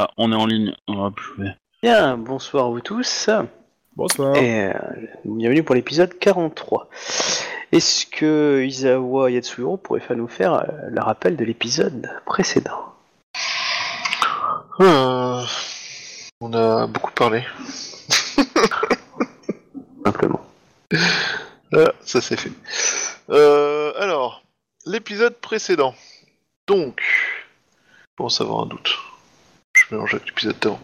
Voilà, on est en ligne. On va plus- Bien, bonsoir à vous tous. Bonsoir. Et euh, bienvenue pour l'épisode 43. Est-ce que Isawa Yatsuhiro pourrait faire nous faire euh, le rappel de l'épisode précédent? Euh, on a beaucoup parlé. Simplement. Ah, ça c'est fait. Euh, alors, l'épisode précédent. Donc, je pense avoir un doute. Mélange avec l'épisode d'avant.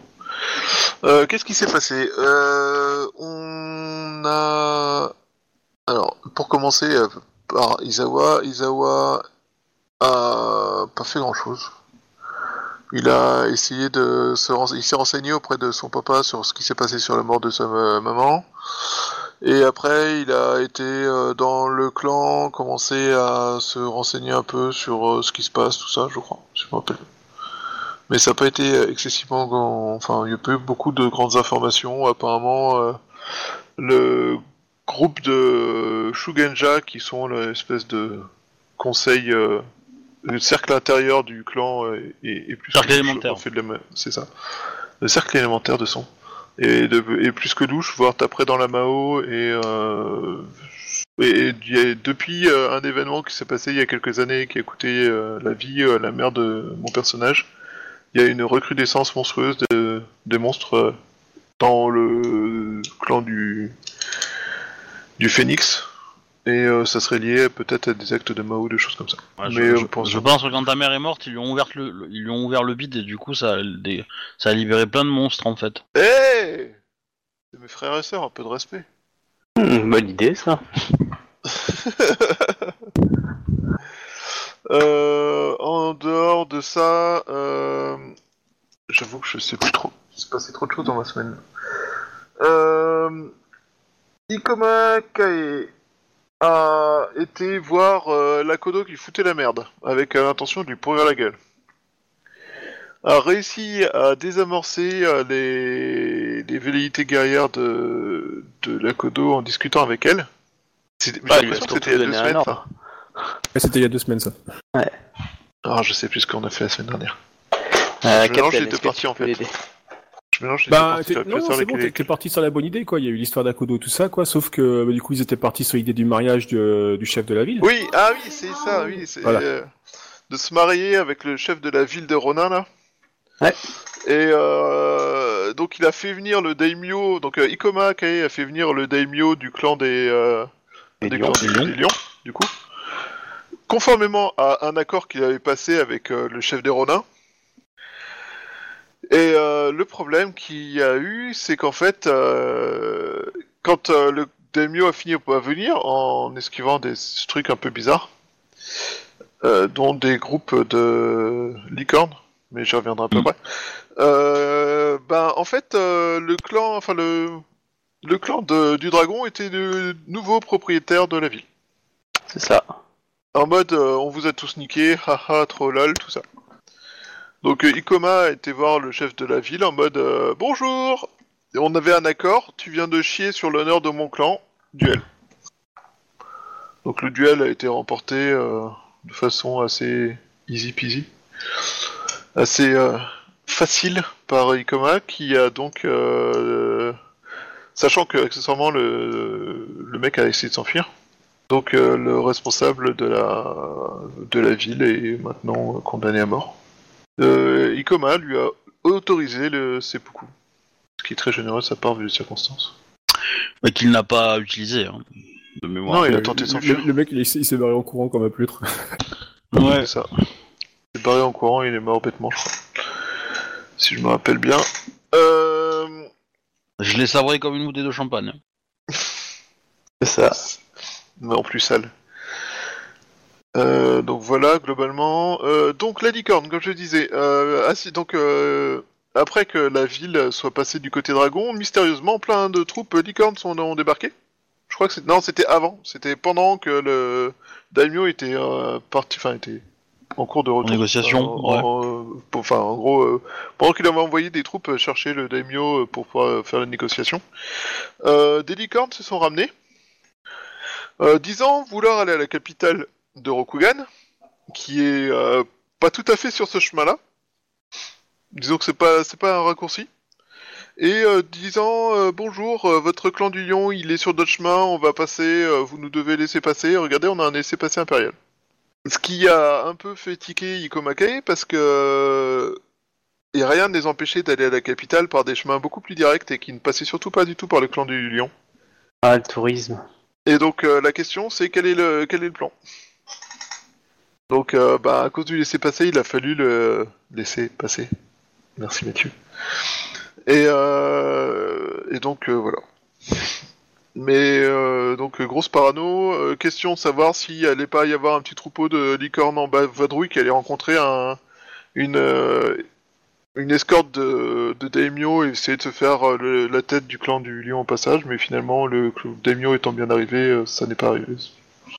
Euh, Qu'est-ce qui s'est passé euh, On a... Alors, pour commencer euh, par Isawa, Isawa a pas fait grand-chose. Il a essayé de se il s'est renseigné auprès de son papa sur ce qui s'est passé sur la mort de sa maman. Et après, il a été euh, dans le clan, commencé à se renseigner un peu sur euh, ce qui se passe, tout ça, je crois, si je me rappelle. Mais ça n'a pas été euh, excessivement grand... Enfin, il n'y a pas eu beaucoup de grandes informations. Apparemment, euh, le groupe de Shugenja, qui sont l'espèce de conseil, euh, le cercle intérieur du clan, euh, est, est plus Cercle élémentaire. C'est ça. Le cercle élémentaire de son et, de, et plus que louche, voire après dans la Mao et, et y a- depuis un événement qui s'est passé il y a quelques années qui a coûté la vie à la mère de mon personnage, il y a une recrudescence monstrueuse de, de monstres euh, dans le clan du du Phénix et euh, ça serait lié peut-être à des actes de Mao, des choses comme ça. Ouais, Mais, je- euh, je pense que quand ta mère est morte, ils lui ont ouvert le, le- ils lui ont ouvert le bide et du coup ça, a des- ça a libéré plein de monstres en fait. Hé C'est mes frères et sœurs, un peu de respect. Hmm, bonne idée ça. Euh, en dehors de ça, euh, j'avoue que je sais plus trop. Il s'est passé trop de choses dans ma semaine. Euh, Ikoma Kae a été voir euh, Lakodo qui foutait la merde, avec euh, l'intention de lui pourrir la gueule. A réussi à désamorcer euh, les... les velléités guerrières de, de Lakodo en discutant avec elle. J'ai l'impression que c'était il y a deux semaines. Ouais, C'était il y a deux semaines ça. Ah, je sais plus ce qu'on a fait la semaine dernière. Euh, Je mélange les deux que parties, en fait. Je mélange les deux Bah, parties, non, c'est bon, t'es t'es parti sur la bonne idée, quoi. Il y a eu l'histoire d'Akodo, tout ça, quoi. Sauf que, bah, du coup, ils étaient partis sur l'idée du mariage de- du chef de la ville. Oui, ah oui, c'est ça, oui. C'est Voilà. euh, de se marier avec le chef de la ville de Ronin, là. Ouais. Et euh, donc il a fait venir le daimyo, donc euh, Ikoma Kae a fait venir le daimyo du clan des, euh, Des des lions. clans Des lions. des lions, du coup. Conformément à un accord qu'il avait passé avec euh, le chef des Ronins. Et euh, le problème qu'il y a eu, c'est qu'en fait, euh, quand le daimyo a fini par venir, en esquivant des trucs un peu bizarres, dont des groupes de licornes, mais j'y reviendrai à peu Mm. près. Euh, ben, en fait, le clan, enfin le, le clan de- du dragon était le nouveau propriétaire de la ville. C'est ça. En mode, euh, on vous a tous niqué, haha, trop lol, tout ça. Donc euh, Ikoma a été voir le chef de la ville en mode, euh, bonjour, on avait un accord, tu viens de chier sur l'honneur de mon clan, duel. Donc le duel a été remporté de façon assez easy peasy, assez facile par Ikoma qui a donc, sachant que accessoirement le mec a essayé de s'enfuir. Donc euh, le responsable de la de la ville est maintenant euh, condamné à mort. Euh, Ikoma lui a autorisé le seppuku, ce qui est très généreux de sa part vu les circonstances. Mais qu'il n'a pas utilisé. hein, de mémoire. Non, il a tenté de le, s'enfuir. le mec, il, s'est- il s'est barré en courant comme un pleutre. Ouais. C'est ça. Il est barré en courant, il est mort bêtement, je crois. Si je me rappelle bien. Euh... Je l'ai sabré comme une bouteille de champagne. C'est ça. Mais en plus sale. Euh, donc voilà, globalement. Euh, donc la licorne, comme je disais. Euh, ah si, donc euh, après que la ville soit passée du côté dragon, mystérieusement, plein de troupes licornes sont ont débarqué. Je crois que c'est non, c'était avant. C'était pendant que le daimyo était euh, parti, enfin était en cours de retour. négociation, Euh, en- pour- Enfin, en gros, euh, pendant qu'il avait envoyé des troupes chercher le daimyo euh, pour pouvoir euh, faire la négociation, euh, des licornes se sont ramenées. Euh, disant vouloir aller à la capitale de Rokugan, qui est euh, pas tout à fait sur ce chemin-là. disons que c'est pas c'est pas un raccourci. Et euh, disant euh, bonjour, votre clan du lion, il est sur notre chemin, on va passer, vous nous devez laisser passer. Regardez, on a un laissez passer impérial. Ce qui a un peu fait tiquer Ikomakai parce que et rien ne les empêchait d'aller à la capitale par des chemins beaucoup plus directs et qui ne passaient surtout pas du tout par le clan du lion. Ah, le tourisme. Et donc euh, la question c'est quel est le quel est le plan? Donc euh, bah à cause du laisser passer, il a fallu le laisser passer. Merci Mathieu. Et euh, et donc euh, voilà. Mais donc grosse parano, question savoir s'il allait pas y avoir un petit troupeau de licornes en bas vadrouille qui allait rencontrer un une une escorte de, de daimyo et essayer de se faire euh, la tête du clan du lion au passage, mais finalement le clan daimyo étant bien arrivé, euh, ça n'est pas arrivé.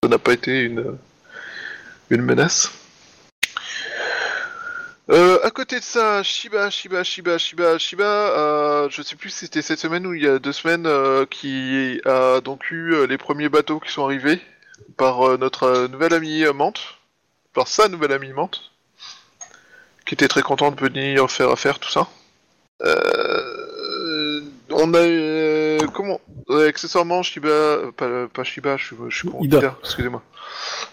Ça n'a pas été une menace. Euh, à côté de ça, Shiba, Shiba, Shiba, Shiba, Shiba, euh, je sais plus si c'était cette semaine ou il y a deux semaines, qui a donc eu les premiers bateaux qui sont arrivés par notre nouvelle amie Mante, par sa nouvelle amie Mante, qui était très contente de venir faire affaire, tout ça. Euh, on a euh, comment euh, accessoirement Shiba, euh, pas, pas Shiba, je suis, je suis Ida. Ida, excusez-moi.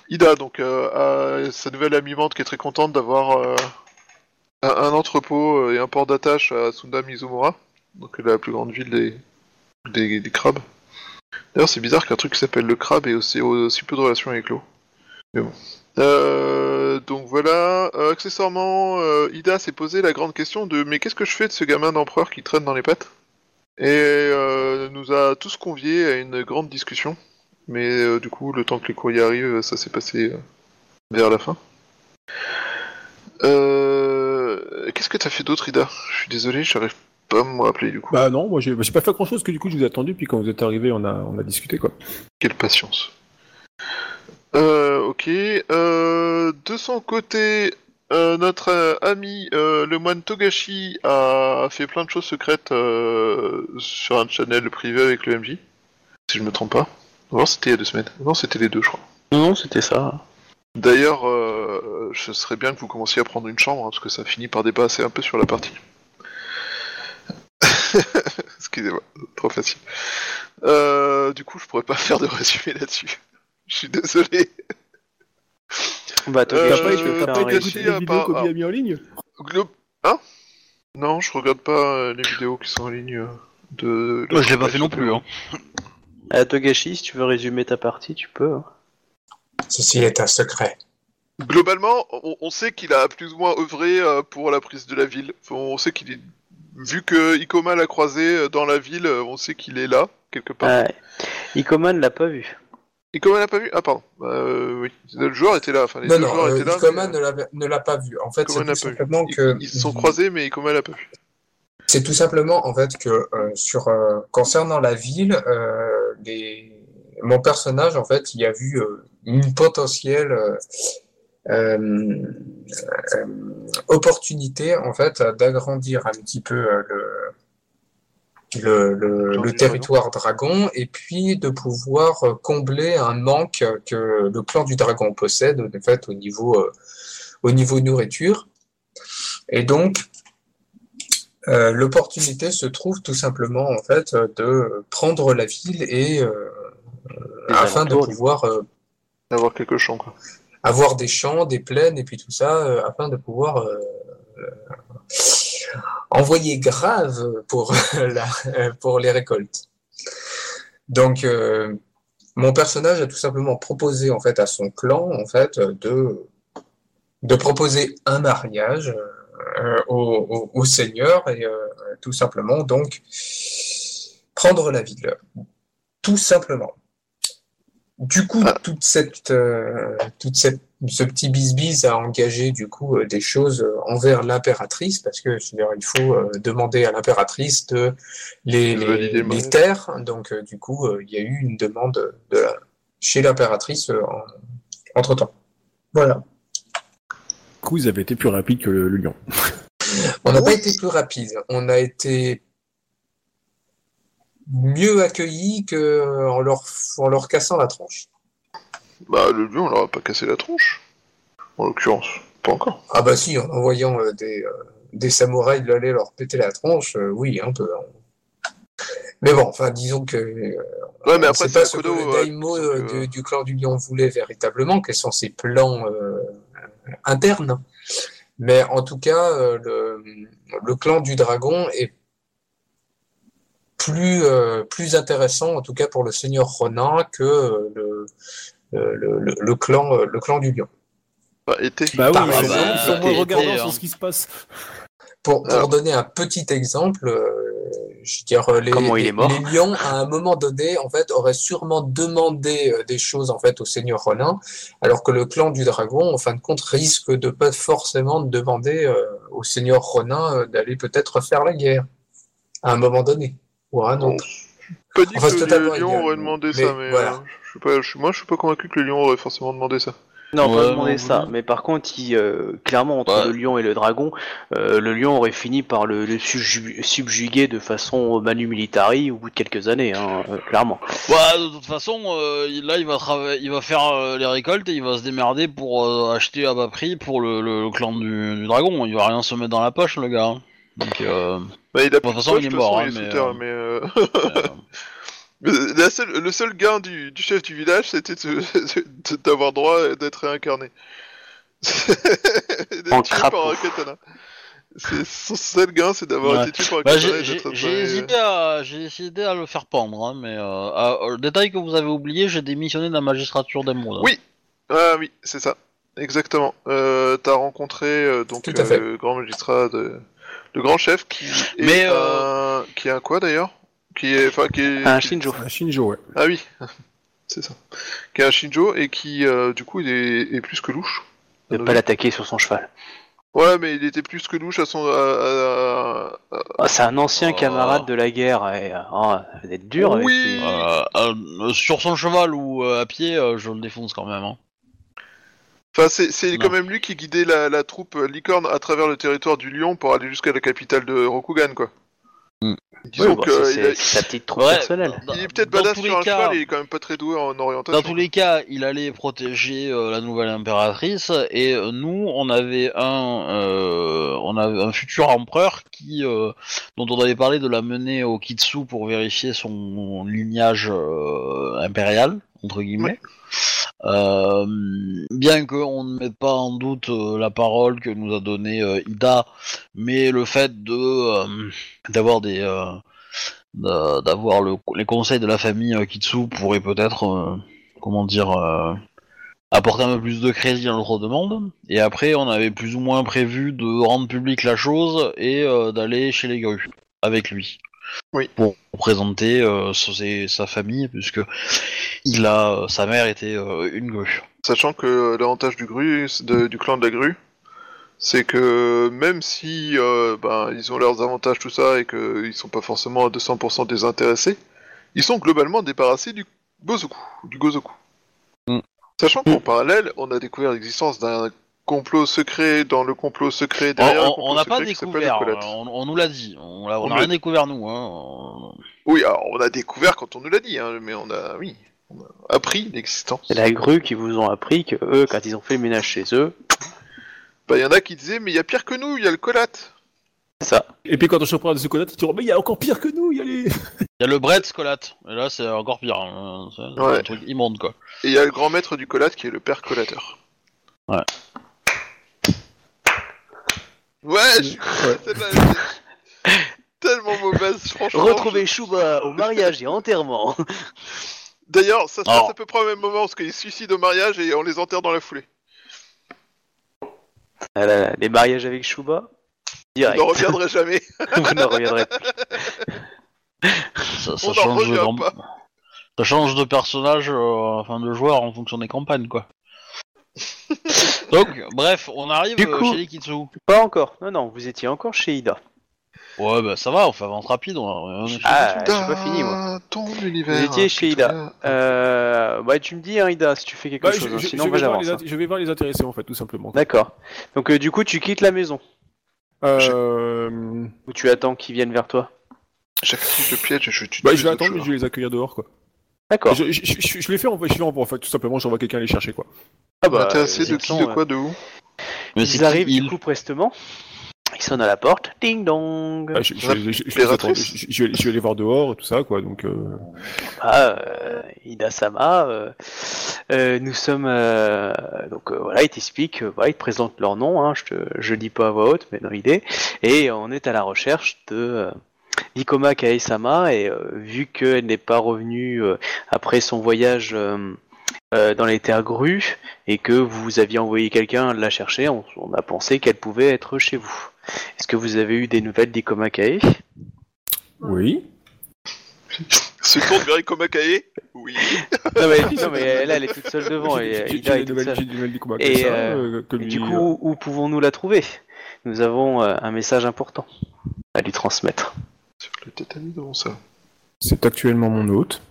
Ida, donc euh, a sa nouvelle amie Mante qui est très contente d'avoir euh, un, un entrepôt euh, et un port d'attache à Sunda Mizumura, donc la plus grande ville des, des, des crabes. D'ailleurs, c'est bizarre qu'un truc qui s'appelle le crabe ait aussi, aussi peu de relation avec l'eau. Mais bon. Euh, donc voilà, Euh, accessoirement, euh, Ida s'est posé la grande question de mais qu'est-ce que je fais de ce gamin d'empereur qui traîne dans les pattes? Et nous a tous conviés à une grande discussion. Mais du coup, le temps que les courriers arrivent, ça s'est passé vers la fin. Qu'est-ce que t'as fait d'autre, Ida? Je suis désolé, j'arrive pas à me rappeler du coup. Bah non, moi j'ai pas fait grand chose que du coup je vous ai attendu puis quand vous êtes arrivé on a on a discuté quoi. Quelle patience. Euh, ok. Euh, de son côté, euh, notre euh, ami euh, le moine Togashi a fait plein de choses secrètes sur un channel privé avec le MJ. Si je me trompe pas. Non, c'était il y a deux semaines. Non, c'était les deux, je crois. Non, c'était ça. D'ailleurs, je serais bien que vous commenciez à prendre une chambre, hein, parce que ça finit par dépasser un peu sur la partie. Excusez-moi, trop facile. Du coup, je pourrais pas faire de résumé là-dessus. Je suis désolé. Bah, toi, Euh, T'as pas euh, pas un été résumé les à vidéos qu'Obi ah. a mis en ligne Glo- Hein? Non, je regarde pas euh, les vidéos qui sont en ligne euh, de. Moi, je l'ai pas fait non plus. Hein. Ah, Togashi, si tu veux résumer ta partie, tu peux. hein. Ceci est un secret. Globalement, on, on sait qu'il a plus ou moins œuvré euh, pour la prise de la ville. Enfin, on sait qu'il est. Vu que Ikoma l'a croisé euh, dans la ville, euh, on sait qu'il est là, quelque part. Ouais. Ikoman l'a pas vu. Ikoma l'a pas vu? Ah, pardon. Euh, oui. Le joueur était là. Enfin, les Non, deux non, joueurs euh, étaient là. Mais, ne l'a- pas vu. En fait, c'est tout vu. simplement Ils- que... Ils se sont croisés, mais Ikoma l'a pas vu. C'est tout simplement en fait que euh, sur euh, concernant la ville, euh, les... mon personnage en fait, il a vu euh, une potentielle euh, euh, euh, opportunité en fait d'agrandir un petit peu euh, le le, territoire dragon et puis de pouvoir euh, combler un manque que le clan du dragon possède en fait au niveau euh, au niveau nourriture et donc euh, l'opportunité se trouve tout simplement en fait de prendre la ville et euh, afin de pouvoir euh, D'avoir quelques champs, quoi. avoir des champs, des plaines et puis tout ça afin de pouvoir envoyer grave pour la, pour les récoltes. Donc euh, mon personnage a tout simplement proposé en fait à son clan en fait de de proposer un mariage euh, au, au, au seigneur et euh, tout simplement donc prendre la ville. Tout simplement. Du coup, Ah. toute cette, toute cette, ce petit bisbis a engagé du coup euh, des choses euh, envers l'impératrice parce que il faut euh, demander à l'impératrice de les, les, terres. Donc du coup, il y a eu une demande de la, chez l'impératrice entre temps. Voilà. Du coup ils avaient été plus rapides que le, le lion. On n'a pas été plus rapide. On a été mieux accueillis que en leur, en leur cassant la tronche. Bah, le lion, on leur a pas cassé la tronche. En l'occurrence. Pas encore. Ah bah si, en envoyant euh, des, euh, des samouraïs de aller leur péter la tronche, euh, oui, un peu. hein. Mais bon, enfin, disons que euh, Ouais, mais après, sait pas c'est ce que le euh, que- du, du clan du lion voulait véritablement, quels sont ses plans euh, internes. Mais en tout cas, euh, le, le clan du dragon est plus, euh, plus intéressant, en tout cas pour le seigneur Ronin, que euh, le, le, le- le clan, euh, le clan du lion. Bah, été. Bah oui, Par ils sont, exemple, ils sont et- moins et- regardants et, sur hein. ce qui se passe. Pour, pour Alors. donner un petit exemple, euh, je veux dire, les, Comment il les- est mort les lions, à un moment donné, en fait, auraient sûrement demandé euh, des choses, en fait, au seigneur Ronin, alors que le clan du dragon, en fin de compte, risque de pas forcément demander euh, au seigneur Ronin euh, d'aller peut-être faire la guerre, à un moment donné, ou à un Bon, autre. Pas dit Enfin, que totalement le lion égal, aurait mais- demandé mais ça, mais voilà. euh, je suis pas, je moi je suis pas convaincu que le lion aurait forcément demandé ça. Non, Ouais, pas non, demander ça. Mais par contre, il, euh, clairement, entre Ouais. le lion et le dragon, euh, le lion aurait fini par le, le subju- subjuguer de façon manu militari au bout de quelques années, hein, euh, clairement. Bah, de toute façon, euh, il- là, il va, trava- il va faire euh, les récoltes et il va se démerder pour euh, acheter à bas prix pour le, le- le clan du, du dragon. Il va rien se mettre dans la poche, le gars. hein. Donc, euh, Bah, il a Bon, plus de de toute façon, poche, il est mort, façon, hein, il est mais, sous terre, euh, mais euh, euh, mais la seule- le seul gain du, du chef du village, c'était d'avoir droit d'être réincarné. d'être En tué crapaud. par un katana. C'est son seul gain, c'est d'avoir Ouais. été tué par un bah, katana j'ai hésité à, j'ai hésité à le faire pendre, hein, mais euh, à- euh, le détail que vous avez oublié, j'ai démissionné de la magistrature d'Emeraude. Oui. Ah oui, c'est ça. Exactement. Euh, T'as rencontré euh, donc Tout à fait. euh, le grand magistrat, de... le grand chef qui est Mais, euh, un... qui est un quoi d'ailleurs? Qui est, enfin, qui est. Un Shinjo. Un Shinjo, ouais. Ah oui, c'est ça. Qui est un Shinjo et qui euh, du coup il est, est plus que louche. Ne pas l'attaquer sur son cheval. Ouais, mais il était plus que louche à son. à- Ah, c'est un ancien Oh. camarade de la guerre. Et, euh, ah, vous êtes dur avec Oui. Euh, euh, sur son cheval ou euh, à pied, euh, je le défonce quand même. Hein. Enfin, c'est quand même lui qui guidait la, la troupe licorne à travers le territoire du Lion pour aller jusqu'à la capitale de Rokugan, quoi. Mm. Disons Oui, bah, que c'est- c'est il, a- sa petite troupe Ouais, personnelle. dans- il est peut-être badass tous sur les un cas- cheval, il est quand même pas très doué en orientation. Dans tous les cas, il allait protéger euh, la nouvelle impératrice et euh, nous, on avait un, euh, on avait un futur empereur qui, euh, dont on avait parlé de la mener au Kitsu pour vérifier son lignage euh, impérial entre guillemets. Euh, bien qu'on ne mette pas en doute euh, la parole que nous a donnée euh, Ida, mais le fait de d'avoir les conseils de la famille Kitsu pourrait peut-être, comment dire, apporter un peu plus de crédit à notre demande. Et après, on avait plus ou moins prévu de rendre public la chose et d'aller chez les grues avec lui. Oui. Pour présenter euh, sa- sa famille, puisque il a, sa mère était euh, une grue. Sachant que euh, l'avantage du gru, de- du clan de la grue, c'est que même si euh, ben, ils ont leurs avantages tout ça et qu'ils sont pas forcément à 200% désintéressés, ils sont globalement débarrassés du Bozoku, du Gozoku. Mm. Sachant qu'en parallèle, on a découvert l'existence d'un complot secret dans le complot secret On- derrière le on- complot on n'a pas découvert, le Colette. on, on nous l'a dit, on n'a On rien découvert nous. Hein. Oui, alors on a découvert quand on nous l'a dit, hein, mais on a, oui, on a appris l'existence. C'est la grue qui vous ont appris que eux, quand ils ont fait le ménage chez eux, Bah, il y en a qui disaient, mais il y a pire que nous, il y a le Colate. c'est ça. Et puis quand on se prend de ce connaître, tu dis, mais il y a encore pire que nous, il y a les... Il y a le Brett Scolat, et là c'est encore pire, hein. c'est c'est Ouais. un truc immonde quoi. Et il y a le grand maître du Colate qui est le père collateur. Ouais. Ouais, je suis Ouais. celle-là, tellement mauvaise, franchement. Retrouver Shuba au mariage et enterrement. D'ailleurs, ça se passe Alors. à peu près au même moment, parce qu'ils se suicident au mariage et on les enterre dans la foulée. Ah là là, les mariages avec Shuba, Vous direct. n'en reviendrez jamais. Vous n'en reviendrez plus. Ça, ça On n'en change de, revient grand- pas. ça change de personnage, euh, enfin de joueur en fonction des campagnes quoi. Donc, bref, on arrive Du euh, coup- chez les Kitsu. Pas encore. Non, non, vous étiez encore chez Ida. Ouais, bah ça va, on fait avance rapide. On, on est Ah, j'ai pas fini, moi. Ton univers. Vous étiez chez Ida. Euh, bah, tu me dis, hein, Ida, si tu fais quelque Bah, chose. je, hein, je- sinon, je moi, vais voir j'avance. les hein. int- je vais voir les intéressés, en fait, tout simplement. D'accord. Donc, euh, du coup, tu quittes la maison. Euh... Ou tu attends qu'ils viennent vers toi. J'active le piège et je tue Bah, tous je les vais autres attendre, mais je joueurs. vais les accueillir dehors, quoi. D'accord. Je, je, je, les fais en, je les envoie, en fait, tout simplement, j'envoie quelqu'un les chercher, quoi. Ah bah, Intéressé euh, de qui, de euh, quoi, de où Mais Ils arrivent du coup prestement. Il sonne à la porte. Ding dong. Ah, je, je, je, je, je, Impératrice je- je vais, je vais aller voir dehors et tout ça, quoi. Donc, euh, Ah, euh, Ida Sama, euh, euh, nous sommes euh, donc euh, voilà, il t'explique, euh, voilà, il te présente leur nom, hein, je te, je dis pas à voix haute, mais dans l'idée, et on est à la recherche de euh, Ikoma Kae-sama, et euh, vu qu'elle n'est pas revenue euh, après son voyage euh, euh, dans les terres grues, et que vous aviez envoyé quelqu'un la chercher, on, on a pensé qu'elle pouvait être chez vous. Est-ce que vous avez eu des nouvelles d'Ikoma Kae? Oui. Se tourne vers Ikomakae Oui. non mais, non, mais là, elle est toute seule devant, J'ai- et est des toute nouvelles- du combat Et, euh, euh, Et lui, du euh, coup, où pouvons-nous la trouver? Nous avons euh, un message important à lui transmettre. Devant ça. c'est actuellement mon hôte.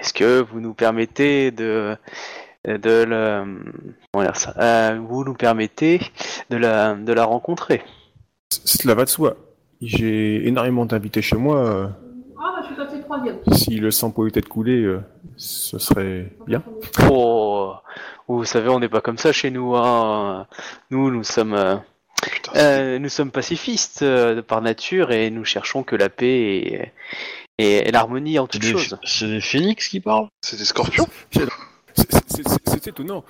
Est-ce que vous nous permettez de de le comment dire ça Euh, Vous nous permettez de la de la rencontrer? Cela va de soi. J'ai énormément d'invités chez moi. Ah, bah, je suis troisième. Si le sang pouvait être coulé, euh, ce serait bien. Oh, vous savez, on n'est pas comme ça chez nous. Hein. Nous, nous sommes euh, Putain, euh, nous sommes pacifistes euh, par nature et nous cherchons que la paix et, et, et l'harmonie en C'est toute des, chose. c'est des phénix qui parlent? C'est des scorpions? C'est- étonnant.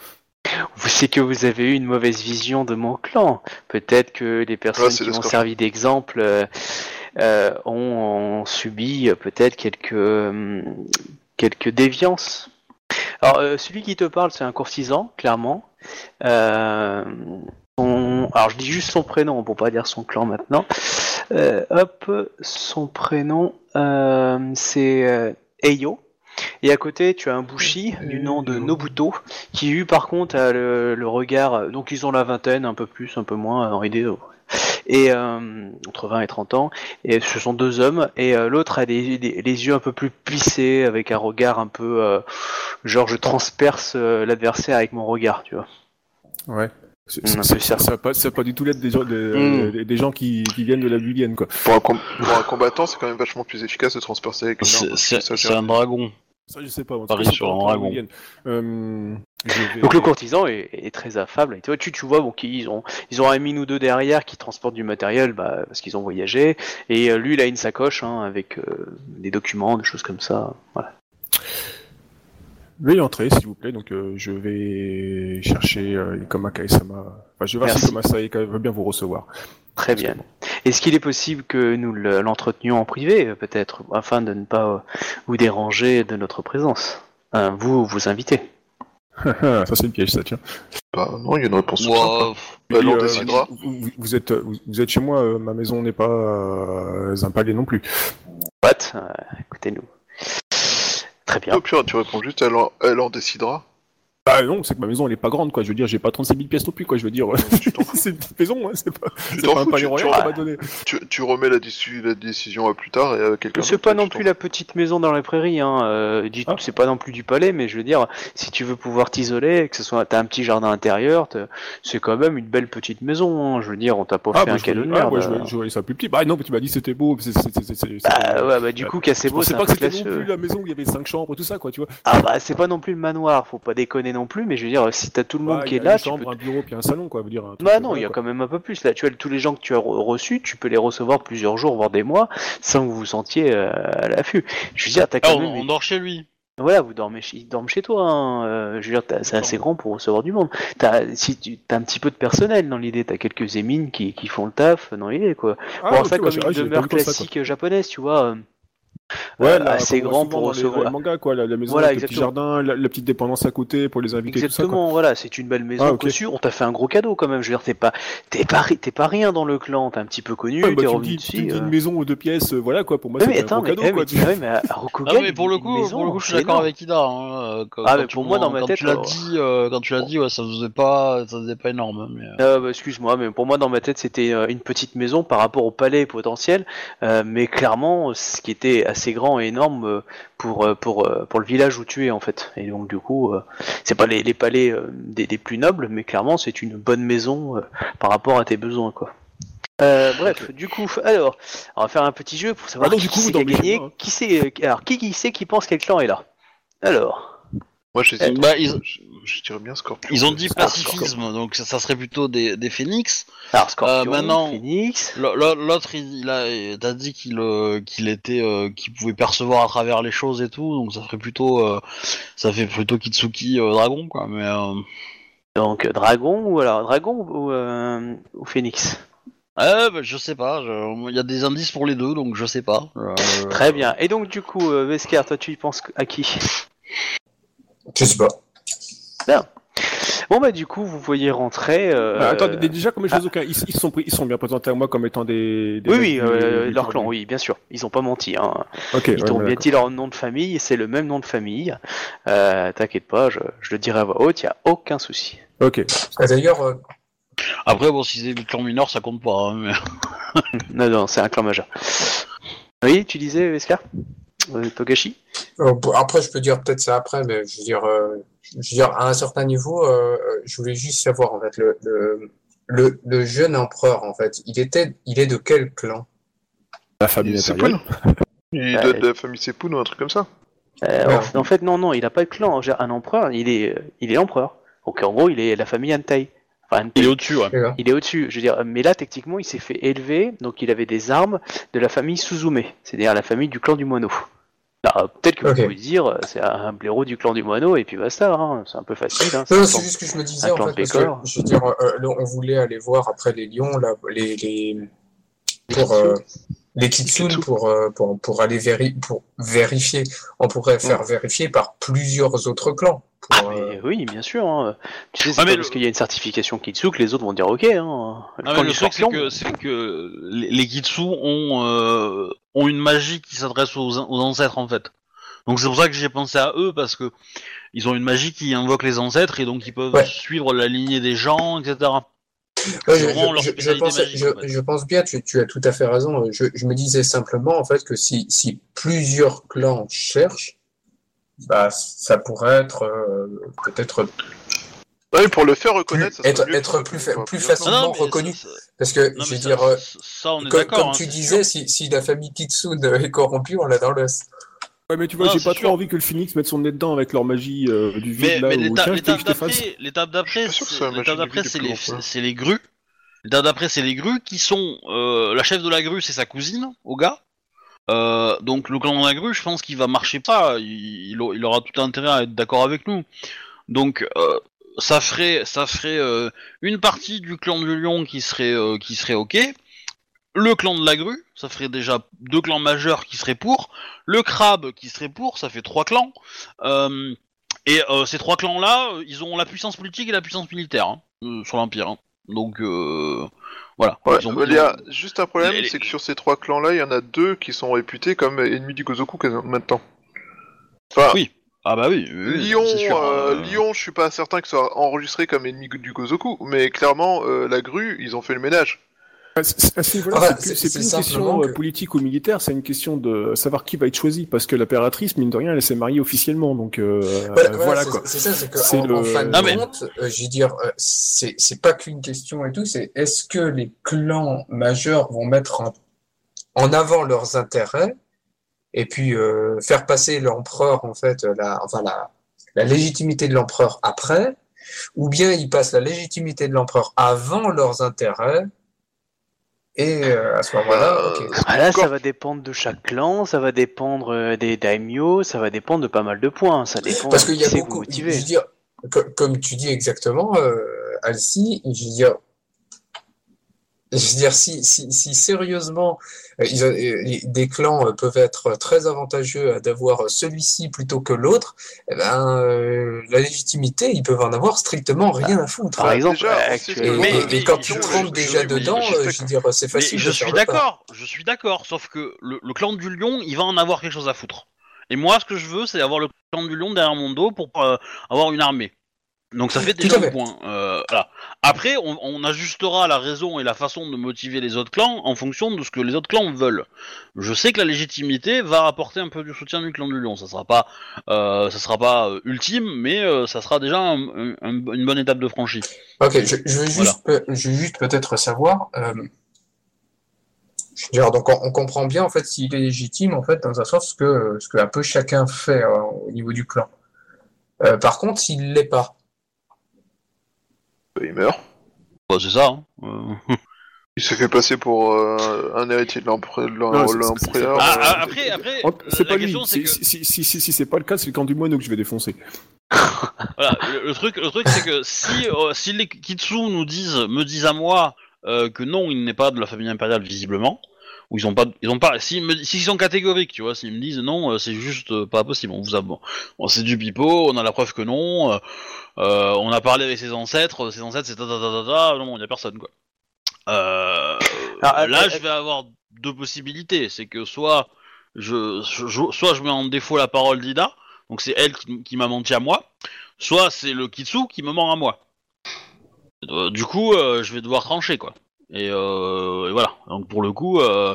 Vous c'est que vous avez eu une mauvaise vision de mon clan. Peut-être que les personnes Ouais, qui le ont scorpion. servi d'exemple euh, euh, ont, ont subi euh, peut-être quelques hum, quelques déviances. Alors euh, celui qui te parle, c'est un courtisan, clairement. Euh, son- Alors je dis juste son prénom pour pas dire son clan maintenant. Euh, hop, son prénom, euh, c'est euh, Eyo. Et à côté, tu as un Bushi du nom de Nobuto, qui lui par contre a le, le regard, donc ils ont la vingtaine, un peu plus, un peu moins, en idée, et euh, entre 20 et 30 ans, et ce sont deux hommes, et euh, l'autre a des, des- les yeux un peu plus plissés, avec un regard un peu, euh, genre je transperce l'adversaire avec mon regard, tu vois. Ouais. Ça. Ça va pas, ça va pas du tout l'être des gens, des, Mm. des- des gens qui, qui viennent de la Bullienne, quoi. pour un, com- pour un combattant, c'est quand même vachement plus efficace de transpercer avec une C'est un dragon. Ça, je sais pas. moi. Paris sur un dragon. Euh, vais- Donc le courtisan est, est très affable. Et tu vois, tu, tu vois bon, qu'ils ont, ils ont un mine ou deux derrière qui transportent du matériel bah, parce qu'ils ont voyagé. Et euh, lui, il a une sacoche hein, avec euh, des documents, des choses comme ça. Voilà. Veuillez entrer, s'il vous plaît. Donc, euh, je vais chercher euh, Ikoma Kaesama. Enfin, je vais voir si. Ikoma veut bien vous recevoir. Très bien. Est-ce qu'il est possible que nous le- l'entretenions en privé, euh, peut-être, afin de ne pas euh, vous déranger de notre présence? Hein, Vous, vous invitez. ça, c'est une piège, ça, tiens. Bah non, il y a une réponse simple. Ouah, Bah, euh, décidera. Vous, vous- vous êtes, vous, vous êtes chez moi, euh, ma maison n'est pas euh, un palais non plus. What? Euh, Écoutez-nous. Très bien. Au pire, tu réponds juste, elle en, elle en décidera. Bah non, c'est que ma maison elle est pas grande quoi. Je veux dire, j'ai pas 36 000 pièces non plus quoi. Je veux dire, c'est une petite maison, hein, c'est pas, c'est pas un palais tu- royal tu- qu'on m'a donné. Tu, tu remets la, déci- la décision à plus tard et à quelqu'un C'est pas non plus la petite maison dans les prairies, hein. euh, dis- Ah. c'est pas non plus du palais, mais je veux dire, si tu veux pouvoir t'isoler, que ce soit, t'as un petit jardin intérieur, c'est quand même une belle petite maison. hein. Je veux dire, on t'a pas fait bah, un cadeau ah, ouais, je, voyais- voyais ça plus petit. Bah non, mais tu m'as dit c'était beau. c'est- c'est- c'est- c'est- c'est- Bah ouais, bah du coup, Cassebo, pensais c'est pas que c'était non plus la maison où il y avait 5 chambres, tout ça quoi, tu vois. Ah bah c'est pas non plus le manoir, faut pas déconner non plus, mais je veux dire, si t'as tout le monde Bah, qui y est a là, une tu chambre, peux un bureau puis un salon quoi. Veut dire. un Bah euh, non, il y a quoi. quand même un peu plus. Là, tu vois, tous les gens que tu as re- reçus, tu peux les recevoir plusieurs jours, voire des mois, sans que vous vous sentiez euh, à l'affût. Je veux dire, t'as Ah, quand on, même... on dort chez lui. Voilà, vous dormez chez, ils dorment chez toi. Hein. euh, je veux dire, c'est assez grand pour recevoir du monde. T'as, si tu as un petit peu de personnel dans l'idée, t'as quelques émines qui, qui font le taf dans l'idée, quoi. Ah, Bon, ok, ça comme une ah, demeure classique japonaise, tu vois. Ouais, euh, là, assez grand pour recevoir. les mangas, quoi, la, la maison Voilà, avec le petit jardin, la, la petite dépendance à côté pour les invités, tout ça. Exactement, Quoi. voilà, c'est une belle maison Ah, ok. cossue. On t'a fait un gros cadeau quand même. Je veux dire, t'es pas, t'es pas, t'es pas rien dans le clan. T'es un petit peu connu. Ouais, bah, t'es tu me revenu dis, dessus. tu me dis euh. une maison ou deux pièces, euh, voilà quoi. Pour moi, c'est mais un gros mais, cadeau, eh, quoi. mais, tu- ouais, mais à à Rokugan, Ah, mais pour le coup, maison, pour le coup, je suis d'accord avec Ida. Hein, quand, Ah, mais pour tu moi, dans ma quand tête, tu l'as dit, quand tu l'as dit, ouais, ça faisait pas, ça faisait pas énorme. Mais, Euh, bah, excuse-moi, mais pour moi, dans ma tête, c'était une petite maison par rapport au palais potentiel, mais clairement, ce qui était assez grand et énorme euh, pour euh, pour euh, pour le village où tu es en fait. Et donc du coup, c'est pas les, les palais des, des plus nobles, mais clairement, c'est une bonne maison par rapport à tes besoins, quoi. Euh, bref, du coup, alors, on va faire un petit jeu pour savoir Ah, qui c'est qui a gagné, qui alors qui qui c'est qui pense quel clan est là? Alors, Moi, j'hésite. Bah, ils- Je, je dirais bien Scorpion. Ils ont dit Ah, pacifisme, donc ça, ça serait plutôt des, des phénix. Alors, Scorpion, Euh, maintenant- Phoenix. L- l- L'autre, il, il a, t'as dit qu'il euh, qu'il était, euh, qu'il pouvait percevoir à travers les choses et tout, donc ça ferait plutôt, euh, ça fait plutôt Kitsuki euh, dragon quoi. Mais euh, Donc, euh, Dragon ou alors Dragon ou, euh, ou Phoenix euh, bah, je sais pas, je- il y a des indices pour les deux, donc je sais pas. Euh, Très bien. Et donc, du coup, euh, Vesker, toi, tu y penses à qui? Je sais pas. Bon, bah, du coup, vous voyez rentrer. euh, Bah, attends, d- déjà, comme je les aucun, ils, ils sont pris- ils sont bien présentés à moi comme étant des. des Oui, oui, du- euh, du leur clan clan, du- oui, bien sûr. Ils ont pas menti. Hein. Ils ouais, t'ont bien d'accord. dit leur nom de famille, c'est le même nom de famille. Euh, T'inquiète pas, je, je le dirai à voix haute, y a aucun souci. Ok. Ah, D'ailleurs, euh, Après, bon, si c'est des clans mineurs, ça compte pas. hein, mais... Non, non, c'est un clan majeur. Oui, tu disais, Euh, Togashi euh, après, je peux dire peut-être ça après, mais je veux dire, euh, je veux dire à un certain niveau, euh, euh, je voulais juste savoir en fait le, le, le, le jeune empereur en fait, il était, il est de quel clan? La famille impériale. Il doit de la famille Sepoun ou un truc comme ça. Euh, Ouais. en, en fait, non, non, il a pas de clan. Un empereur, il est, euh, il est empereur. Donc en gros, il est la famille Antei. Enfin. Il est au-dessus, ouais. Il est au-dessus, je veux dire, mais là, techniquement, il s'est fait élever, donc il avait des armes de la famille Suzume, c'est-à-dire la famille du clan du moineau. Alors, peut-être que vous pouvez dire, c'est un blaireau du clan du moineau, et puis basta, hein, c'est un peu facile. Hein, Non, c'est juste que je me disais un en clan fait parce que Pécor. je veux dire, euh, on voulait aller voir après les lions là, les les pour euh, les kitsune Kitsu. pour, euh, pour pour aller véri pour vérifier. On pourrait faire vérifier par plusieurs autres clans. Pour, Ah, euh, mais oui, bien sûr. hein. Tu sais, c'est Ah, parce le- qu'il y a une certification Kitsu que les autres vont dire ok. Hein. Le Ah, mais le truc, c'est que, les, les Kitsu ont, euh, ont une magie qui s'adresse aux, aux ancêtres, en fait. Donc c'est pour ça que j'ai pensé à eux, parce que ils ont une magie qui invoque les ancêtres, et donc ils peuvent Ouais. suivre la lignée des gens, etc. Ouais, je, pense, magique, je, en fait. je pense bien, tu, tu as tout à fait raison. Je, je me disais simplement en fait que si, si plusieurs clans cherchent, bah, ça pourrait être euh, peut-être Ouais, pour le faire reconnaître, ça être- mieux être plus fa-. Facilement reconnu. ça- ça- parce que non, je veux ça, dire, euh, ça, on est comme, hein, tu disais, si la famille Kitsune est corrompue, on l'a dans l'os. Ouais, mais tu vois, j'ai pas sûr. trop envie que le Phoenix mette son nez dedans avec leur magie euh, du vide Mais, là mais où l'étape d'après, l'étape d'après, c'est- les, c'est les grues. L'étape d'après, c'est les grues qui sont euh, la chef de la grue, c'est sa cousine, au gars. Euh, donc le clan de la grue, je pense qu'il va marcher pas. Il, il, aura tout intérêt à être d'accord avec nous. Donc euh, ça ferait, ça ferait euh, une partie du clan du lion qui serait, euh, qui serait ok. Le clan de la grue, ça ferait déjà deux clans majeurs qui seraient pour. Le crabe qui serait pour, ça fait trois clans. Euh, et euh, ces trois clans-là, ils ont la puissance politique et la puissance militaire hein, euh, sur l'Empire. hein. Donc voilà. Ouais, Ils ont- mais ils il y a juste un problème, les- c'est que sur ces trois clans-là, il y en a deux qui sont réputés comme ennemis du Gozoku maintenant. Enfin, Oui. Ah bah oui. Lyon, sûr, euh, euh, Lyon, je suis pas certain que ce soit enregistré comme ennemi du Gozoku, mais clairement, euh, la grue, ils ont fait le ménage. À ce niveau-là, c'est plus, une question euh, que- politique ou militaire, c'est une question de savoir qui va être choisi, parce que l'impératrice, mine de rien, elle s'est mariée officiellement, donc euh, Voilà, euh, voilà, voilà c'est- quoi. C'est ça, c'est que en, le- en fin de Ah, mais- compte, euh, je veux dire, euh, c'est c'est pas qu'une question et tout, c'est est-ce que les clans majeurs vont mettre en, en avant leurs intérêts et puis euh, faire passer l'empereur en fait, la, enfin la, la légitimité de l'empereur après, ou bien ils passent la légitimité de l'empereur avant leurs intérêts et euh, à ce moment-là, Euh, ok. Ah là, ça va dépendre de chaque clan, ça va dépendre euh, des daimyo, ça va dépendre de pas mal de points. Ça dépend Parce de qu'il qui y a c'est que vous beaucoup, je veux dire, co- comme tu dis exactement, euh, Alcy, je veux dire, je veux dire, si, si, si sérieusement, euh, ils ont- euh, des clans euh, peuvent être très avantageux à d'avoir celui-ci plutôt que l'autre, eh ben, euh, la légitimité, ils peuvent en avoir strictement rien à foutre. Par Bah, exemple, déjà, actuellement, Mais- et- et quand tu trempes déjà oui, dedans, je veux dire, c'est facile je de suis d'accord, je suis d'accord, sauf que le, le clan du lion, il va en avoir quelque chose à foutre. Et moi, ce que je veux, c'est avoir le clan du lion derrière mon dos pour euh, avoir une armée. Donc ça fait déjà un point. Euh, voilà. Après, on, on ajustera la raison et la façon de motiver les autres clans en fonction de ce que les autres clans veulent. Je sais que la légitimité va apporter un peu du soutien du clan du lion. Ça sera pas, euh, ça sera pas euh, ultime, mais euh, ça sera déjà un- un- une bonne étape de franchie. Ok, je, je veux juste, pe- je veux juste peut-être savoir. Euh, je veux dire, donc on, on comprend bien en fait s'il est légitime en fait dans un sens ce que ce que un peu chacun fait euh, au niveau du clan. Euh, par contre, s'il l'est pas, Il meurt. Bah, c'est ça. hein. Euh, Il se fait passer pour euh, un héritier de l'empereur. Ah, euh, ah, après, après, Oh, C'est pas lui. question Si, que si, si, si, si c'est pas le cas, c'est le camp du moineau que je vais défoncer. voilà, le, le truc, le truc c'est que si euh, si les Kitsu nous disent, me disent à moi euh, que non, il n'est pas de la famille impériale visiblement, ou ils ont pas, ils ont pas, s'ils me, s'ils sont catégoriques, tu vois, s'ils me disent non, euh, c'est juste euh, pas possible, on vous a, bon, c'est du pipeau, on a la preuve que non, euh, on a parlé avec ses ancêtres, ses ancêtres c'est ta ta ta ta non, il y a personne quoi. Euh, Ah, là, je vais avoir deux possibilités, c'est que soit je, je- soit je mets en défaut la parole d'Ida, donc c'est elle qui, qui m'a menti à moi, soit c'est le Kitsu qui me ment à moi. Euh, du coup, euh, je vais devoir trancher quoi. Et, euh, et voilà. Donc pour le coup, euh,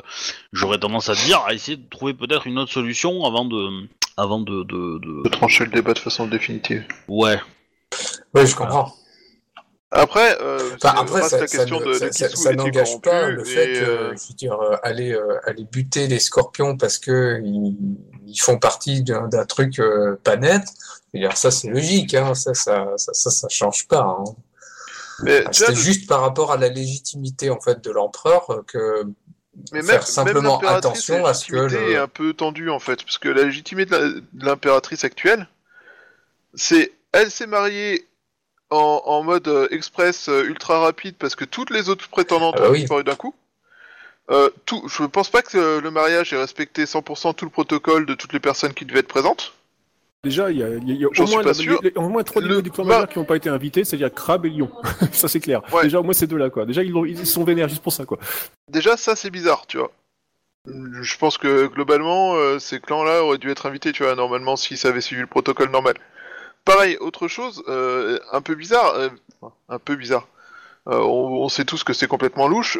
j'aurais tendance à dire à essayer de trouver peut-être une autre solution avant de, avant de, de, de- de trancher le débat de façon définitive. ouais. oui, je comprends. Après, euh, Enfin, après, ça, la question de, ça- n'engage pas le fait que, euh, je veux dire, aller, euh, aller buter les scorpions parce que ils, ils font partie d'un d'un truc euh, pas net. Je veux dire, ça, c'est logique, hein, ça, ça, ça, ça, ça change pas. hein. Mais Ah, de- juste par rapport à la légitimité en fait de l'empereur euh, que mais faire même, simplement même l'impératrice, attention à ce que le- est un peu tendue en fait, parce que la légitimité de l'impératrice actuelle, c'est elle s'est mariée en, en mode euh, express euh, ultra rapide parce que toutes les autres prétendantes Ah bah ont oui. disparu d'un coup. Euh, tout, je pense pas que le mariage ait respecté 100% tout le protocole de toutes les personnes qui devaient être présentes. Déjà, il y a, y au, moins, la- au moins trois Le- du clan bah- qui n'ont pas été invités, c'est-à-dire Crabe et Lion. ça, c'est clair. Ouais. Déjà, au moins ces deux-là, quoi. Déjà, ils, sont vénères juste pour ça, quoi. Déjà, ça c'est bizarre, tu vois. Je pense que globalement, euh, ces clans-là auraient dû être invités, tu vois, normalement, s'ils avaient suivi le protocole normal. Pareil, autre chose, euh, un peu bizarre, euh, un peu bizarre. On, on sait tous que c'est complètement louche.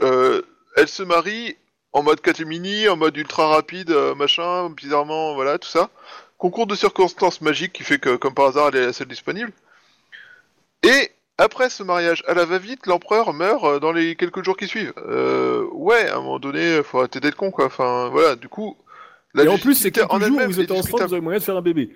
elle se marie en mode catémini, en mode ultra rapide, machin, bizarrement, voilà, tout ça. Concours de circonstances magiques qui fait que, comme par hasard, elle est la seule disponible. Et après ce mariage à la va-vite, l'empereur meurt euh, dans les quelques jours qui suivent. Euh, ouais, à un moment donné, faut arrêter d'être con, quoi. Enfin, voilà, du coup. La et en plus, c'est quelques en jours où elle-même vous êtes ensemble, vous avez moyen de faire un bébé.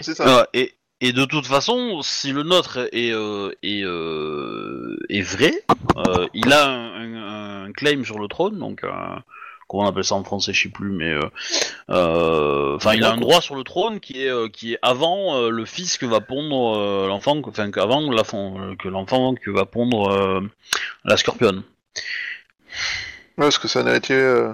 C'est ça. Euh, et, et de toute façon, si le nôtre est, euh, est, euh, est vrai, euh, il a un, un- un claim sur le trône, donc euh, comment on appelle ça en français, je sais plus, mais euh, euh, enfin, il a un droit sur le trône qui est euh, qui est avant euh, le fils que va pondre euh, l'enfant, enfin qu'avant l'enfant que l'enfant que va pondre euh, la scorpionne. Ouais, parce que c'est un héritier. euh,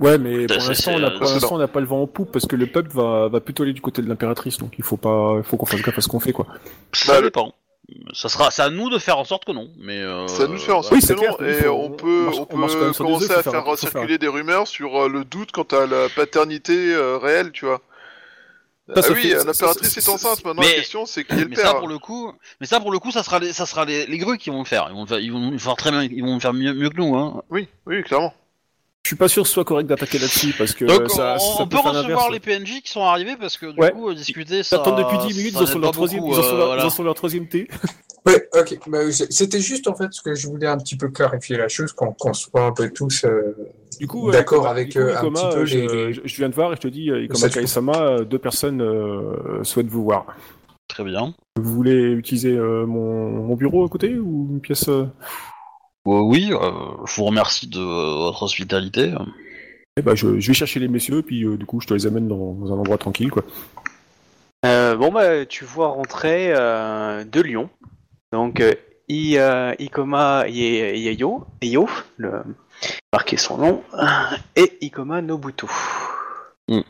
Ouais, mais pour l'instant, on n'a pas le vent en poupe parce que le peuple va, va plutôt aller du côté de l'impératrice, donc il faut pas, il faut qu'on fasse gaffe à ce qu'on fait, quoi. Ça Bah, le- dépend. Ça sera, c'est à nous de faire en sorte que non, mais euh, Ça nous fait en sorte oui, que c'est non, clair, il et faut- on on peut, marche- on peut commencer à faire faire- faut faire- circuler des rumeurs sur euh, le doute quant à la paternité euh, réelle, tu vois. Ça, ah ça oui, euh, l'impératrice est enceinte. Maintenant, Mais- la question, c'est qui est le mais père. ça pour le coup, mais ça pour le coup, ça sera les, ça sera les, les grues qui vont le faire. Ils vont le faire, ils vont le faire très bien, ils vont le faire mieux, mieux que nous. Hein. Oui, oui, clairement. Je suis pas sûr que ce soit correct d'attaquer là-dessus parce que Donc euh, ça, on, ça on peut recevoir les PNJ qui sont arrivés parce que du Ouais. coup euh, discuter ça. Ça attend depuis 10 minutes, ils sont leur troisième, ils sont euh, leur- troisième thé. Oui, ok. Bah, C'était juste en fait ce que je voulais un petit peu clarifier la chose, qu'on soit un peu tous. euh, Du coup, euh, D'accord avec, du coup, euh, un petit peu je, les- les- je- viens de voir et je te dis, euh, Ikoma Ça, je Kaisama, euh, deux personnes euh, souhaitent vous voir. Très bien. Vous voulez utiliser euh, mon, mon bureau à côté ou une pièce euh Euh, oui, euh, je vous remercie de euh, votre hospitalité. Eh ben, je, je vais chercher les messieurs, puis euh, du coup, je te les amène dans, dans un endroit tranquille, quoi. Euh, bon, bah, tu vois rentrer euh, deux lions. Donc, euh, I, euh, Ikoma Yeyo, Yeyo, le, marqué son nom, et Ikoma Nobuto. Ouais,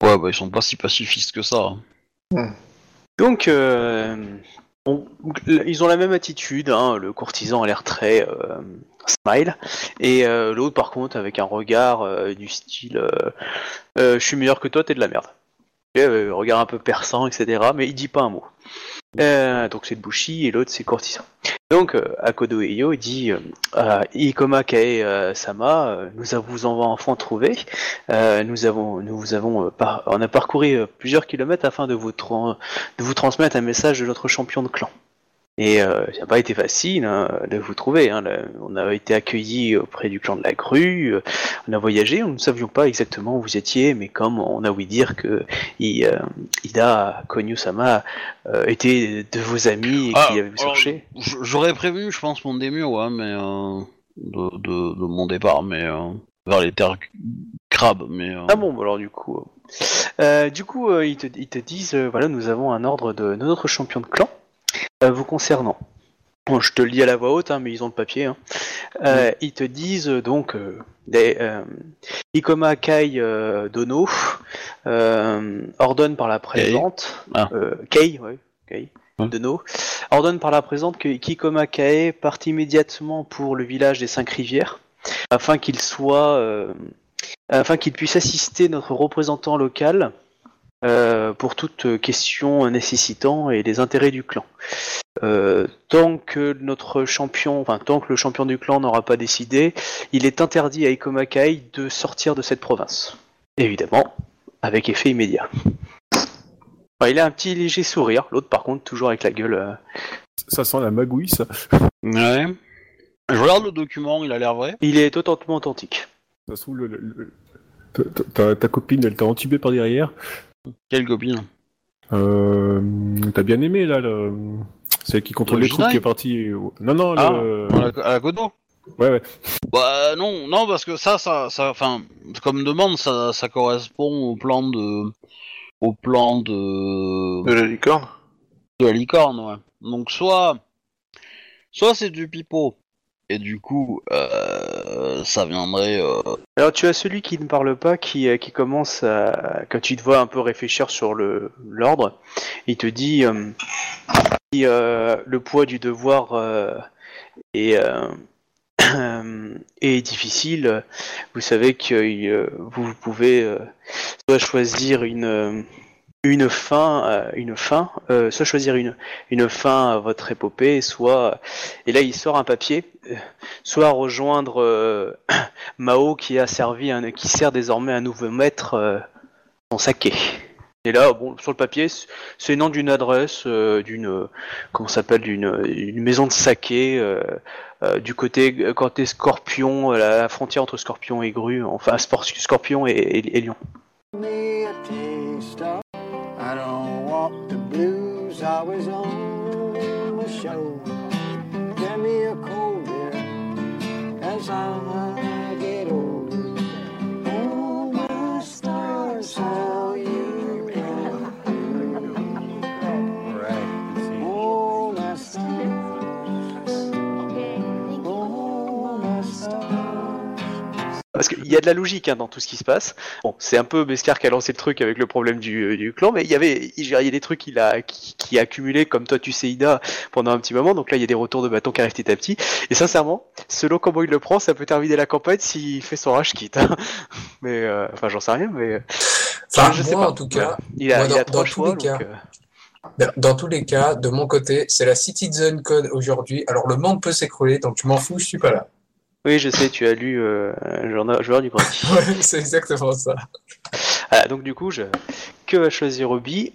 bah ils sont pas si pacifistes que ça. hein. Donc, euh, ils ont la même attitude. hein, le courtisan a l'air très euh, smile, et euh, l'autre, par contre, avec un regard euh, du style "Je suis meilleur que toi, t'es de la merde". Euh, regard un peu perçant, etc. Mais il dit pas un mot. Euh, donc c'est Bushi et l'autre c'est Courtisan. Donc euh, Akodo Eyo dit euh, Ikoma Kae Sama, nous vous avons enfin trouvé. Nous avons nous vous avons on a parcouru plusieurs kilomètres afin de vous transmettre un message de notre champion de clan. Et euh, ça n'a pas été facile hein, de vous trouver. hein. Là, on a été accueillis auprès du clan de la grue, euh, on a voyagé, nous ne savions pas exactement où vous étiez, mais comme on a ouï dire que I- euh, Ida Konyu-sama euh, était de vos amis et Ah, qu'il avait cherché. J'aurais prévu, je pense, mon démio, mais de, de, de mon départ, mais vers les terres crabes, mais. Ah bon, bah alors du coup, du coup, ils, te, ils te disent, voilà, nous avons un ordre de, notre champion de clan vous concernant. Bon, je te le dis à la voix haute, hein, mais ils ont le papier. hein. Euh, Ils te disent euh, donc, euh, des, euh, Ikoma Kai euh, Dono euh, ordonne par la présente, Ah. euh, Kei, ouais, Kei, Ouais. Dono, ordonne par la présente que Kikoma Kae parte immédiatement pour le village des Cinq Rivières afin qu'il soit euh, afin qu'il puisse assister notre représentant local euh, pour toute question nécessitant et les intérêts du clan. Euh, tant que notre champion, enfin tant que le champion du clan n'aura pas décidé, il est interdit à Ikomakai de sortir de cette province. Évidemment, avec effet immédiat. Enfin, il a un petit léger sourire, l'autre par contre toujours avec la gueule. euh, Ça sent la magouille, ça. Ouais. Je regarde le document, il a l'air vrai. Il est totalement authentique. Ça se trouve, le- le- le- ta- ta, ta copine, elle t'a entubé par derrière. Quelle copine Euh, T'as bien aimé, là, le... celle qui contrôle Le les troupes qui est partie. Non, non, Ah, le... à la, Kodo Ouais, ouais. Bah non, non parce que ça, ça, ça, enfin, comme demande, ça, ça correspond au plan de, au plan de, De la licorne de la licorne, ouais. Donc soit, soit c'est du pipeau et du coup, euh, ça viendrait. euh, Alors tu as celui qui ne parle pas, qui, euh, qui commence à, quand tu te vois un peu réfléchir sur le l'ordre, il te dit euh, si, le poids du devoir est, est difficile. Vous savez que vous pouvez soit choisir une une fin, euh, une fin, euh, soit choisir une fin à votre épopée, soit et là il sort un papier, euh, soit rejoindre Mao qui a servi qui sert désormais un nouveau maître euh, son saké. Et là, bon, sur le papier, c'est le nom d'une adresse, d'une, comment s'appelle, d'une une maison de saké, du côté, côté Scorpion, la, frontière entre Scorpion et Grue, enfin Scorpion et Lion. Was on the show. Get me a cold beer as I get older. Oh, my stars, how Parce qu'il y a de la logique hein, dans tout ce qui se passe. Bon, c'est un peu Bescar qui a lancé le truc avec le problème du, euh, du clan, mais il y avait, il y a des trucs qu'il a, qui, qui a accumulé, comme toi tu sais Ida, pendant un petit moment. Donc là, il y a des retours de bâton qui arrivent petit à petit. Et sincèrement, selon comment il le prend, ça peut terminer la campagne s'il fait son rage kit. hein. mais, euh, enfin, j'en sais rien, mais euh, Enfin, je sais moi, pas. en tout cas, il a, Moi, il a dans- trois dans tous choix. les donc, cas. euh, dans- dans tous les cas, de mon côté, c'est la Citizen Code aujourd'hui. Alors, le monde peut s'écrouler, donc je m'en fous, je suis pas là. Oui, je sais, tu as lu euh, Journal- Joueur du Grenier. Ouais, c'est exactement ça. Voilà, donc du coup, je... que va choisir Obi?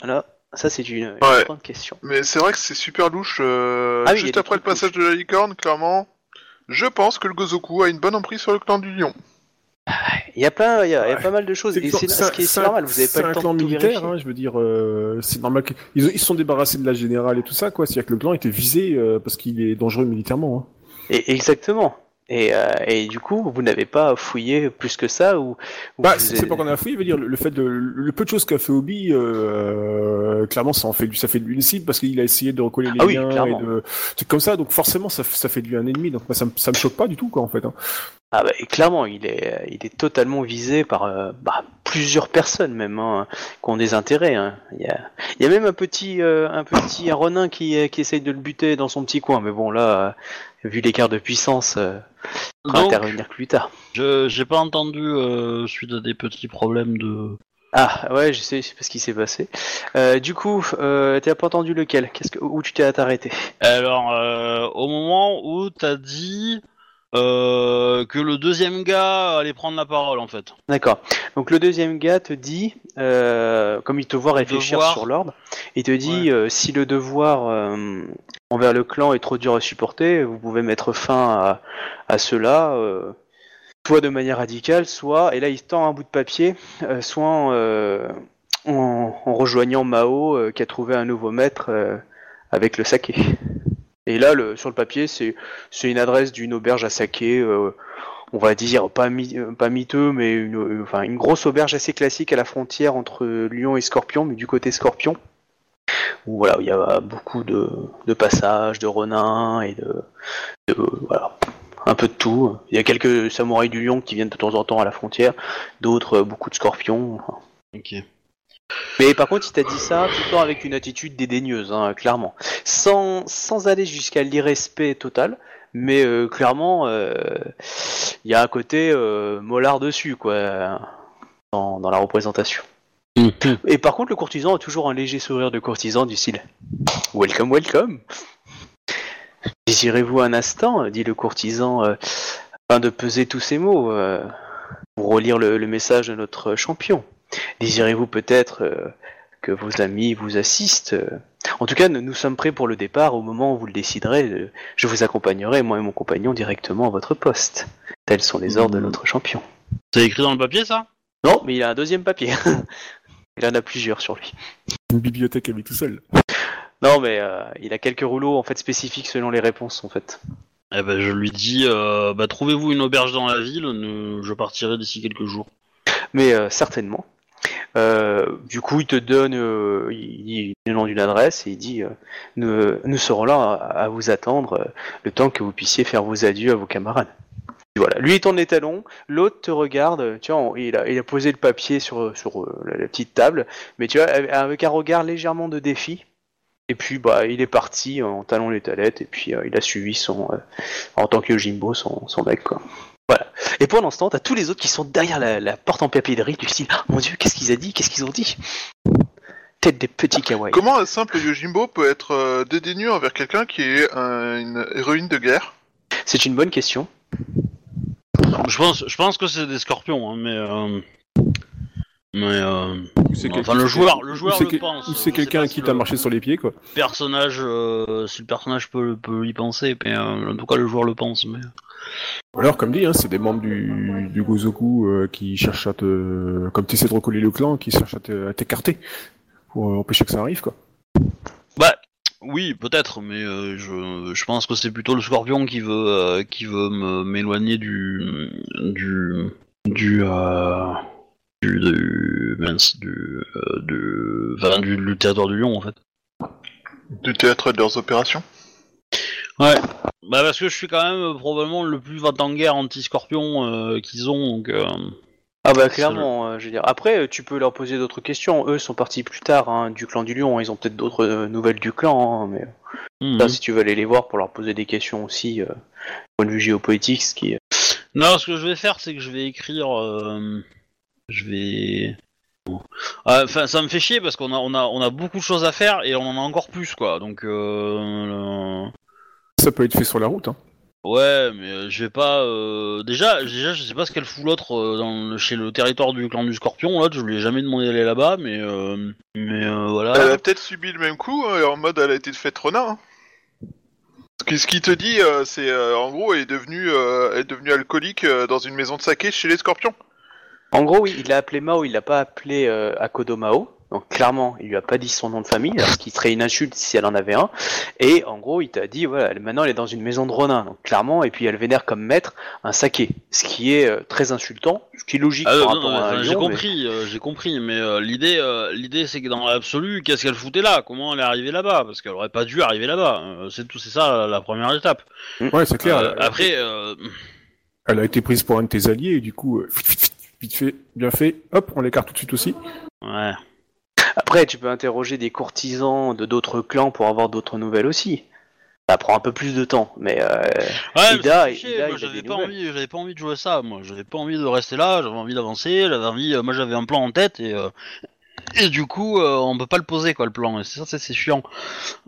Voilà, ça c'est une, une Ouais. grande question. Mais c'est vrai que c'est super louche. euh, Ah oui, juste après le passage de la licorne, clairement, je pense que le Gozoku a une bonne emprise sur le clan du lion. Il y a plein, il y a, il y a Ouais. pas mal de choses. C'est Et c'est ce qui est- c'est un- normal, vous avez pas le temps clan de tout militaire, hein, je veux dire, euh, c'est normal qu'ils ils se sont débarrassés de la générale et tout ça, quoi. C'est-à-dire que le clan était visé euh, parce qu'il est dangereux militairement. hein. Et, exactement. Et, euh, et du coup, vous n'avez pas fouillé plus que ça ou, ou Bah, c'est avez- pas qu'on a fouillé, je veux dire, le, fait de, le peu de choses qu'a fait Obi, euh, clairement, ça en fait, ça fait de lui une cible parce qu'il a essayé de recoller les Ah oui, liens clairement. et de, c'est comme ça, donc forcément, ça, ça fait de lui un ennemi, donc moi, ça, me- ça me choque pas du tout, quoi, en fait. hein. Ah bah, et clairement, il est, il est totalement visé par euh, bah, plusieurs personnes même hein, qui ont des intérêts. hein. Il, y a, il y a même un petit, un petit Ronin qui, qui essaye de le buter dans son petit coin, mais bon là, vu l'écart de puissance, euh, pourra Donc, intervenir plus tard. je j'ai pas entendu euh, suite à des petits problèmes de. Ah ouais, je sais, je sais pas ce qui s'est passé. Euh, du coup, euh, t'as pas entendu lequel? Qu'est-ce que, Où tu t'es arrêté? Alors, euh, au moment où t'as dit euh, que le deuxième gars allait prendre la parole en fait. D'accord. Donc le deuxième gars te dit, euh, comme il te voit réfléchir Devoir. sur l'ordre, il te dit euh, si le devoir euh, envers le clan est trop dur à supporter, vous pouvez mettre fin à, à cela, euh, soit de manière radicale, soit, et là il tend un bout de papier, euh, soit euh, en, en rejoignant Mao euh, qui a trouvé un nouveau maître euh, avec le saké. Et là, sur le papier, c'est une adresse d'une auberge à saké. euh, on va dire pas, mi- pas miteux, mais une, euh, une grosse auberge assez classique à la frontière entre Lyon et Scorpion, mais du côté Scorpion. Où voilà, il y a beaucoup de, passages, de renins et de, voilà, un peu de tout. Il y a quelques samouraïs du Lion qui viennent de temps en temps à la frontière, d'autres euh, beaucoup de Scorpions. Ok. Mais par contre, il t'a dit ça tout le temps avec une attitude dédaigneuse, hein, clairement, sans, sans aller jusqu'à l'irrespect total. Mais euh, clairement, euh, il y a un côté euh, mollard dessus, quoi, dans, dans la représentation. Et par contre, le courtisan a toujours un léger sourire de courtisan du style Welcome, welcome Désirez-vous un instant dit le courtisan, euh, afin de peser tous ces mots, euh, pour relire le, le message de notre champion? Désirez-vous peut-être euh, que vos amis vous assistent euh? En tout cas, nous, nous sommes prêts pour le départ. Au moment où vous le déciderez, euh, je vous accompagnerai, moi et mon compagnon, directement à votre poste. Tels sont les ordres de notre champion. C'est écrit dans le papier ça? Non, mais il a un deuxième papier. il en a plusieurs sur lui. Une bibliothèque à lui tout seul. Non, mais euh, il a quelques rouleaux en fait spécifiques selon les réponses en fait. Eh ben je lui dis, euh, bah trouvez-vous une auberge dans la ville, ne- je partirai d'ici quelques jours. Mais euh, certainement. Euh, du coup, il te donne euh, il nom d'une adresse et il dit euh, nous, serons là à, vous attendre le temps que vous puissiez faire vos adieux à vos camarades. Voilà. Lui est ton étalon, l'autre te regarde, tu vois, il a, il posé le papier sur, la, petite table, mais tu vois, avec- un regard légèrement de défi. Et puis, bah, il est parti en talons les talettes, et puis il a suivi son, en tant que Jimbo, son, son mec, quoi. Voilà. Et pendant ce temps, t'as tous les autres qui sont derrière la, la porte en papeterie du style Ah, Mon dieu, qu'est-ce qu'ils a dit? Qu'est-ce qu'ils ont dit? Tête des petits kawaii. Comment un simple Yojimbo peut être euh, dédaigneux envers quelqu'un qui est un- une héroïne de guerre? C'est une bonne question. Je pense, je pense que c'est des scorpions, hein, mais euh, mais euh, c'est enfin le joueur, le joueur le pense. Ou c'est sais quelqu'un qui t'a marché sur les pieds, quoi. Personnage, euh, si le personnage peut, peut y penser, mais euh, en tout cas le joueur le pense. Mais Ou alors, comme dit, hein, c'est des membres du, du Gozoku euh, qui cherchent à te... Comme tu essaies de recoller le clan, qui cherchent à te- à t'écarter pour euh, empêcher que ça arrive, quoi. bah oui, peut-être, mais euh, je, je pense que c'est plutôt le scorpion qui veut euh, qui veut m'éloigner du du du euh, du, du, mince, du, euh, du, enfin, du, du territoire du lion en fait. Du théâtre de leurs opérations? Ouais. Bah parce que je suis quand même euh, probablement le plus guerre anti-scorpion euh, qu'ils ont, donc. euh, Ah bah clairement, euh, je veux dire. Après, tu peux leur poser d'autres questions. Eux sont partis plus tard hein, du clan du lion. Ils ont peut-être d'autres euh, nouvelles du clan, hein, mais hmm. ça, si tu veux aller les voir pour leur poser des questions aussi, euh, point de vue géopolitique, ce qui. Non, ce que je vais faire, c'est que je vais écrire. Je vais. Ah, Enfin, ça me fait chier parce qu'on a, on a, on a beaucoup de choses à faire et on en a encore plus, quoi. Donc, euh, Ça peut être fait sur la route, hein. ouais, mais euh, je vais pas. euh, Déjà, déjà, je sais pas ce qu'elle fout l'autre euh, dans le- chez le territoire du clan du Scorpion. L'autre, je lui ai jamais demandé d'aller là-bas, mais, euh, mais euh, voilà. Elle a peut-être subi le même coup, hein, et en mode elle a été faite renard. hein. Ce qui- te dit, euh, c'est euh, en gros, elle est devenue, euh, elle est devenue alcoolique dans une maison de saké chez les scorpions. En gros, oui, il l'a appelé Mao, il l'a pas appelé euh, Akodo Mao. Donc clairement, il lui a pas dit son nom de famille, alors ce qui serait une insulte si elle en avait un. Et en gros, il t'a dit, voilà, maintenant elle est dans une maison de Ronin, donc clairement, et puis elle vénère comme maître un saké, ce qui est euh, très insultant, ce qui est logique Ah, par non, rapport non, à un enfin, j'ai mais- compris, euh, j'ai compris, mais euh, l'idée, euh, l'idée, c'est que dans l'absolu, qu'est-ce qu'elle foutait là? Comment elle est arrivée là-bas? Parce qu'elle aurait pas dû arriver là-bas. euh, c'est tout, c'est ça la première étape. Ouais, c'est clair. Euh, après, euh, elle a été prise pour un de tes alliés, et du coup, euh, vite fait, bien fait, hop, on l'écarte tout de suite aussi. ouais. Après, tu peux interroger des courtisans de d'autres clans pour avoir d'autres nouvelles aussi. Ça prend un peu plus de temps, mais euh, Ouais, mais Ida, Ida, moi, j'avais pas nouvelles. envie, j'avais pas envie de jouer ça, moi, j'avais pas envie de rester là, j'avais envie d'avancer, j'avais envie, euh, moi j'avais un plan en tête et, euh, Et du coup, euh, on peut pas le poser quoi le plan. C'est ça, c'est chiant.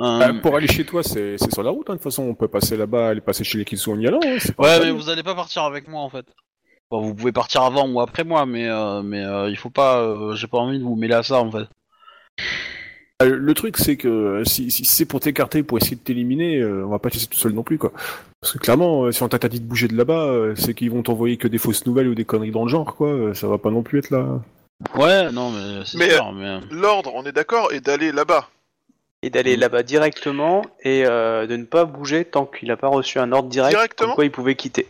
Euh, Bah, pour aller chez toi, c'est c'est sur la route. hein. De toute façon, on peut passer là-bas, aller passer chez les Kitsu en y allant. hein. C'est pas un Ouais, mais vous allez pas partir avec moi en fait. Bon, vous pouvez partir avant ou après moi, mais euh, mais euh, il faut pas. euh, J'ai pas envie de vous mêler à ça en fait. Euh, Le truc, c'est que euh, si, si c'est pour t'écarter, pour essayer de t'éliminer, euh, on va pas te laisser tout seul non plus, quoi. Parce que clairement, euh, si on t'a dit de bouger de là-bas, euh, c'est qu'ils vont t'envoyer que des fausses nouvelles ou des conneries dans le genre, quoi. Euh, Ça va pas non plus être là. Ouais, non, mais c'est Mais, sûr. Mais... L'ordre, on est d'accord, est d'aller là-bas. Et d'aller là-bas directement et euh, de ne pas bouger tant qu'il n'a pas reçu un ordre direct. Directement comme quoi il pouvait quitter.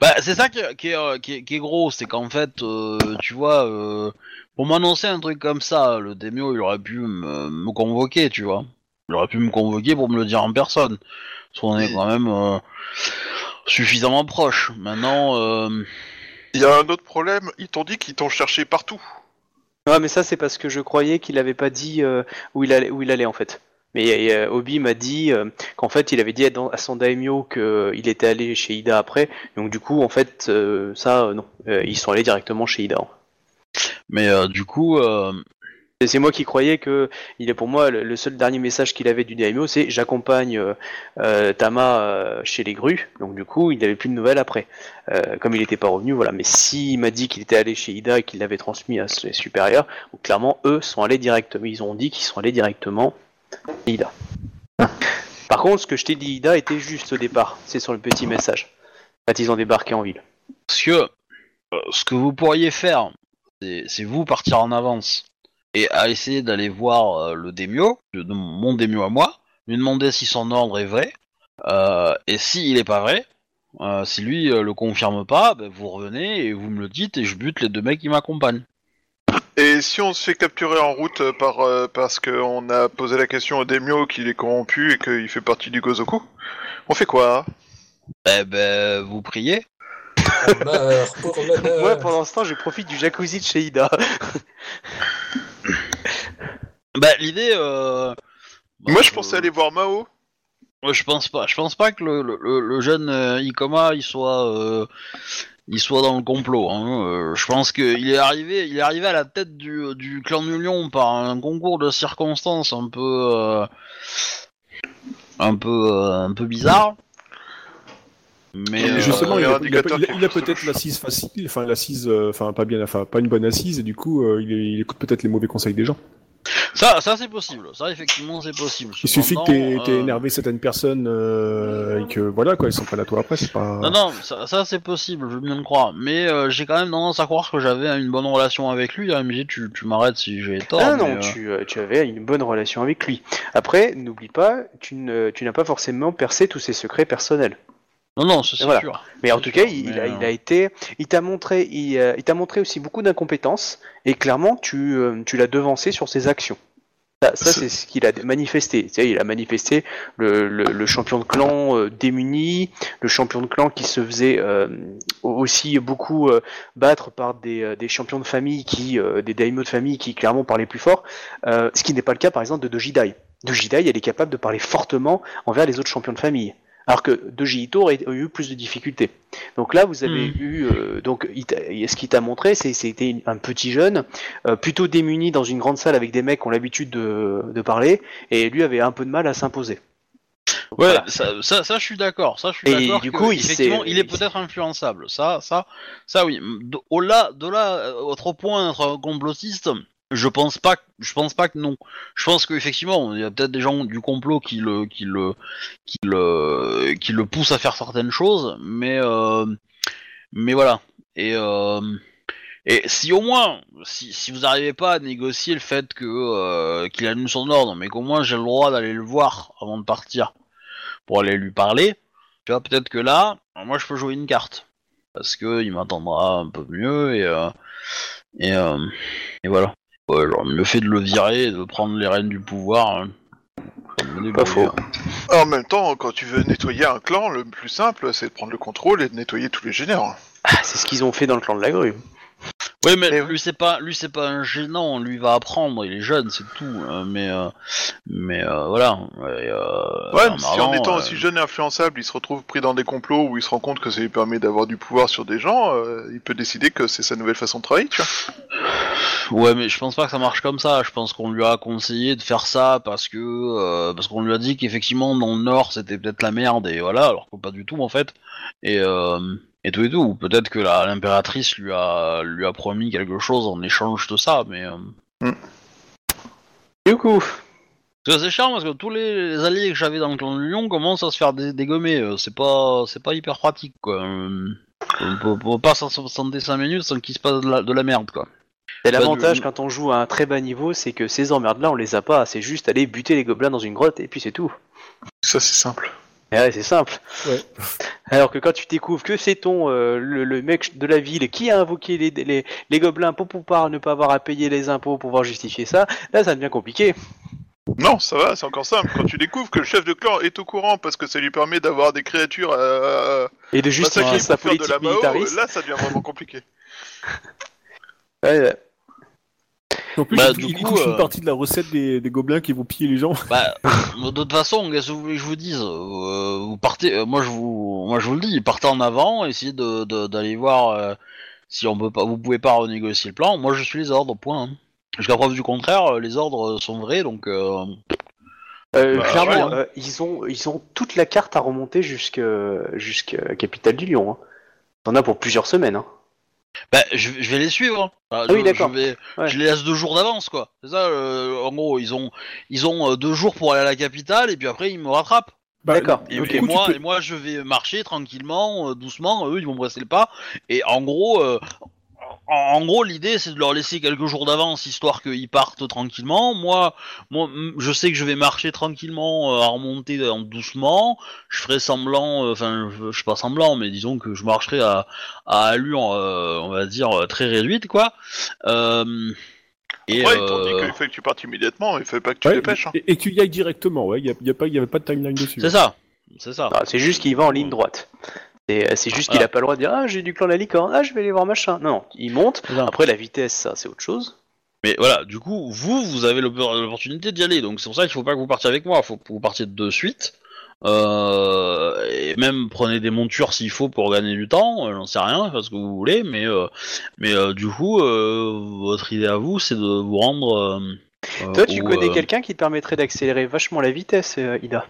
Bah, c'est ça qui, est- qui est, euh, qui, est, qui est gros, c'est qu'en fait, euh, tu vois, euh, pour m'annoncer un truc comme ça, le démio, il aurait pu me, me convoquer, tu vois. Il aurait pu me convoquer pour me le dire en personne. Parce qu'on est quand même euh, suffisamment proche. Maintenant, euh, Il y a un autre problème, ils t'ont dit qu'ils t'ont cherché partout. Ouais, mais ça c'est parce que je croyais qu'il avait pas dit euh, où il allait, où il allait en fait. Mais euh, Obi m'a dit euh, qu'en fait il avait dit à, son daimyo qu'il était allé chez Ida après. Donc du coup en fait euh, ça euh, non, Euh, ils sont allés directement chez Ida. mais euh, du coup, euh, C'est moi qui croyais que il est pour moi le, le seul dernier message qu'il avait du daimyo c'est j'accompagne euh, euh, Tama euh, chez les grues. Donc du coup il n'avait plus de nouvelles après. Euh, comme il n'était pas revenu voilà. Mais s'il m'a dit qu'il était allé chez Ida et qu'il l'avait transmis à ses supérieurs, donc clairement eux sont allés directement. Ils ont dit qu'ils sont allés directement Ida. Par contre ce que je t'ai dit Ida était juste au départ. C'est sur le petit message. Quand ils ont débarqué en ville. parce que euh, ce que vous pourriez faire, c'est vous partir en avance et à essayer d'aller voir euh, le démio, mon démio à moi, lui demander si son ordre est vrai, euh, et s'il est pas vrai, euh, si lui euh, le confirme pas, ben, vous revenez et vous me le dites et je bute les deux mecs qui m'accompagnent. Et si on se fait capturer en route euh, par euh, parce qu'on a posé la question au Demio qu'il est corrompu et qu'il fait partie du Gozoku, on fait quoi hein? Eh ben, vous priez. On meurt pour l'honneur. Moi pour l'instant je profite du jacuzzi de chez Ida. Bah l'idée. Euh... bah, Moi, je euh, pensais aller voir Mao. Ouais, je pense pas. Je pense pas que le, le, le- le jeune euh, Ikoma il soit euh, il soit dans le complot. Hein. Euh, je pense qu'il est arrivé il est arrivé à la tête du, du clan du Lion par un concours de circonstances un peu euh, un peu euh, un peu bizarre. Mais euh, justement, il a a, un il a- indicateur il a- qui il a pousse peut-être l'assise facile, enfin l'assise, enfin pas bien, enfin pas une bonne assise, et du coup, euh, il, est- il écoute peut-être les mauvais conseils des gens. Ça ça c'est possible. Ça effectivement c'est possible. Il suffit que t'aies euh, énervé certaines personnes euh, et que voilà quoi, ils sont pas là toi après, c'est pas. Non, non, ça, ça, c'est possible, je veux bien le croire. Mais euh, j'ai quand même tendance à croire que j'avais une bonne relation avec lui. Hein, MJ, tu, tu m'arrêtes si j'ai tort. Ah mais, non, euh, tu, euh, tu avais une bonne relation avec lui. Après, n'oublie pas, tu ne- tu n'as pas forcément percé tous ses secrets personnels. Non, non, c'est Voilà. sûr. Mais en tout sûr, cas, il, a, il euh, a été, il t'a montré, il, euh, il t'a montré aussi beaucoup d'incompétence et clairement, tu, euh, tu l'as devancé sur ses actions. Ça, ça, c'est ce qu'il a manifesté. Il a manifesté le, le, le champion de clan euh, démuni, le champion de clan qui se faisait euh, aussi beaucoup euh, battre par des, euh, des champions de famille, qui, euh, des daimyo de famille qui clairement parlaient plus fort. Euh, ce qui n'est pas le cas, par exemple, de Dojidai. Dojidai, elle est capable de parler fortement envers les autres champions de famille. Alors que Doji Ito aurait eu plus de difficultés. Donc là, vous avez Hmm. eu euh, donc ce qu'il t'a montré, c'est c'était un petit jeune euh, plutôt démuni dans une grande salle avec des mecs qui ont l'habitude de, de parler, et lui avait un peu de mal à s'imposer. Ouais, voilà. ça, ça, ça, je suis d'accord. Ça, je suis Et d'accord. du coup, il effectivement, s'est- il est peut-être influençable. Ça, ça, ça, oui. De, de là, euh, autre point d'être complotiste, je pense pas, je pense pas que non. Je pense qu'effectivement, il y a peut-être des gens du complot qui le, qui le, qui le, qui le poussent à faire certaines choses, mais, euh, mais voilà. Et euh, et si au moins, si, si vous n'arrivez pas à négocier le fait que euh, qu'il son ordre, mais qu'au moins j'ai le droit d'aller le voir avant de partir pour aller lui parler, tu vois, peut-être que là, moi je peux jouer une carte. Parce que il m'attendra un peu mieux et euh, et, euh, et voilà. Ouais, genre, le fait de le virer et de prendre les rênes du pouvoir, hein, Pas faux. hein. En même temps, quand tu veux nettoyer un clan, le plus simple, c'est de prendre le contrôle et de nettoyer tous les génères. Ah, c'est ce qu'ils ont fait dans le clan de la grue. Oui, mais Eh lui c'est pas, lui c'est pas un gênant, lui va apprendre, il est jeune, c'est tout. hein, mais euh, mais euh, voilà. Et, euh, Ouais, mais si en étant euh, aussi jeune et influençable, il se retrouve pris dans des complots où il se rend compte que ça lui permet d'avoir du pouvoir sur des gens, euh, il peut décider que c'est sa nouvelle façon de travailler, tu vois. Ouais, mais je pense pas que ça marche comme ça. Je pense qu'on lui a conseillé de faire ça parce que euh, parce qu'on lui a dit qu'effectivement dans le nord c'était peut-être la merde et voilà, alors que pas du tout en fait. Et euh, et tout et tout. Ou Peut-être que l'impératrice lui a lui a promis quelque chose en échange de ça, mais euh, Du coup, c'est chiant parce que tous les, les alliés que j'avais dans le clan de Lyon commencent à se faire dé- dégommer. C'est pas c'est pas hyper pratique quoi. On peut, on peut pas s'en 5 minutes sans qu'il se passe de la, de la merde quoi. Et Bah, l'avantage quand on joue à un très bas niveau, c'est que ces emmerdes-là, on les a pas. C'est juste aller buter les gobelins dans une grotte et puis c'est tout. Ça, c'est simple. Et ouais, c'est simple. Ouais. Alors que quand tu découvres que c'est ton euh, le, le mec de la ville qui a invoqué les, les, les gobelins pour pouvoir ne pas avoir à payer les impôts pour pouvoir justifier ça, là ça devient compliqué. Non, ça va, c'est encore simple. Quand tu découvres que le chef de clan est au courant parce que ça lui permet d'avoir des créatures euh, Et de justifier sa faire de politique la Mao, militariste. là, ça devient vraiment compliqué. Ouais, ouais. En plus, Bah, il, du il coup, touche une euh, partie de la recette des, des gobelins qui vont piller les gens. Bah, de toute façon, qu'est-ce que vous voulez que je vous dise Euh, Vous partez, euh, moi je vous, moi je vous le dis, partez en avant, essayez de de- d'aller voir euh, si on peut pas, vous pouvez pas renégocier le plan. Moi je suis les ordres, point. hein. Jusqu'à preuve du contraire, les ordres sont vrais, donc euh, Euh, Bah, clairement, ouais, euh, ils ont ils ont toute la carte à remonter jusque jusqu'à capitale du Lion. Hein. T'en as pour plusieurs semaines. Hein. Bah, je, je vais les suivre. hein. Bah, Ah oui, je- d'accord. Je, vais- Ouais. je les laisse deux jours d'avance, quoi. C'est ça. euh, en gros, ils ont, ils ont euh, deux jours pour aller à la capitale, et puis après ils me rattrapent. Bah, D'accord. Et, moi, peux- et moi, je vais marcher tranquillement, euh, doucement. Eux, ils vont me presser le pas. Et en gros, euh, en, en gros, l'idée, c'est de leur laisser quelques jours d'avance, histoire qu'ils partent tranquillement. Moi, moi, je sais que je vais marcher tranquillement, euh, à remonter en doucement. Je ferai semblant, euh, enfin, je, je suis pas semblant, mais disons que je marcherai à, à allure, euh, on va dire très réduite, quoi. Euh, et Ouais, ils t'ont dit euh, qu'il fait que tu partes immédiatement, il fait pas que tu Ouais, dépêches. Hein. et, et que tu y ailles directement, ouais. Il n'y a, pas- y avait pas de timeline dessus. c'est ça, c'est ça. Non, c'est juste qu'il va en ligne droite. C'est c'est juste qu'il Voilà. a pas le droit de dire ah j'ai du clan de la licorne, ah je vais aller voir machin. Non, non, il monte. Après la vitesse, ça c'est autre chose. Mais voilà, du coup, vous, vous avez l'oppor- l'opportunité d'y aller, donc c'est pour ça qu'il faut pas que vous partiez avec moi, faut que vous partiez de suite. Euh, et même prenez des montures s'il faut pour gagner du temps, euh, j'en sais rien, parce que vous voulez, mais euh, mais euh, du coup, euh, votre idée à vous, c'est de vous rendre. euh, euh, Toi, tu connais euh, quelqu'un qui te permettrait d'accélérer vachement la vitesse, euh, Ida?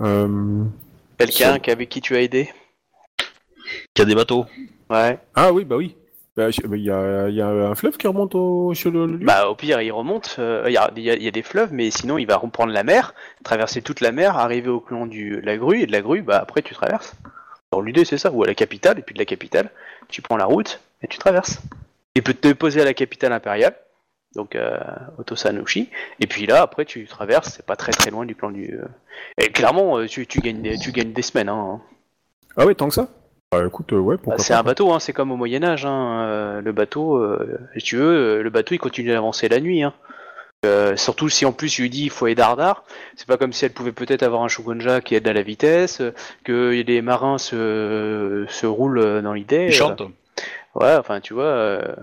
Euh, Quelqu'un avec qui tu as aidé? Qui a des bateaux. Ouais. Ah oui, bah oui. Bah, bah, Il y, a, il y a un fleuve qui remonte au, sur le, le lieu. Bah, au pire, il remonte. euh, Il y, a, il y a- il y a des fleuves, mais sinon, il va reprendre la mer, traverser toute la mer, arriver au clan du la grue, et de la grue, bah après, tu traverses. Alors, l'idée, c'est ça, ou à la capitale, et puis de la capitale, tu prends la route et tu traverses. Il peut te poser à la capitale impériale, donc euh, Otosanushi, et puis là, après, tu traverses, c'est pas très très loin du clan du. euh, Et clairement, euh, tu, tu, gagnes, des- tu gagnes des semaines. Hein. Ah ouais, tant que ça? Bah écoute, euh, ouais, pourquoi Bah, c'est pas. un bateau, hein, c'est comme au Moyen Âge. Hein. euh, le bateau, euh, si tu veux, euh, le bateau il continue d'avancer la nuit. Hein. Euh, surtout si en plus tu lui dis il faut aller dardard, c'est pas comme si elle pouvait peut-être avoir un shogunja qui aide à la vitesse, que les marins se, se roulent dans l'idée. Ils chantent. Euh, ouais, enfin tu vois, euh,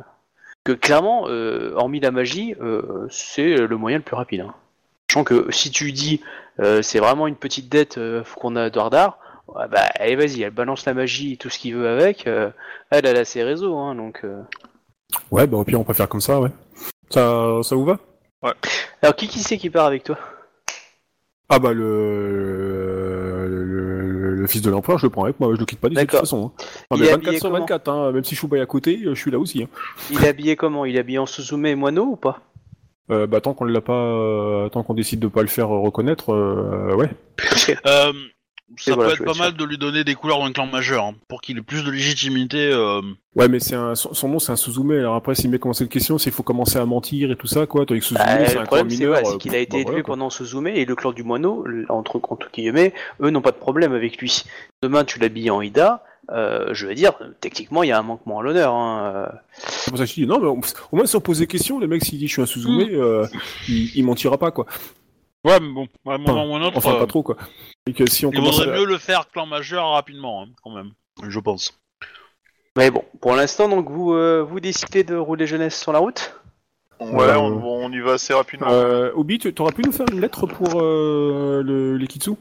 que clairement, euh, hormis la magie, euh, c'est le moyen le plus rapide. Hein. Sachant que si tu dis euh, c'est vraiment une petite dette, euh, qu'on a dardard, ouais, bah allez vas-y, elle balance la magie, tout ce qu'il veut avec, euh, elle, elle a ses réseaux, hein, donc. euh. Ouais, bah au pire, on peut faire comme ça, ouais. Ça, ça vous va? Alors qui qui c'est qui part avec toi? Ah bah le... Le, le- le fils de l'empereur, je le prends avec moi, je le quitte pas d'ici de toute D'accord. façon. Hein. Il mais est 24 habillé sur comment? 24, hein, même si Shubai est à côté, je suis là aussi. Hein. Il est habillé comment? Il est habillé en Suzume et moineau ou pas? Euh, bah tant qu'on l'a pas, euh, tant qu'on décide de pas le faire reconnaître, euh, ouais. Euh, ça voilà, peut être pas mal de lui donner des couleurs d'un clan majeur, hein, pour qu'il ait plus de légitimité. euh, Ouais, mais c'est un, son, son nom c'est un Suzume. Alors après, s'il met commencer une question, c'est qu'il faut commencer à mentir et tout ça, quoi. Que Suzume, Bah, c'est un problème clan mineur. ouais, c'est euh, qu'il a été bah, élevé voilà, quoi. pendant Suzume et le clan du moineau, entre, entre guillemets, eux n'ont pas de problème avec lui. Demain tu l'habilles en Ida, euh, je veux dire, techniquement il y a un manquement à l'honneur. Hein. euh. C'est pour ça que je dis, non, mais on- au moins, si on pose des questions, le mec, s'il dit je suis un Suzume, Mm. euh, il, il mentira pas, quoi. Ouais, mais bon, à un moment ou un autre, Enfin, euh, pas trop, quoi. Et que si on il vaudrait à- mieux le faire clan majeur rapidement, hein, quand même. Je pense. Mais bon, pour l'instant donc vous euh, vous décidez de rouler jeunesse sur la route? Ouais, Euh, on, on y va assez rapidement. Euh, Obi, tu aurais pu nous faire une lettre pour euh, le, les Kitsu?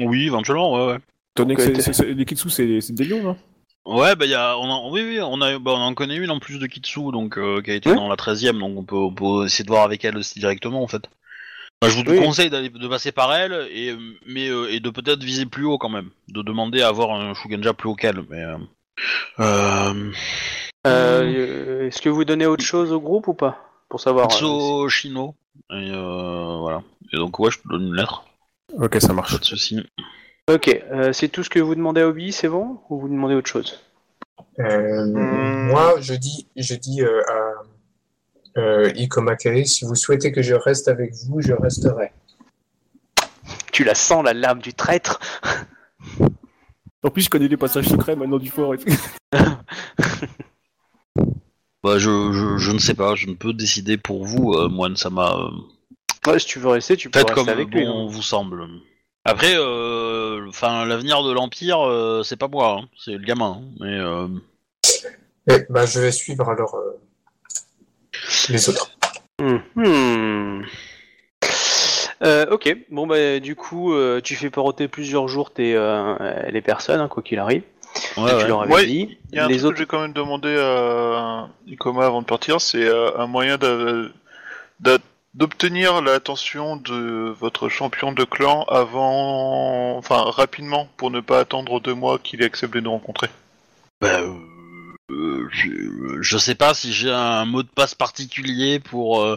Oui, éventuellement, ouais, ouais. Donc, c'est- euh, c'est- c'est- les Kitsu, c'est c'est des lions, non? Ouais, bah, y a, on en, oui, oui, on, a, bah, on en connaît une en plus de Kitsu, donc, euh, qui a été Ouais. dans la 13ème, donc on peut, on peut essayer de voir avec elle aussi directement, en fait. Bah, je vous Oui. conseille d'aller, de passer par elle, et, mais, euh, et de peut-être viser plus haut quand même. De demander à avoir un Shugenja plus haut qu'elle, mais... Euh, euh, Euh, Est-ce que vous donnez autre chose au groupe ou pas? Pour savoir. euh, Kitsu Shino, et euh, voilà. Et donc, ouais, je te donne une lettre, Ok, ça marche. pas de soucis. Ok, euh, c'est tout ce que vous demandez à Obi, c'est bon? Ou vous demandez autre chose? Euh, Hmm. Moi, je dis, je dis euh, à euh, Ikomakari, si vous souhaitez que je reste avec vous, je resterai. Tu la sens, la lame du traître En plus, je connais les passages secrets maintenant du fort. et tout. Bah, je, je, je ne sais pas, je ne peux décider pour vous, euh, Moine Sama. Euh, Ouais, si tu veux rester, tu peux rester comme avec lui. bon hein. vous semble. Après, euh, enfin, l'avenir de l'Empire, euh, c'est pas moi, hein, c'est le gamin. hein, mais euh, Eh, bah, je vais suivre alors euh, les autres. Euh, ok, bon bah du coup euh, tu fais poroter plusieurs jours tes, euh, les personnes, hein, quoi qu'il arrive. ouais, tu ouais. leur avais Ouais, dit. Il y a un les truc autres, que j'ai quand même demandé à Ikoma avant de partir, c'est euh, un moyen d'obtenir l'attention de votre champion de clan avant, enfin rapidement, pour ne pas attendre deux mois qu'il accepte de nous rencontrer. Bah, euh, je, sais pas si j'ai un mot de passe particulier pour euh,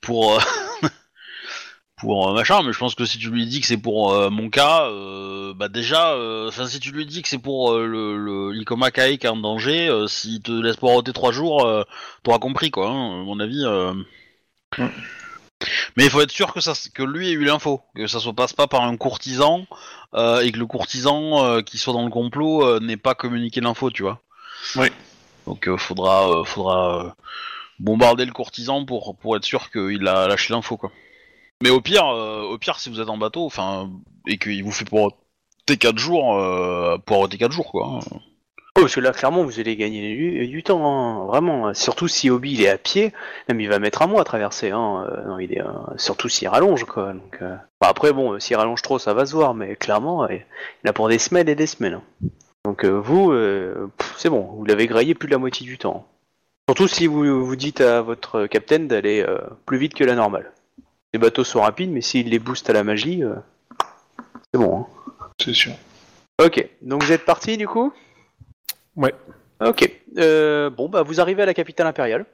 pour euh, pour machin, mais je pense que si tu lui dis que c'est pour mon cas, bah déjà, enfin si tu lui dis que c'est pour le, Kai qui est en danger, s'il te laisse poroter trois jours, t'auras compris quoi. hein, à mon avis. Mais il faut être sûr que ça, que lui ait eu l'info, que ça se passe pas par un courtisan et que le courtisan qui soit dans le complot n'ait pas communiqué l'info, tu vois. Oui. Donc euh, faudra, euh, faudra euh, bombarder le courtisan pour pour être sûr qu'il a lâché l'info quoi. Mais au pire, euh, au pire si vous êtes en bateau, enfin et qu'il vous fait pour tes 4 jours, euh, pour tes 4 jours quoi. Oh, parce que là clairement vous allez gagner du, du temps, hein, vraiment. Surtout si Obi il est à pied, même il va mettre un mois à traverser. Hein. euh, non, il est, euh, surtout s'il rallonge quoi. Donc, euh, bah, après bon, s'il rallonge trop ça va se voir, mais clairement euh, il a pour des semaines et des semaines. hein. Donc euh, vous, euh, c'est bon, vous l'avez graillé plus de la moitié du temps. Surtout si vous vous dites à votre capitaine d'aller euh, plus vite que la normale. Les bateaux sont rapides, mais s'il les booste à la magie, euh, c'est bon. Hein. C'est sûr. Ok, donc vous êtes parti du coup? Ouais. Ok, euh, bon bah vous arrivez à la capitale impériale.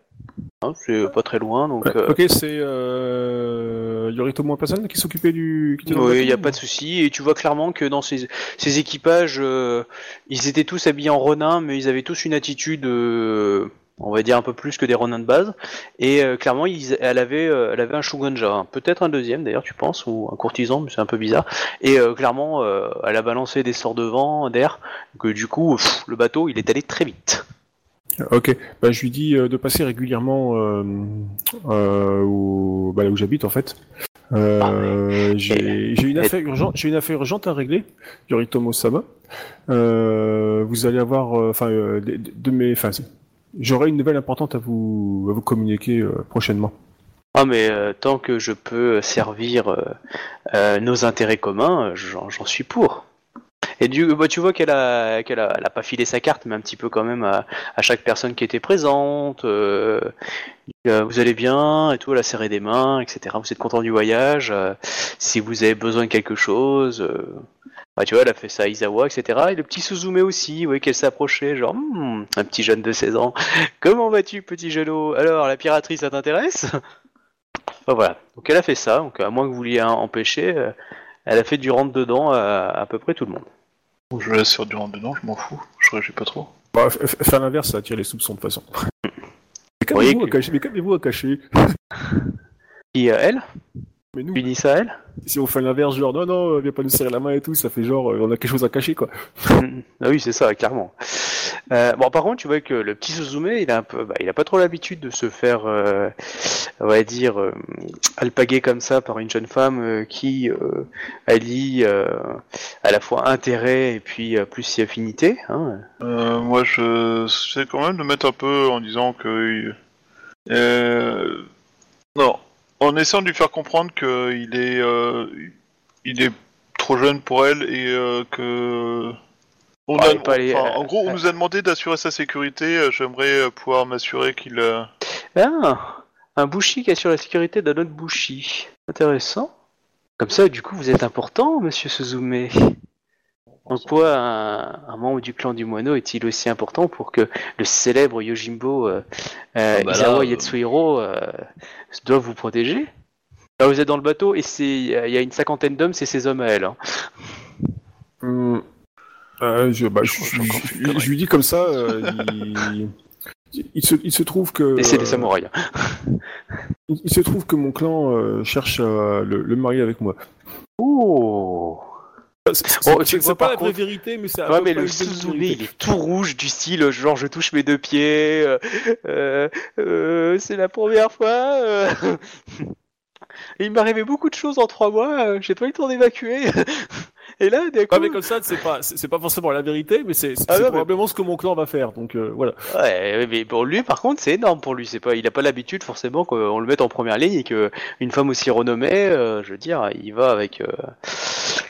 Hein, c'est pas très loin, donc... Ouais, euh, Ok, c'est euh... Yoritomo Pasan qui s'occupait du. qui Oui, il n'y a pas de souci. Et tu vois clairement que dans ces, ces équipages, euh, ils étaient tous habillés en ronin, mais ils avaient tous une attitude, euh, on va dire un peu plus que des ronins de base. Et euh, clairement, ils, elle, avait, elle avait un Shugonja, hein. peut-être un deuxième d'ailleurs, tu penses, ou un courtisan, mais c'est un peu bizarre. Et clairement, elle a balancé des sorts de vent, d'air, que du coup, pff, le bateau, il est allé très vite. Ok, bah, je lui dis euh, de passer régulièrement euh, euh, au... bah, là où j'habite en fait. J'ai une affaire urgente, j'ai une affaire urgente à régler, Yoritomo Sama. Vous allez avoir, enfin, de, de mes, enfin, j'aurai une nouvelle importante à vous à vous communiquer prochainement. Ah mais tant que je peux servir nos intérêts communs, j'en j'en suis pour. Et du, bah, tu vois qu'elle a, qu'elle a, elle a pas filé sa carte, mais un petit peu quand même à, à chaque personne qui était présente. euh, euh, vous allez bien et tout, elle a serré des mains, etc. Vous êtes content du voyage. euh, si vous avez besoin de quelque chose, euh, bah, tu vois, elle a fait ça à Izawa, etc. Et le petit Suzume aussi, vous voyez qu'elle s'approchait, genre, Hmm, un petit jeune de 16 ans. Comment vas-tu, petit genou Alors, la piraterie, ça t'intéresse? Enfin, voilà. Donc elle a fait ça. Donc à moins que vous vouliez empêcher, euh, elle a fait du rentre dedans à, à peu près tout le monde. Je laisse faire du rentre dedans, je m'en fous. Je réagis pas trop. Bah, faire l'inverse, ça attire les soupçons de toute façon. Mais calmez-vous que- à cacher, mais calmez-vous à cacher. Et euh, elle? Mais nous, Tu dis ça à elle? Si on fait l'inverse, genre non, non, viens pas nous serrer la main et tout, ça fait genre, euh, on a quelque chose à cacher quoi. Ah oui, c'est ça, clairement. Euh, bon, par contre, tu vois que le petit Suzume, il a un peu, bah, il a pas trop l'habitude de se faire, euh, on va dire, euh, alpaguer comme ça par une jeune femme qui allie à la fois intérêt et puis plus si affinité. Hein. Moi, je sais quand même de mettre un peu en disant que. Non. En essayant de lui faire comprendre qu'il est. Il est trop jeune pour elle et que. On Ouais, a, pas les- enfin, euh, en gros, on nous a demandé d'assurer sa sécurité. euh, J'aimerais euh, pouvoir m'assurer qu'il. Ah, un Bushi qui assure la sécurité d'un autre Bushi. Intéressant. Comme ça, du coup, vous êtes important, monsieur Suzume. En quoi un, un membre du clan du moineau est-il aussi important pour que le célèbre Yojimbo euh, euh, Ah bah là, Isawa Yatsuhiro euh, doit vous protéger? Là, vous êtes dans le bateau et c'est il y a une cinquantaine d'hommes, c'est ses hommes à elle. hein. Euh, je, bah, je, Je je- lui dis comme ça, euh, il, il se, il se trouve que. Et c'est des euh, samouraïs. il, il se trouve que mon clan euh, cherche à le, le marier avec moi. Oh C'est c'est- Bon, pas par la vraie contre- vérité, mais c'est Ouais, peu mais le une vraie Suzume, vérité. il est tout rouge du style genre je touche mes deux pieds, euh, euh, euh, c'est la première fois. euh. Il m'est arrivé beaucoup de choses en trois mois, j'ai pas eu le temps d'évacuer. Et là, d'un coup, Ouais, mais comme ça, c'est pas, c'est pas forcément la vérité, mais c'est Ah mais- probablement ce que mon clan va faire. Donc euh, voilà. Ouais, mais pour lui, par contre, c'est énorme pour lui. C'est pas, il a pas l'habitude forcément qu'on le mette en première ligne et que une femme aussi renommée, euh, je veux dire, il va avec euh,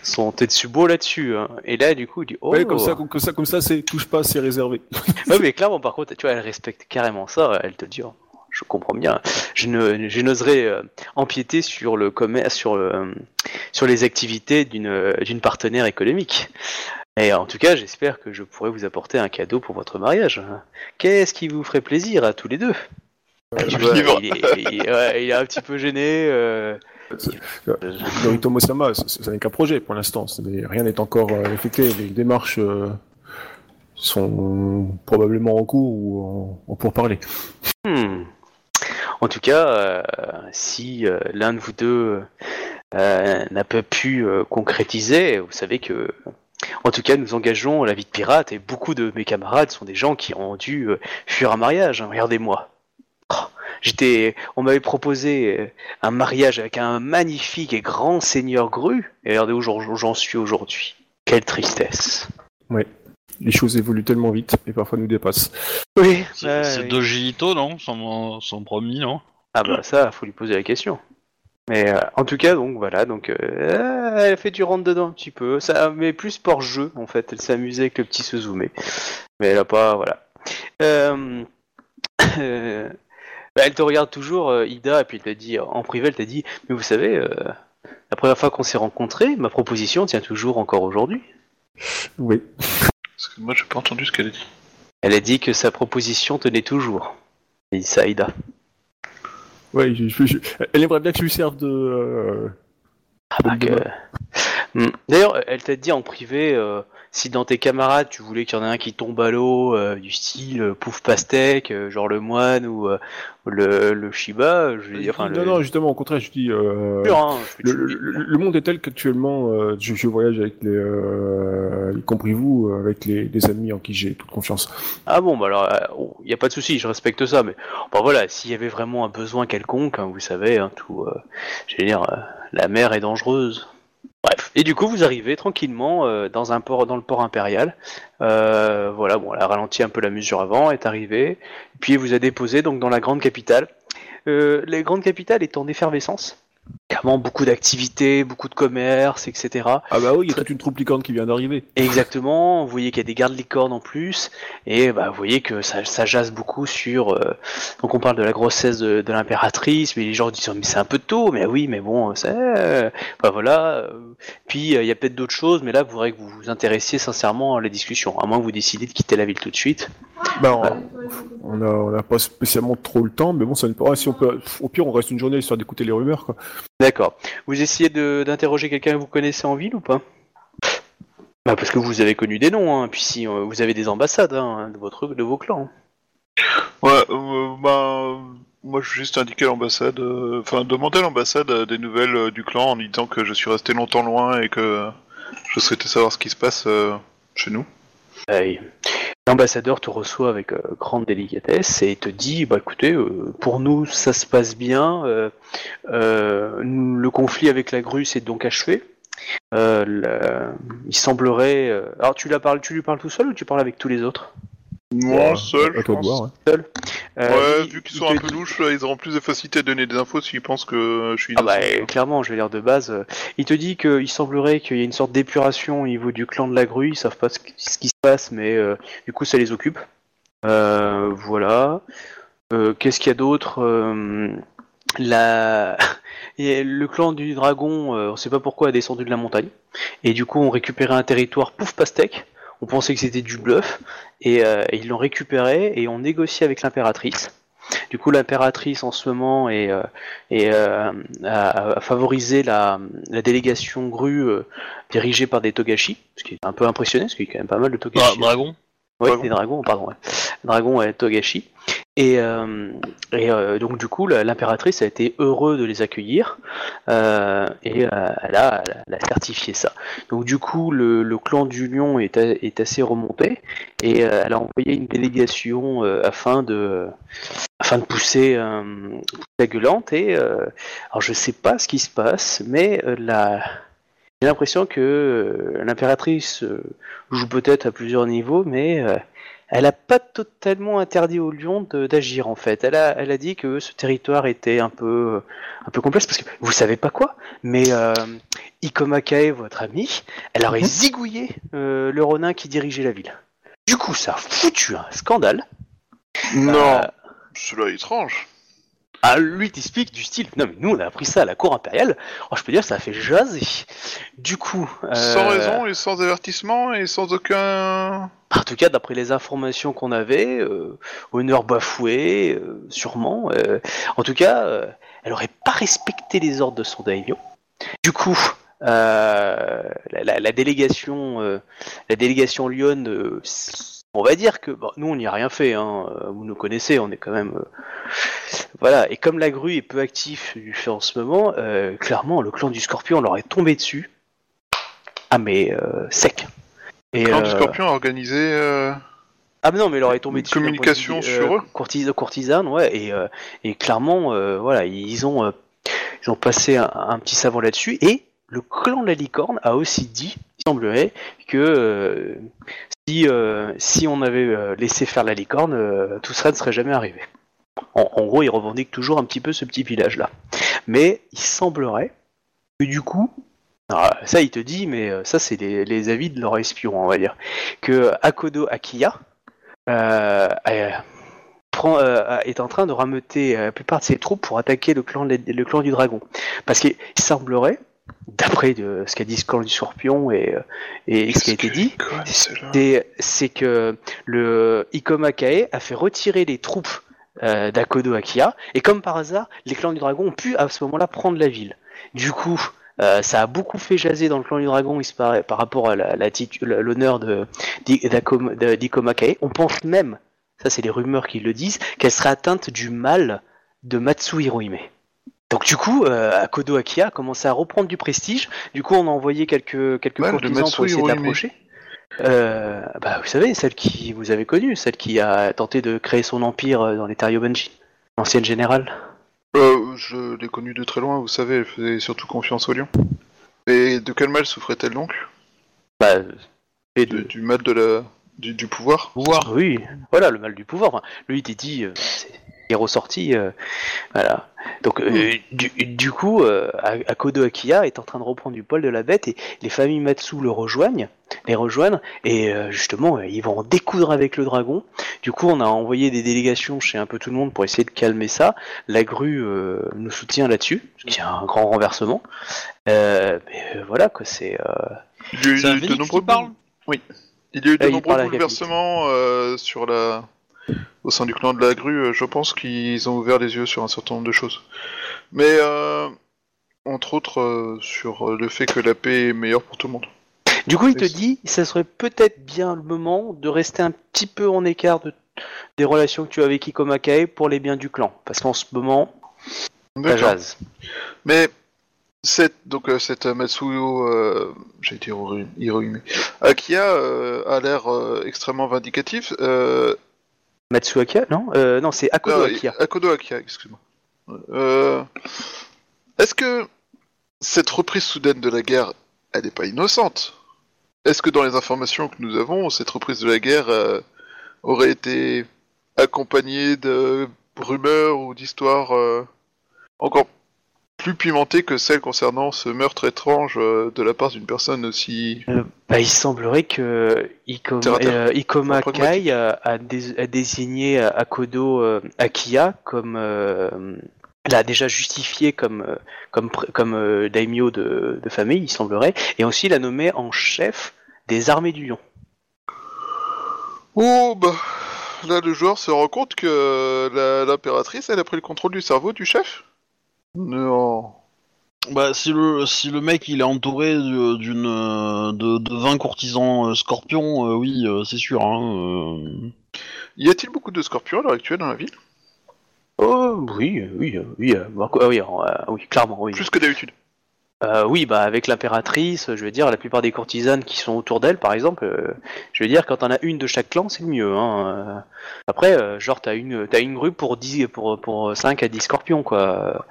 son Tetsubo là-dessus. hein. Et là, du coup, il dit oh. Ouais, comme ça, comme ça, comme ça, c'est touche pas, c'est réservé. Ouais, mais clairement, par contre, tu vois, elle respecte carrément ça. Elle te dit, oh, je comprends bien. Je ne, je n'oserais euh, empiéter sur le commerce, sur le, sur les activités d'une, euh, d'une partenaire économique. Et en tout cas, j'espère que je pourrai vous apporter un cadeau pour votre mariage. Qu'est-ce qui vous ferait plaisir à tous les deux? Vois, il, est, il- ouais, il est un petit peu gêné. euh, Norito Mosama, ça ça n'est qu'un projet pour l'instant. Rien n'est encore euh, effectué. Les démarches euh, sont probablement en cours ou en, en pourparlers. Hmm. En tout cas, euh, si euh, l'un de vous deux euh, n'a pas pu concrétiser, vous savez que, en tout cas, nous engageons la vie de pirate et beaucoup de mes camarades sont des gens qui ont dû fuir un mariage. hein. Regardez-moi. Oh, J'étais, on m'avait proposé un mariage avec un magnifique et grand seigneur Gru, et regardez où j'en suis aujourd'hui. Quelle tristesse. Les choses évoluent tellement vite et parfois nous dépassent. Oui, C'est c'est Doji Ito, non? Son, son promis, non? Ah bah ça, faut lui poser la question. Mais euh, en tout cas, donc voilà, donc euh, elle fait du rentre dedans un petit peu, ça, mais plus pour jeu en fait. Elle s'est amusée avec le petit Suzume, mais elle a pas, voilà. Euh, euh, bah, elle te regarde toujours, euh, Ida, et puis elle t'a dit en privé, elle t'a dit, mais vous savez, euh, la première fois qu'on s'est rencontrés, ma proposition tient toujours encore aujourd'hui. Oui. Parce que moi, j'ai pas entendu ce qu'elle a dit. Elle a dit que sa proposition tenait toujours. À Ida. Ouais, je- je- je- elle aimerait bien que je lui serve de. euh, Ah bah de- que- Hmm. D'ailleurs, elle t'a dit en privé, euh, si dans tes camarades tu voulais qu'il y en ait un qui tombe à l'eau, euh, du style euh, pouf pastèque, euh, genre le moine ou le, le Shiba, je veux dire, non, le... non, justement, au contraire, je dis. hein, je Le, monde est tel qu'actuellement, je, je voyage avec les, y compris vous, avec les, les amis en qui j'ai toute confiance. Ah bon, bah alors, il n'y a pas de souci, je respecte ça, mais bah voilà, s'il y avait vraiment un besoin quelconque, hein, vous savez, hein, tout, je veux dire, la mer est dangereuse. Bref, et du coup, vous arrivez tranquillement euh, dans un port, dans le port impérial. Euh, voilà, bon, elle a ralenti un peu la mesure avant, est arrivée, puis elle vous a déposé donc dans la grande capitale. Euh, la grande capitale est en effervescence. Beaucoup d'activités, beaucoup de commerce, etc. Ah bah oui, il y a toute une troupe licorne qui vient d'arriver. Exactement, vous voyez qu'il y a des gardes licornes en plus, et bah, vous voyez que ça, ça jase beaucoup sur... euh, donc on parle de la grossesse de, de l'impératrice, mais les gens disent oh, mais c'est un peu tôt, mais oui, mais bon, c'est... euh, bah, voilà. Puis euh, il y a peut-être d'autres choses, mais là, vous voudrez que vous vous intéressiez sincèrement à la discussion, à moins que vous décidiez de quitter la ville tout de suite. Bah, on a, on a pas spécialement trop le temps, mais bon, ça ne peut pas. Si on peut, au pire, on reste une journée histoire d'écouter les rumeurs, quoi. D'accord. Vous essayez de- d'interroger quelqu'un que vous connaissez en ville ou pas? Bah parce que vous avez connu des noms, hein. puis si euh, vous avez des ambassades hein, de, votre, de vos clans. Ouais, euh, bah, moi, je vais juste indiquer à l'ambassade, euh, enfin, demander à l'ambassade euh, des nouvelles euh, du clan en lui disant que je suis resté longtemps loin et que je souhaitais savoir ce qui se passe euh, chez nous. L'ambassadeur te reçoit avec euh, grande délicatesse et te dit bah écoutez, euh, pour nous ça se passe bien, euh, le conflit avec la grue s'est donc achevé. Il semblerait. Alors tu, la parles, tu lui parles tout seul ou tu parles avec tous les autres? Moi, seul, à je toi de pense. voir, ouais. Euh, Ouais, il- vu qu'ils il sont te un peu dit- louches, ils auront plus de facilité à donner des infos s'ils pensent que je suis Ah bah innocent. euh, clairement, je vais lire de base. euh, Il te dit qu'il semblerait qu'il y ait une sorte d'épuration au niveau du clan de la grue. Ils savent pas ce qui, ce qui se passe, mais euh, du coup ça les occupe. Euh, voilà. Euh, Qu'est-ce qu'il y a d'autre Euh, la... et Le clan du dragon, euh, on sait pas pourquoi, a descendu de la montagne. Et du coup, on récupérait un territoire pouf pastèque. On pensait que c'était du bluff. Et, euh, et ils l'ont récupéré et ont négocié avec l'impératrice. Du coup, l'impératrice en ce moment est, euh, et euh, a, favorisé la, délégation grue dirigée par des Togashi, ce qui est un peu impressionné, parce qu'il y quand même pas mal de Togashi. dragon. Ouais, Dragon. des dragons, pardon. Ouais. Dragon et Togashi. Et, euh, et euh, donc du coup, l'impératrice a été heureuse de les accueillir euh, et elle, a, elle a- elle a certifié ça. Donc du coup, le, le clan du lion est, a- est assez remonté et elle a envoyé une délégation afin de afin de pousser la gueulante. Et alors je sais pas ce qui se passe, mais la j'ai l'impression que euh, l'impératrice euh, joue peut-être à plusieurs niveaux, mais euh, elle a pas totalement interdit au lion de- d'agir en fait. Elle a, elle a dit que ce territoire était un peu, un peu complexe parce que vous savez pas quoi, mais euh, Ikoma Kae, votre ami, elle aurait zigouillé euh, le Ronin qui dirigeait la ville. Du coup, ça a foutu un scandale. Non, Euh, cela est étrange. Ah, lui t'explique du style. Non mais nous on a appris ça à la cour impériale. Oh, je peux dire ça a fait jaser. Du coup. Sans euh, raison et sans avertissement et sans aucun... En tout cas, d'après les informations qu'on avait, euh, honneur bafoué, euh, sûrement. en tout cas, elle aurait pas respecté les ordres de son daimyo. Du coup, la, la- la délégation, la délégation Lyon, on va dire que bon, nous on n'y a rien fait. Hein, euh, vous nous connaissez, on est quand même, euh, voilà. Et comme la grue est peu actif du fait en ce moment, euh, clairement, le clan du Scorpion leur est tombé dessus. Ah mais euh, sec. Et, Clan du Scorpion a organisé... euh, ah mais non, mais il tombé Une dessus. de communication sur eux courtis- courtisane, ouais, et, euh, et clairement, euh, voilà, ils ont, euh, ils ont passé un, un petit savant là-dessus, et le clan de la licorne a aussi dit, il semblerait, que euh, si, euh, si on avait euh, laissé faire la licorne, tout ça ne serait jamais arrivé. En, gros, ils revendiquent toujours un petit peu ce petit village-là. Mais il semblerait que du coup, alors, ça il te dit, mais ça c'est les, avis de leur espion, on va dire, que Akodo Akiya, est en train de rameuter la plupart de ses troupes pour attaquer le clan du dragon. Parce qu'il semblerait, d'après ce qu'a dit ce clan du scorpion et, euh, et ce qui a été dit, c'est que le Ikoma Kae a fait retirer les troupes euh, d'Akodo Akiya, et comme par hasard, les clans du dragon ont pu à ce moment-là prendre la ville. Du coup, euh, ça a beaucoup fait jaser dans le clan du dragon il se paraît, par rapport à la- la la- l'honneur de- d'Ikoma Kae. On pense même, ça c'est les rumeurs qui le disent, qu'elle serait atteinte du mal de Matsu Hirohime. Donc du coup, euh, Akodo Akiya a commencé à reprendre du prestige. Du coup, on a envoyé quelques quelques courtisans Matsu pour essayer de l'approcher. Euh, bah, vous savez, celle qui vous avez connue, celle qui a tenté de créer son empire euh, dans les Taryobanji, l'ancienne générale. Euh, je l'ai connue de très loin, vous savez, elle faisait surtout confiance au lion. Et de quel mal souffrait-elle donc? Bah, et Du, de... du mal de la... du, du pouvoir? Pouvoir. Oui, voilà, le mal du pouvoir. Enfin, lui, il t'est dit, euh, est ressorti, euh, voilà. Donc, euh, du, du coup, euh, Akodo Akiya est en train de reprendre du poil de la bête et les familles Matsu le rejoignent, les rejoignent, et euh, justement, euh, ils vont en découdre avec le dragon. Du coup, on a envoyé des délégations chez un peu tout le monde pour essayer de calmer ça. La grue euh, nous soutient là-dessus, ce qui est un grand renversement. Euh, mais euh, voilà, quoi, c'est... euh, Il y a eu de nombreux Oui. Il y a eu de il nombreux bouleversements euh, sur la... au sein du clan de la grue. euh, Je pense qu'ils ont ouvert les yeux sur un certain nombre de choses. Mais, euh, entre autres, euh, sur le fait que la paix est meilleure pour tout le monde. Du coup, il te dit, ça serait peut-être bien le moment de rester un petit peu en écart de, des relations que tu as avec Ikoma Kae pour les biens du clan. Parce qu'en ce moment, ça jase. Mais cette donc euh, cette Matsuyo, euh, j'ai été Hirohime- euh, a l'air extrêmement vindicatif. Euh, Matsuaka Non? Euh, Non, c'est Akodo non, Akiya. Akodo excuse-moi. Euh, Est-ce que cette reprise soudaine de la guerre, elle n'est pas innocente? Est-ce que dans les informations que nous avons, cette reprise de la guerre euh, aurait été accompagné de rumeurs ou d'histoires euh, encore plus pimentées que celles concernant ce meurtre étrange euh, de la part d'une personne aussi... Bah, il semblerait que Ikoma, Terre à terre. euh, Ikoma. Kai a, a dés- a désigné Akodo euh, Akiya comme euh, l'a déjà justifié comme euh, comme comme euh, daimyo de, de famille, il semblerait, et aussi l'a nommé en chef des armées du lion. Oh bah... Là, le joueur se rend compte que l'impératrice, elle a pris le contrôle du cerveau du chef Non. Bah, si le, si le mec il est entouré de- d'une de, de 20 courtisans euh, scorpions, euh, oui, euh, c'est sûr. Hein, euh. Y a-t-il beaucoup de scorpions à l'heure actuelle dans la ville? Oh oui, euh, oui, oui, euh, bah, oui, euh, oui, clairement, oui. Plus que d'habitude. Euh, oui, bah avec l'impératrice, je veux dire, la plupart des courtisanes qui sont autour d'elle, par exemple, euh, je veux dire, quand on a une de chaque clan, c'est le mieux. Hein. euh. Après, genre, t'as une, t'as une grue pour 10, pour, pour 5 à 10 scorpions, quoi.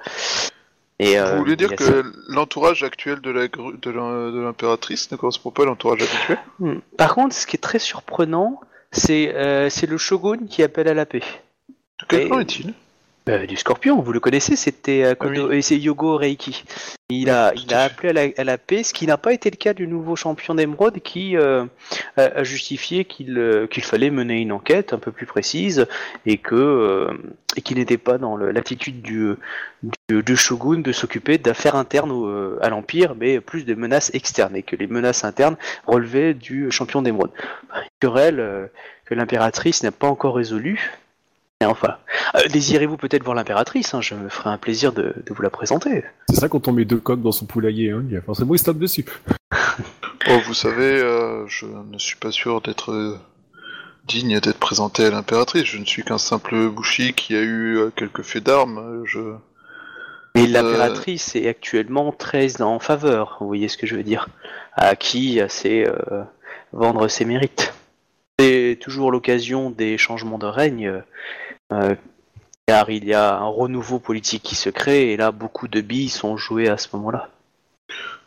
Et, Vous voulez dire que l'entourage actuel de la gru- de l'im- de l'impératrice ne correspond pas à l'entourage habituel? Hmm. Par contre, ce qui est très surprenant, c'est c'est le shogun qui appelle à la paix. De quel Et- clan est-il? Euh, du scorpion, vous le connaissez, c'était euh, oui. Et c'est Yogo Reiki. Il a, il a appelé à la, à la paix, ce qui n'a pas été le cas du nouveau champion d'émeraude qui euh, a, justifié qu'il euh, qu'il fallait mener une enquête un peu plus précise et que euh, et qu'il n'était pas dans l'attitude du, du, du shogun de s'occuper d'affaires internes au- euh, à l'empire, mais plus de menaces externes et que les menaces internes relevaient du champion d'émeraude. Une querelle euh, que l'impératrice n'a pas encore résolue. Et enfin, euh, désirez-vous peut-être voir l'impératrice hein, Je me ferai un plaisir de, de vous la présenter. C'est ça quand on met deux coques dans son poulailler, hein, il y a forcément il se tape dessus. Oh, vous savez, euh, je ne suis pas sûr d'être euh, digne d'être présenté à l'impératrice. Je ne suis qu'un simple bouchi qui a eu quelques faits d'armes. Je... Mais l'impératrice est actuellement très en faveur, vous voyez ce que je veux dire À qui euh, vendre ses mérites. C'est toujours l'occasion des changements de règne, euh, car il y a un renouveau politique qui se crée, et là beaucoup de billes sont jouées à ce moment-là.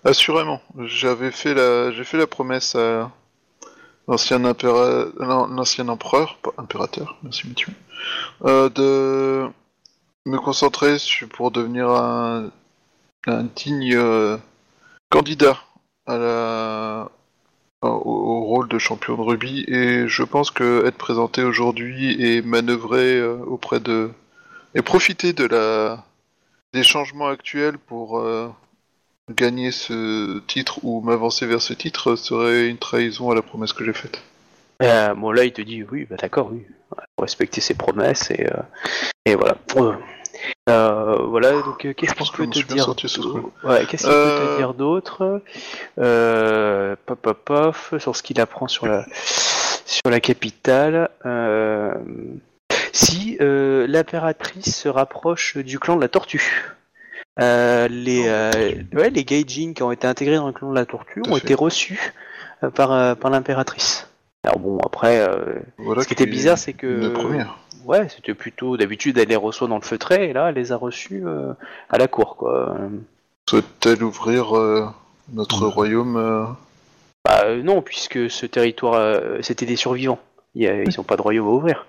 Assurément, j'avais fait la, j'ai fait la promesse à l'ancien empereur, pas impérateur, merci Mathieu, euh, de me concentrer sur, pour devenir un, un digne euh, candidat à la, au, au rôle de champion de rugby et je pense que être présenté aujourd'hui et manœuvrer euh, auprès de et profiter de la des changements actuels pour euh, gagner ce titre ou m'avancer vers ce titre serait une trahison à la promesse que j'ai faite. Euh, bon là il te dit oui, bah d'accord, oui, respecter ses promesses et, et voilà. Euh, voilà donc euh, qu'est-ce qu'il peut te dire. Ouais, qu'est-ce qu'il peut te dire d'autre? Euh, Pop pop sur ce qu'il apprend sur la sur la capitale. Si l'impératrice se rapproche du clan de la tortue. Les, euh, ouais, les gaijin qui ont été intégrés dans le clan de la tortue Tout ont fait. été reçus par, par l'impératrice. Alors bon, après, euh, Voilà ce qui était bizarre, c'est que ouais, c'était plutôt d'habitude elle les reçoit dans le feutré et là elle les a reçus euh, à la cour quoi. Souhaite-t-elle ouvrir euh, notre Ouais. royaume euh, Bah euh, non, puisque ce territoire, euh, c'était des survivants. Il y a- ils n'ont pas de royaume à ouvrir.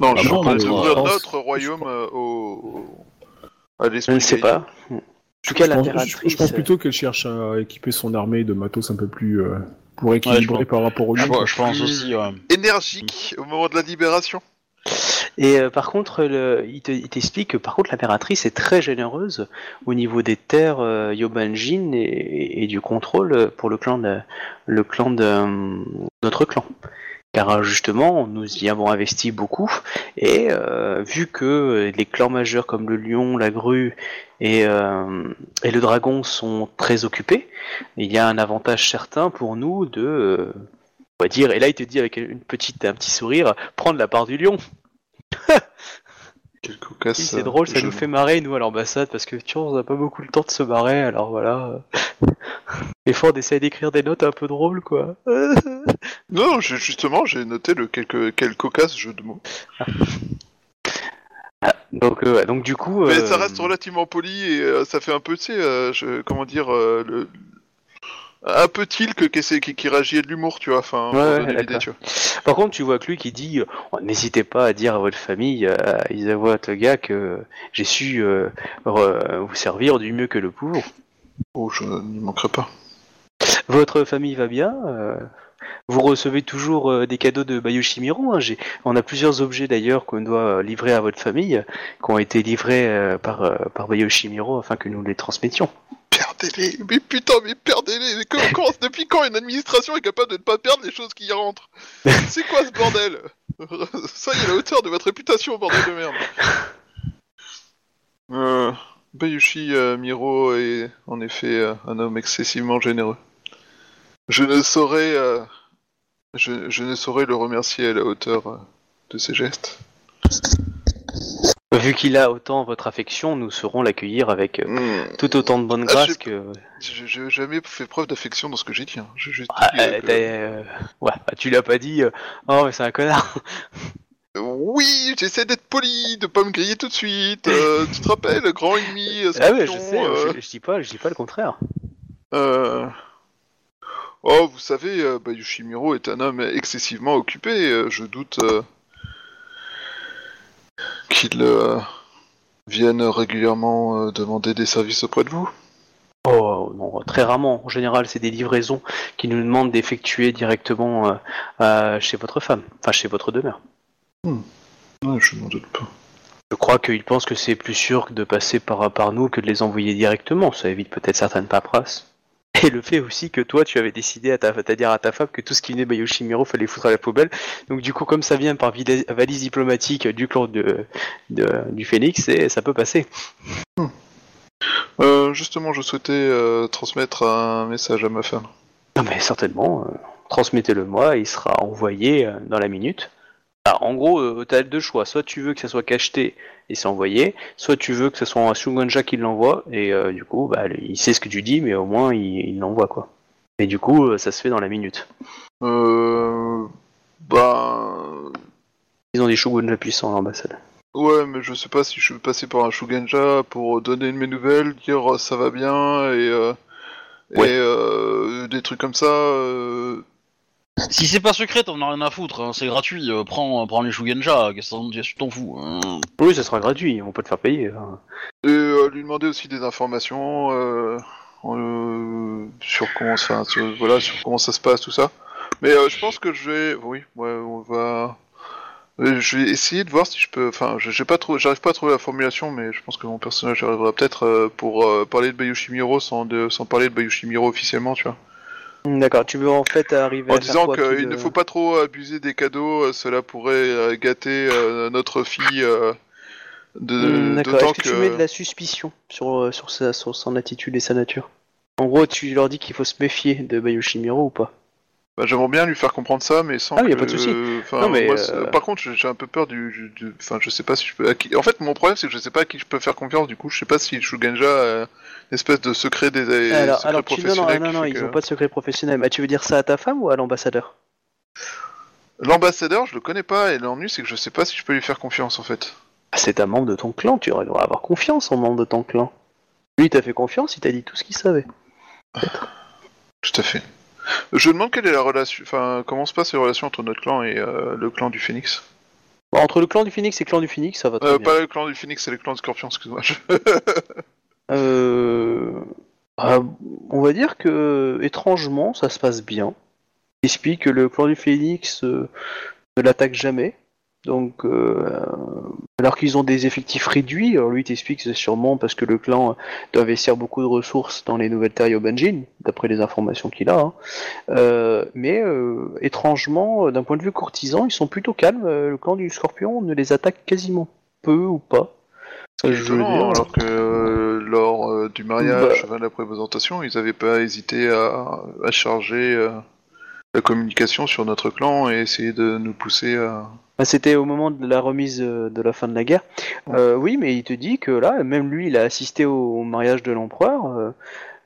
Non, Ah je bon, parle d'ouvrir je pense- notre royaume euh, au... à Je l'esprit ne sais pas. En tout cas, Je pense, l'impératrice. je pense plutôt qu'elle cherche à équiper son armée de matos un peu plus euh, pour équilibrer par rapport au lieu. je pense aussi, ouais. Énergique au moment de la libération. Et euh, par contre, le- il te- il t'explique que par contre l'impératrice est très généreuse au niveau des terres euh, Yobanjin et, et du contrôle pour le clan de le clan de euh, notre clan. Euh, justement, nous y avons investi beaucoup et euh, vu que les clans majeurs comme le lion, la grue et, euh, et le dragon sont très occupés, il y a un avantage certain pour nous de on va dire, et là il te dit avec une petite, un petit sourire, prendre la part du lion. Quel cocasse. Oui, c'est euh, drôle, ça nous fait marrer, nous, à l'ambassade, parce que tu vois, on n'a pas beaucoup le temps de se marrer, alors voilà. Des fois, on essaie d'écrire des notes un peu drôles, quoi. Non, justement, j'ai noté le quelque, quel cocasse jeu de mots. donc, euh, donc, du coup. Mais euh, ça reste relativement poli et euh, ça fait un peu, tu sais, comment dire, le, un peu tilk qui, qui, qui réagit à de l'humour, tu vois. Enfin, pour Ouais, donner ouais, l'idée, d'accord. tu vois. Par contre, tu vois que lui qui dit euh, Oh, N'hésitez pas à dire à votre famille, euh, à Isavoie Toga, que j'ai su euh, re- vous servir du mieux que le pouvons. Oh, je n'y manquerai pas. Votre famille va bien euh, Vous recevez toujours euh, des cadeaux de Bayoshimiro hein, j'ai- On a plusieurs objets d'ailleurs qu'on doit euh, livrer à votre famille, qui ont été livrés euh, par, euh, par Bayoshimiro afin que nous les transmettions. Perdez-les. Mais putain, mais perdez-les. Depuis quand une administration est capable de ne pas perdre les choses qui y rentrent? C'est quoi ce bordel? Ça y est, la hauteur de votre réputation, bordel de merde. Euh, Bayushi euh, Miro est en effet euh, un homme excessivement généreux. Je ne saurais... euh, je, je ne saurais le remercier à la hauteur euh, de ses gestes. Vu qu'il a autant votre affection, nous saurons l'accueillir avec euh, Hmm. tout autant de bonne Ah, grâce que... J'ai jamais fait preuve d'affection dans ce que j'ai dit. hein. Juste Ah, dit, que- t'as, Ouais, bah, tu l'as pas dit, oh mais c'est un connard. Oui, j'essaie d'être poli, de pas me griller tout de suite. euh, tu te rappelles, le grand ennemi, ah ouais, je sais, euh, je, je dis pas, je dis pas le contraire. euh, Oh, vous savez, euh, bah, Yoshimiro est un homme excessivement occupé. euh, je doute euh, qu'il euh, vienne régulièrement euh, demander des services auprès de vous. Oh non, très rarement. En général, c'est des livraisons qui nous demandent d'effectuer directement euh, euh, chez votre femme, enfin chez votre demeure. Ouais, je n'en doute pas. Je crois qu'il pense que c'est plus sûr de passer par, par nous que de les envoyer directement. Ça évite peut-être certaines paperasses. Et le fait aussi que toi, tu avais décidé à, ta, à dire à ta femme que tout ce qui venait de Bayoshimiro fallait foutre à la poubelle. Donc du coup, comme ça vient par valise diplomatique du clan de, de- du Phénix, et ça peut passer. Euh, justement, je souhaitais euh, transmettre un message à ma femme. Non mais certainement, euh, transmettez-le moi, il sera envoyé dans la minute. En gros, euh, tu as deux choix, soit tu veux que ça soit cacheté et c'est envoyé, soit tu veux que ce soit un Shugonja qui l'envoie, et euh, du coup, bah, il sait ce que tu dis, mais au moins il il l'envoie quoi. Et du coup, euh, ça se fait dans la minute. Euh... Bah... Ils ont des Shugonja puissants à l'ambassade. Ouais, mais je sais pas si je vais passer par un Shugenja pour donner mes nouvelles, dire ça va bien et, euh, Ouais. et euh, des trucs comme ça. euh, Si c'est pas secret, t'en as rien à foutre, hein, c'est gratuit. euh, prends, prends les Shugenja, qu'est-ce que t'en- tu fous hein. Oui, ça sera gratuit, on peut te faire payer. hein. Et euh, lui demander aussi des informations euh, euh, sur comment ça, sur, voilà, sur comment ça se passe, tout ça. Mais euh, je pense que je vais, oui, ouais, on va. euh, Je vais essayer de voir si je peux. Enfin, je- j'ai pas trop, j'arrive pas à trouver la formulation, mais je pense que mon personnage arrivera peut-être euh, pour euh, parler de Bayushimiro sans, de, sans parler de Bayushimiro officiellement, tu vois. D'accord, tu veux en fait arriver En à disant qu'il ne faut pas trop abuser des cadeaux, euh, cela pourrait euh, gâter euh, notre fille. euh, de, Hmm, D'accord, est-ce que, tu mets de la suspicion sur, sur, sa, sur son attitude et sa nature? En gros, tu leur dis qu'il faut se méfier de Bayoshimiro ou pas? Bah, J'aimerais bien lui faire comprendre ça, mais sans Ah oui, y a que- pas de souci. enfin, Non, mais, moi, euh, Par contre, j'ai un peu peur du... du- du- Enfin, je sais pas si je peux... qui- En fait, mon problème, c'est que je sais pas à qui je peux faire confiance, du coup, je sais pas si Shugenja a une espèce de secret des Alors, secret alors tu, non, non, non, ils que- ont pas de secret professionnel. Ah, tu veux dire ça à ta femme ou à l'ambassadeur? L'ambassadeur, je le connais pas, et l'ennui, c'est que je sais pas si je peux lui faire confiance, en fait. Ah, C'est un membre de ton clan, tu devrais avoir confiance en membre de ton clan. Lui, t'a fait confiance, il t'a dit tout ce qu'il savait. Tout à fait. Je me demande quelle est la relation... Enfin, comment se passe les relations entre notre clan et euh, le clan du Phoenix Bon, entre le clan du Phoenix et le clan du Phoenix, ça va très euh, bien. Pas le clan du Phoenix, c'est le clan du Scorpion, excuse-moi. je- Euh... ah, on va dire que, étrangement, ça se passe bien. Il explique que le clan du Phoenix euh, ne l'attaque jamais. Donc, euh, alors qu'ils ont des effectifs réduits, alors lui t'explique que c'est sûrement parce que le clan doit investir beaucoup de ressources dans les nouvelles terres Yobanjin, d'après les informations qu'il a. hein. Euh, mais euh, étrangement, d'un point de vue courtisan, ils sont plutôt calmes. Le clan du Scorpion ne les attaque quasiment peu ou pas. Je veux dire- alors que lors du mariage, Bah. la présentation, ils n'avaient pas hésité à, à charger la communication sur notre clan et essayer de nous pousser à... Bah, C'était au moment de la remise euh, de la fin de la guerre. Euh, oui, mais il te dit que là, même lui, il a assisté au mariage de l'empereur euh,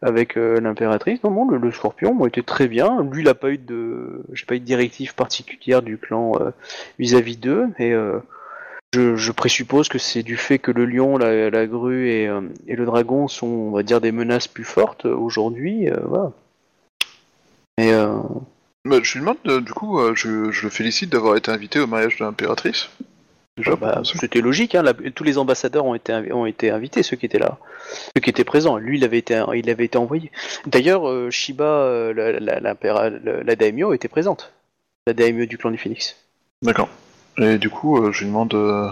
avec euh, l'impératrice. Non, non, le, le scorpion moi, était très bien. Lui, il a pas eu de, j'ai pas eu de directive particulière du clan vis-à-vis d'eux. Et je, je présuppose que c'est du fait que le lion, la, la grue et, et le dragon sont, on va dire, des menaces plus fortes aujourd'hui. voilà. Mais Bah, je lui demande, euh, du coup, euh, je, je le félicite d'avoir été invité au mariage de l'impératrice. Déjà, pour bah, commencer. c'était logique. Hein, la- tous les ambassadeurs ont été, invi- ont été invités, ceux qui étaient là, ceux qui étaient présents. Lui, il avait été, il avait été envoyé. D'ailleurs, euh, Shiba, euh, la, la, l'impéra- la- la daimyo, était présente. La daimyo du clan du Phoenix. D'accord. Et du coup, euh, je lui demande euh,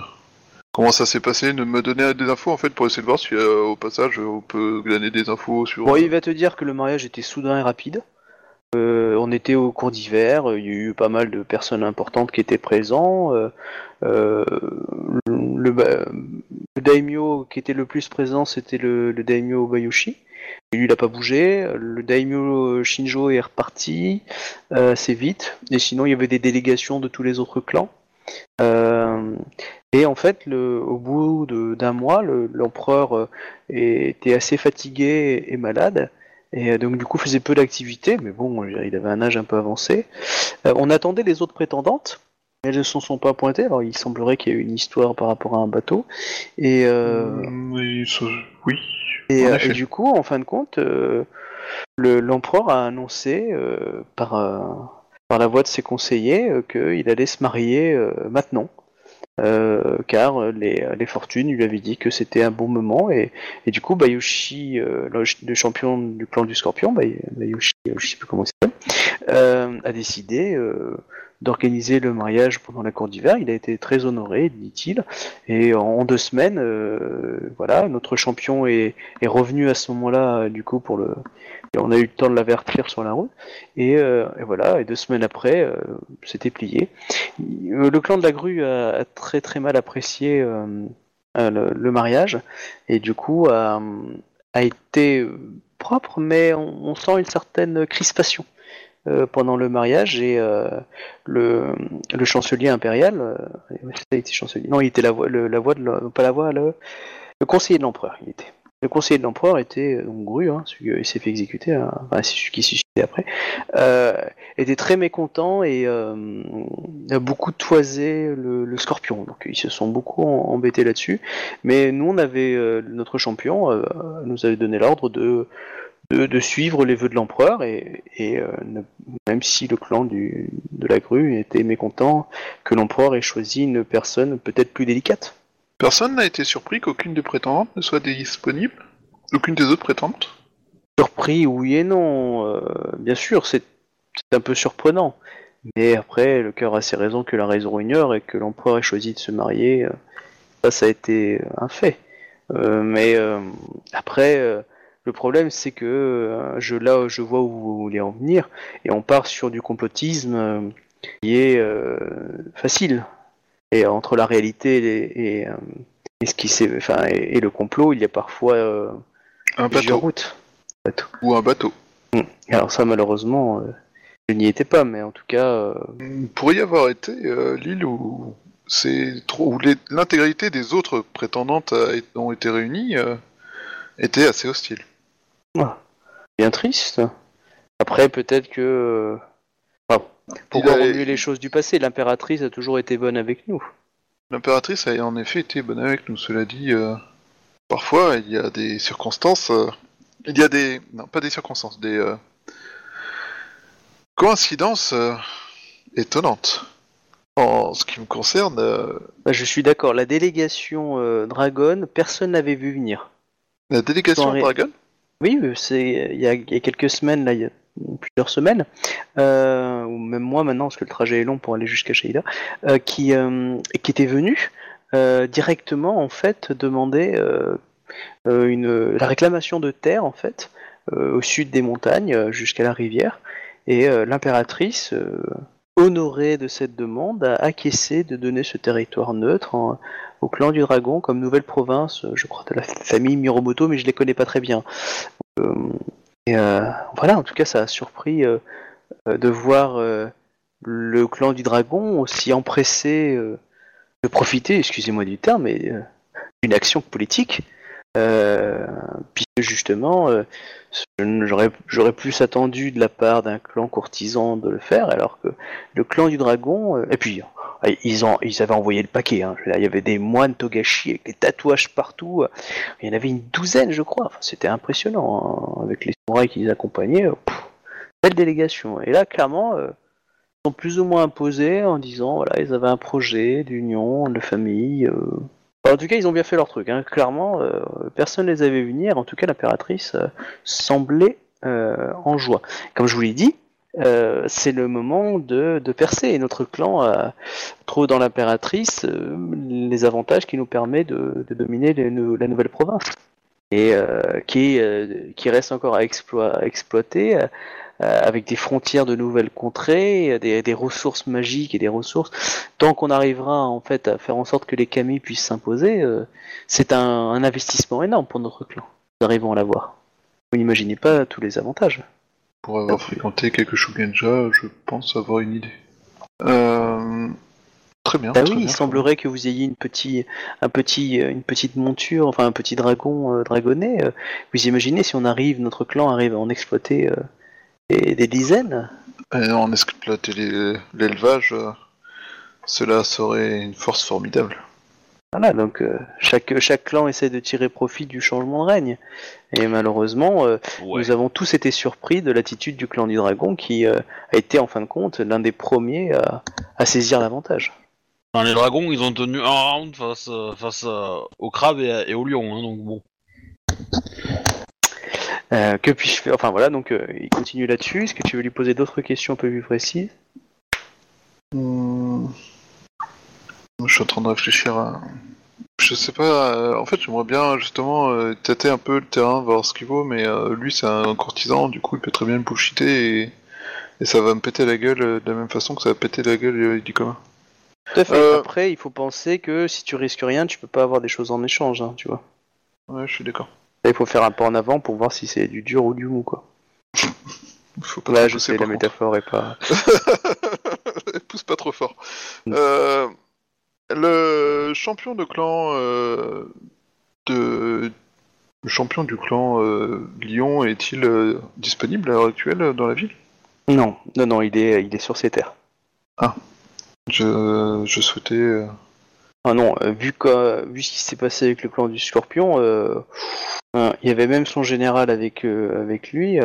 comment ça s'est passé, de me donner des infos en fait pour essayer de voir si euh, au passage on peut glaner des infos sur. Bon, il va te dire que le mariage était soudain et rapide. Euh, on était au cours d'hiver, il y a eu pas mal de personnes importantes qui étaient présentes. Euh, euh, le, daimyo qui était le plus présent, c'était le, daimyo Bayoshi. Lui, il n'a pas bougé. Le daimyo Shinjo est reparti euh, assez vite. Et sinon, il y avait des délégations de tous les autres clans. Euh, et en fait, au bout d'un mois, le- l'empereur euh, était assez fatigué et malade. Et euh, donc du coup faisait peu d'activité, mais bon, il avait un âge un peu avancé. Euh, on attendait les autres prétendantes, mais elles ne s'en sont pas pointées. Alors il semblerait qu'il y ait eu une histoire par rapport à un bateau. Et, euh, Mm, oui, ça- oui. et, en euh, et du coup, en fin de compte, euh, le- l'empereur a annoncé euh, par, euh, par la voix de ses conseillers qu'il allait se marier euh, maintenant. Euh, car les, fortunes lui avaient dit que c'était un bon moment et, du coup Bayoshi, euh, le, champion du clan du Scorpion, Bay- Bayoshi, je comment euh, a décidé d'organiser le mariage pendant la cour d'hiver. Il a été très honoré, dit-il, et en deux semaines, euh, voilà, notre champion est, revenu à ce moment-là, du coup, pour le. on a eu le temps de l'avertir sur la route. Et, euh, voilà, et deux semaines après, euh, c'était plié. Euh, Le clan de la grue a, a très très mal apprécié le, le mariage, et du coup a, a été propre, mais on sent une certaine crispation. Euh, pendant le mariage et euh, le, le chancelier impérial, euh, ça a été chancelier. Non, il était la voix, le- la voix de, pas la voix, le, le conseiller de l'empereur. Il était. Le conseiller de l'empereur était euh, donc Gru, hein, celui s'est fait exécuter, hein, enfin celui qui s'est suicidé après, euh, était très mécontent et euh, a beaucoup toisé le, scorpion. Donc ils se sont beaucoup embêtés là-dessus. Mais nous, on avait euh, notre champion euh, nous avait donné l'ordre de, de de suivre les vœux de l'empereur et, et euh, ne- même si le clan du, de la grue était mécontent que l'empereur ait choisi une personne peut-être plus délicate. Personne n'a été surpris qu'aucune des prétendantes ne soit disponible Aucune des autres prétendantes Surpris, oui et non. euh, bien sûr, c'est un peu surprenant. Mais après, le cœur a ses raisons que la raison ignore et que l'empereur ait choisi de se marier, euh, ça, ça a été un fait. Mais après, le problème, c'est que euh, je, là, je vois où vous voulez en venir, et on part sur du complotisme euh, qui est euh, facile. Et entre la réalité et, et, et ce qui enfin, et, et le complot, il y a parfois Un bateau. routes. Bateau. Ou un bateau. Alors ça, malheureusement, je n'y étais pas, mais en tout cas, Il pourrait y avoir été l'île où c'est trop l'intégralité des autres prétendantes a ont été réunies était assez hostile. Bien triste. Après, peut-être que... euh, enfin, pour Il a- remuer les choses du passé, l'impératrice a toujours été bonne avec nous. L'impératrice a en effet été bonne avec nous. Cela dit, euh, parfois il y a des circonstances. euh, il y a des non pas des circonstances, des euh, coïncidences étonnantes. En ce qui me concerne, Bah, je suis d'accord, la délégation Dragon, personne n'avait vu venir. la délégation Dragon? Oui, euh, c'est il y, a, y a quelques semaines, là, il y a plusieurs semaines, euh, ou même moi maintenant, parce que le trajet est long pour aller jusqu'à Sheila, euh, qui, euh, qui était venu euh, directement en fait demander euh, euh, une, la réclamation de terre en fait euh, au sud des montagnes euh, jusqu'à la rivière, et euh, l'impératrice. Honorée de cette demande, a acquiescé de donner ce territoire neutre au clan du dragon comme nouvelle province, je crois, de la famille Miromoto, mais je les connais pas très bien. Euh, euh, voilà, en tout cas, ça a surpris euh, de voir le clan du dragon aussi empressé de profiter, excusez-moi du terme, mais d'une action politique, euh, puisque justement, euh, j'aurais plus attendu de la part d'un clan courtisan de le faire, alors que le clan du dragon, euh, et puis ils, avaient envoyé le paquet, hein. Il y avait des moines Togashi avec des tatouages partout, il y en avait une douzaine, je crois. C'était impressionnant, hein, avec les samouraïs qui les accompagnaient. belle délégation. Et là, clairement, ils sont plus ou moins imposés en disant, voilà, ils avaient un projet d'union, de famille. En tout cas, ils ont bien fait leur truc. hein. Clairement, euh, personne ne les avait vus venir. En tout cas, l'impératrice euh, semblait euh, en joie. Comme je vous l'ai dit, c'est le moment de, de percer. Et notre clan trouve dans l'impératrice les avantages qui nous permettent de, de dominer la nouvelle province. Et qui, qui reste encore à, à exploiter avec des frontières de nouvelles contrées, des, des ressources magiques et des ressources. Tant qu'on arrivera en fait à faire en sorte que les Kami puissent s'imposer, euh, c'est un, un investissement énorme pour notre clan. Nous arrivons à l'avoir. Vous n'imaginez pas tous les avantages. Pour avoir fréquenté quelques Shugenja, je pense avoir une idée. Euh... Très bien. Bah très oui, bien. il semblerait que vous ayez une, petit, un petit, euh, une petite monture, enfin un petit dragon euh, dragonné. euh, Vous imaginez si on arrive, notre clan arrive à en exploiter euh, des, des dizaines Et en exploiter les- l'élevage, euh, cela serait une force formidable. Voilà, donc euh, chaque, chaque clan essaie de tirer profit du changement de règne. Et malheureusement, euh, Ouais. nous avons tous été surpris de l'attitude du clan du dragon qui euh, a été en fin de compte l'un des premiers à, à saisir l'avantage. Enfin, les dragons, ils ont tenu un round face, euh, face euh, au crabe et, à- et au lion, hein, donc bon. Euh, que puis-je faire? Enfin voilà, donc euh, il continue là-dessus. Est-ce que tu veux lui poser d'autres questions un peu plus précises? Hmm. Je suis en train de réfléchir à. Je sais pas, euh, en fait j'aimerais bien justement euh, tâter un peu le terrain, voir ce qu'il vaut, mais euh, lui c'est un courtisan, du coup il peut très bien me bullshiter et, et ça va me péter la gueule euh, de la même façon que ça va péter la gueule euh, du commun. Tout à fait. Euh, Après, il faut penser que si tu risques rien, tu peux pas avoir des choses en échange, hein, tu vois. Ouais, je suis d'accord. Là, il faut faire un pas en avant pour voir si c'est du dur ou du mou, quoi. Faut pas Là, je pousser, sais, la contre. métaphore est pas. Pousse pas trop fort. Euh, le champion de clan euh, de le champion du clan euh, Lyon est-il disponible à l'heure actuelle dans la ville? Non, non, non, il est, il est sur ses terres. je, je souhaitais. Ah non, euh, vu, que, vu ce qui s'est passé avec le clan du Scorpion, euh, euh, il y avait même son général avec, avec lui.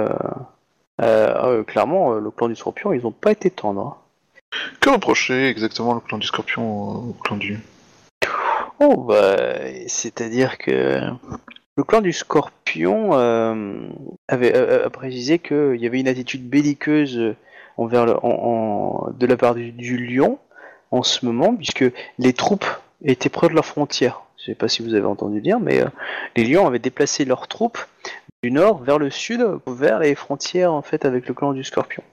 clairement, le clan du Scorpion, ils ont pas été tendres. hein. Que reprocher exactement le clan du Scorpion au au clan du Oh, bah, c'est-à-dire que le clan du Scorpion euh, avait euh, a précisé qu'il y avait une attitude belliqueuse envers le, en- en- de la part du, du Lion en ce moment, puisque les troupes étaient près de leurs frontières. Je sais pas si vous avez entendu dire, mais euh, les Lions avaient déplacé leurs troupes du nord vers le sud, vers les frontières en fait avec le clan du Scorpion.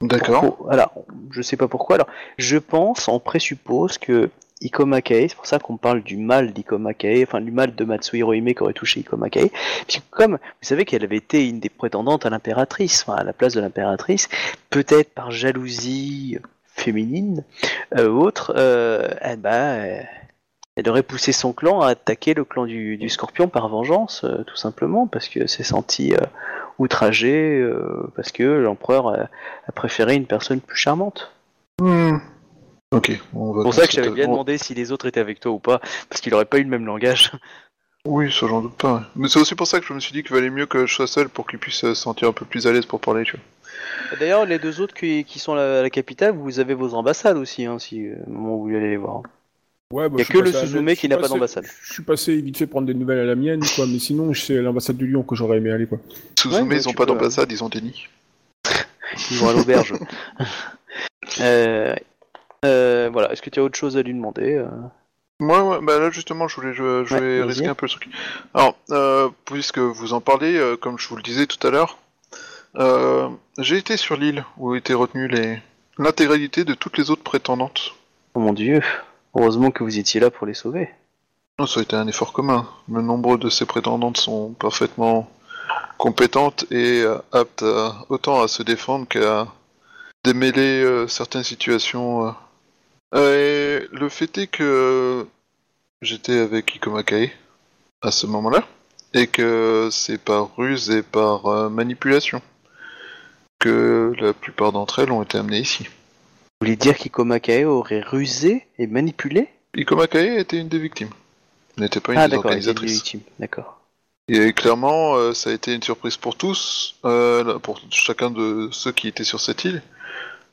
D'accord. Alors, je sais pas pourquoi. Alors, je pense, on présuppose que Ikomakae, c'est pour ça qu'on parle du mal d'Ikomakae, enfin du mal de Matsuhiro Hime qui aurait touché Ikomakae, puisque comme vous savez qu'elle avait été une des prétendantes à l'impératrice, enfin à la place de l'impératrice, peut-être par jalousie féminine euh, ou autre, euh, eh ben, euh, elle aurait poussé son clan à attaquer le clan du, du Scorpion par vengeance, euh, tout simplement, parce que s'est senti euh, outragé, euh, parce que l'empereur a préféré une personne plus charmante. Hmm. Ok, C'est pour ça que j'avais bien demandé si les autres étaient avec toi ou pas, parce qu'il aurait pas eu le même langage. Oui, ça j'en doute pas. Mais c'est aussi pour ça que je me suis dit qu'il valait mieux que je sois seul pour qu'il puisse se sentir un peu plus à l'aise pour parler, tu vois. D'ailleurs, les deux autres qui, qui sont à la capitale, vous avez vos ambassades aussi, hein, si euh, au moment où vous allez les voir. Ouais, bah, Y a je suis que le Suzume qui n'a pas d'ambassade. Je suis passé vite fait prendre des nouvelles à la mienne, quoi, mais sinon, c'est l'ambassade du Lyon que j'aurais aimé aller, quoi. Suzume, ouais, ils ont tu pas peux, d'ambassade, ils ont des nids. Ils vont à l'auberge. euh, euh, voilà, est-ce que tu as autre chose à lui demander Moi, ouais, bah là justement, je voulais, je, je Ouais, vais risquer un peu le truc. Alors, euh, puisque vous en parlez, euh, comme je vous le disais tout à l'heure, euh, j'ai été sur l'île où étaient retenues les l'intégralité de toutes les autres prétendantes. Oh mon dieu, heureusement que vous étiez là pour les sauver. Ça a été un effort commun. Le nombre de ces prétendantes sont parfaitement compétentes et euh, aptes à- autant à se défendre qu'à démêler euh, certaines situations. euh. Euh, Et le fait est que j'étais avec Ikomakae à ce moment-là et que c'est par ruse et par euh, manipulation que la plupart d'entre elles ont été amenées ici. Vous voulez dire qu'Ikomakae aurait rusé et manipulé? Ikomakae était une des victimes. N'était pas une Ah des d'accord, il était organisatrices. légitime, d'accord. Et clairement, euh, ça a été une surprise pour tous, euh, pour chacun de ceux qui étaient sur cette île,